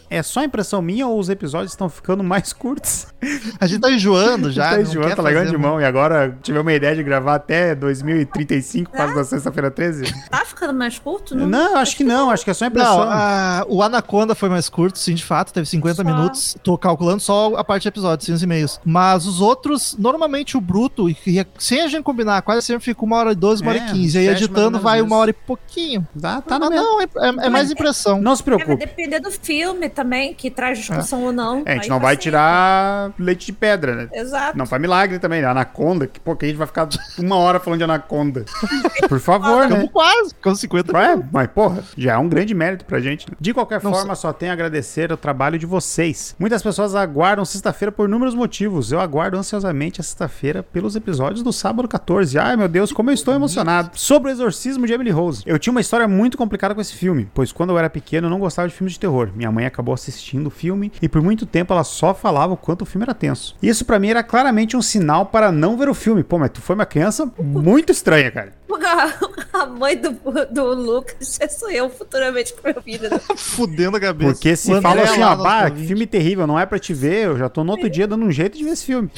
É só impressão minha ou os episódios estão ficando mais curtos? A gente tá enjoando já. tá não enjoando, tá largando de mão. E agora tive uma ideia de gravar até 2035, por causa da sexta-feira 13? Tá ficando mais curto? Não, acho que não, acho que é só impressão. Não, a- o Anaconda foi mais curto, sim, de fato, teve 50 Só. minutos. Tô calculando só a parte de episódios, 5 e meios. Mas os outros, normalmente o bruto, é- sem a gente combinar, quase sempre fica uma hora e 12, uma hora É, e 15. Aí fecha mais ou editando vai uma hora e pouquinho. Tá, tá não, é, é- é mais impressão. Não se É, vai preocupe. depender do filme também, que traz discussão ou não. É, a gente Aí não vai paciência. tirar leite de pedra, né? Exato. Não faz milagre também, né? Anaconda, que pô, que a gente vai ficar uma hora falando de anaconda. Por favor, né? Ficamos quase, ficamos 50 É, mas porra, já é um grande mérito pra gente. né? De qualquer Não forma, só tenho a agradecer o trabalho de vocês. Muitas pessoas aguardam sexta-feira por inúmeros motivos. Eu aguardo ansiosamente a sexta-feira pelos episódios do sábado 14. Ai, meu Deus, como eu estou emocionado. Sobre o exorcismo de Emily Rose. Eu tinha uma história muito complicada com esse filme, pois quando eu era pequeno eu não gostava de filmes de terror. Minha mãe acabou assistindo o filme e por muito tempo ela só falava o quanto o filme era tenso. Isso pra mim era claramente um sinal para não ver o filme. Pô, mas tu foi uma criança muito estranha, cara. A mãe do, do Lucas sou eu futuramente com meu filho. né? fudendo a cabeça. Porque se André fala assim, ó, bah, que filme terrível, não é pra te ver, eu já tô no outro dia dando um jeito de ver esse filme.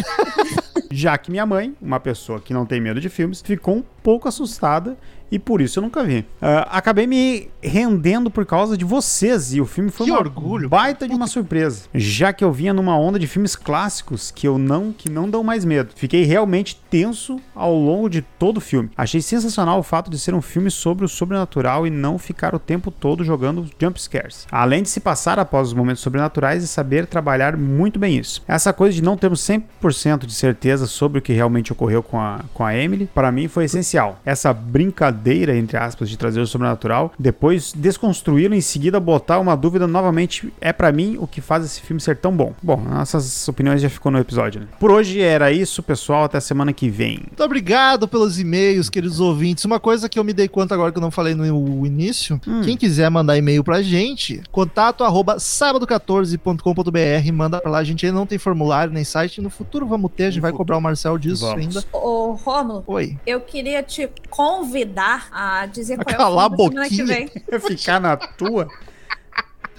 já que minha mãe, uma pessoa que não tem medo de filmes, ficou um pouco assustada e por isso eu nunca vi. Ah, acabei me rendendo por causa de vocês e o filme foi Que uma orgulho. baita de uma surpresa, já que eu vinha numa onda de filmes clássicos que eu não que não dão mais medo. Fiquei realmente tenso ao longo de todo o filme. Achei sensacional o fato de ser um filme sobre o sobrenatural e não ficar o tempo todo jogando jump scares. Além de se passar após os momentos sobrenaturais e saber trabalhar muito bem isso. Essa coisa de não termos 100% de certeza sobre o que realmente ocorreu com a, com a Emily, para mim foi essencial. Essa brincadeira, entre aspas, de trazer o sobrenatural, depois desconstruí-lo em seguida botar uma dúvida novamente, é para mim o que faz esse filme ser tão bom. Bom, nossas opiniões já ficou no episódio, né? Por hoje era isso, pessoal. Até semana que vem. Muito obrigado pelos e-mails, queridos ouvintes. Uma coisa que eu me dei conta agora que eu não falei no início, Hum. quem quiser mandar e-mail pra gente, contato arroba sábado14.com.br, manda pra lá. A gente ainda não tem formulário nem site. No futuro vamos ter, a gente vai cobrar o Marcel disso Vamos. ainda. Ô, Rômulo, Oi. eu queria te convidar a dizer A qual é o filme a boquinha. Ficar na tua.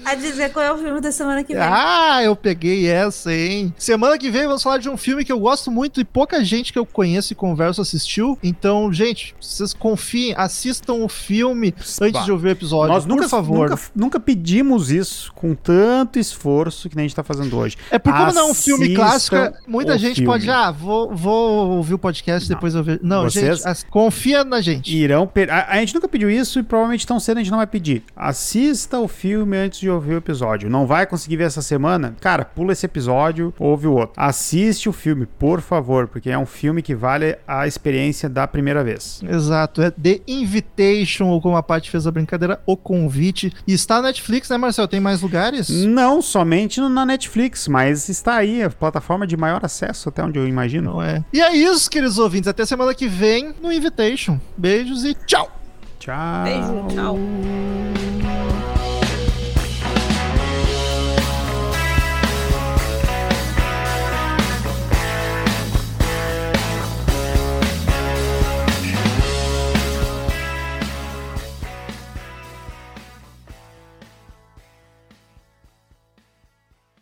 A dizer qual é o filme da semana que vem. Ah, eu peguei essa, hein? Semana que vem vamos falar de um filme que eu gosto muito e pouca gente que eu conheço e converso assistiu. Então, gente, vocês confiem, assistam o filme antes de ouvir o episódio. Nós nunca, por favor. Nunca, nunca pedimos isso com tanto esforço que nem a gente tá fazendo hoje. É porque como não é um filme clássico, é- muita gente filme. pode, ah, vou, vou ouvir o podcast, Não. depois eu vejo. Não, Vocês- gente, as- confia na gente. Irão per... a, a gente nunca pediu isso e provavelmente tão cedo a gente não vai pedir. Assista o filme antes de ouvir o episódio. Não vai conseguir ver essa semana? Cara, pula esse episódio, ouve o outro. Assiste o filme, por favor, porque é um filme que vale a experiência da primeira vez. Exato, é The Invitation, ou como a Paty fez a brincadeira, o convite. E está na Netflix, né, Marcel? Tem mais lugares? Não somente no- na Netflix, mas está aí, a plataforma de maior acesso, até onde eu imagino. Não é. E é isso, queridos ouvintes. Até semana que vem no Invitation. Beijos e tchau! Tchau. Beijo, tchau.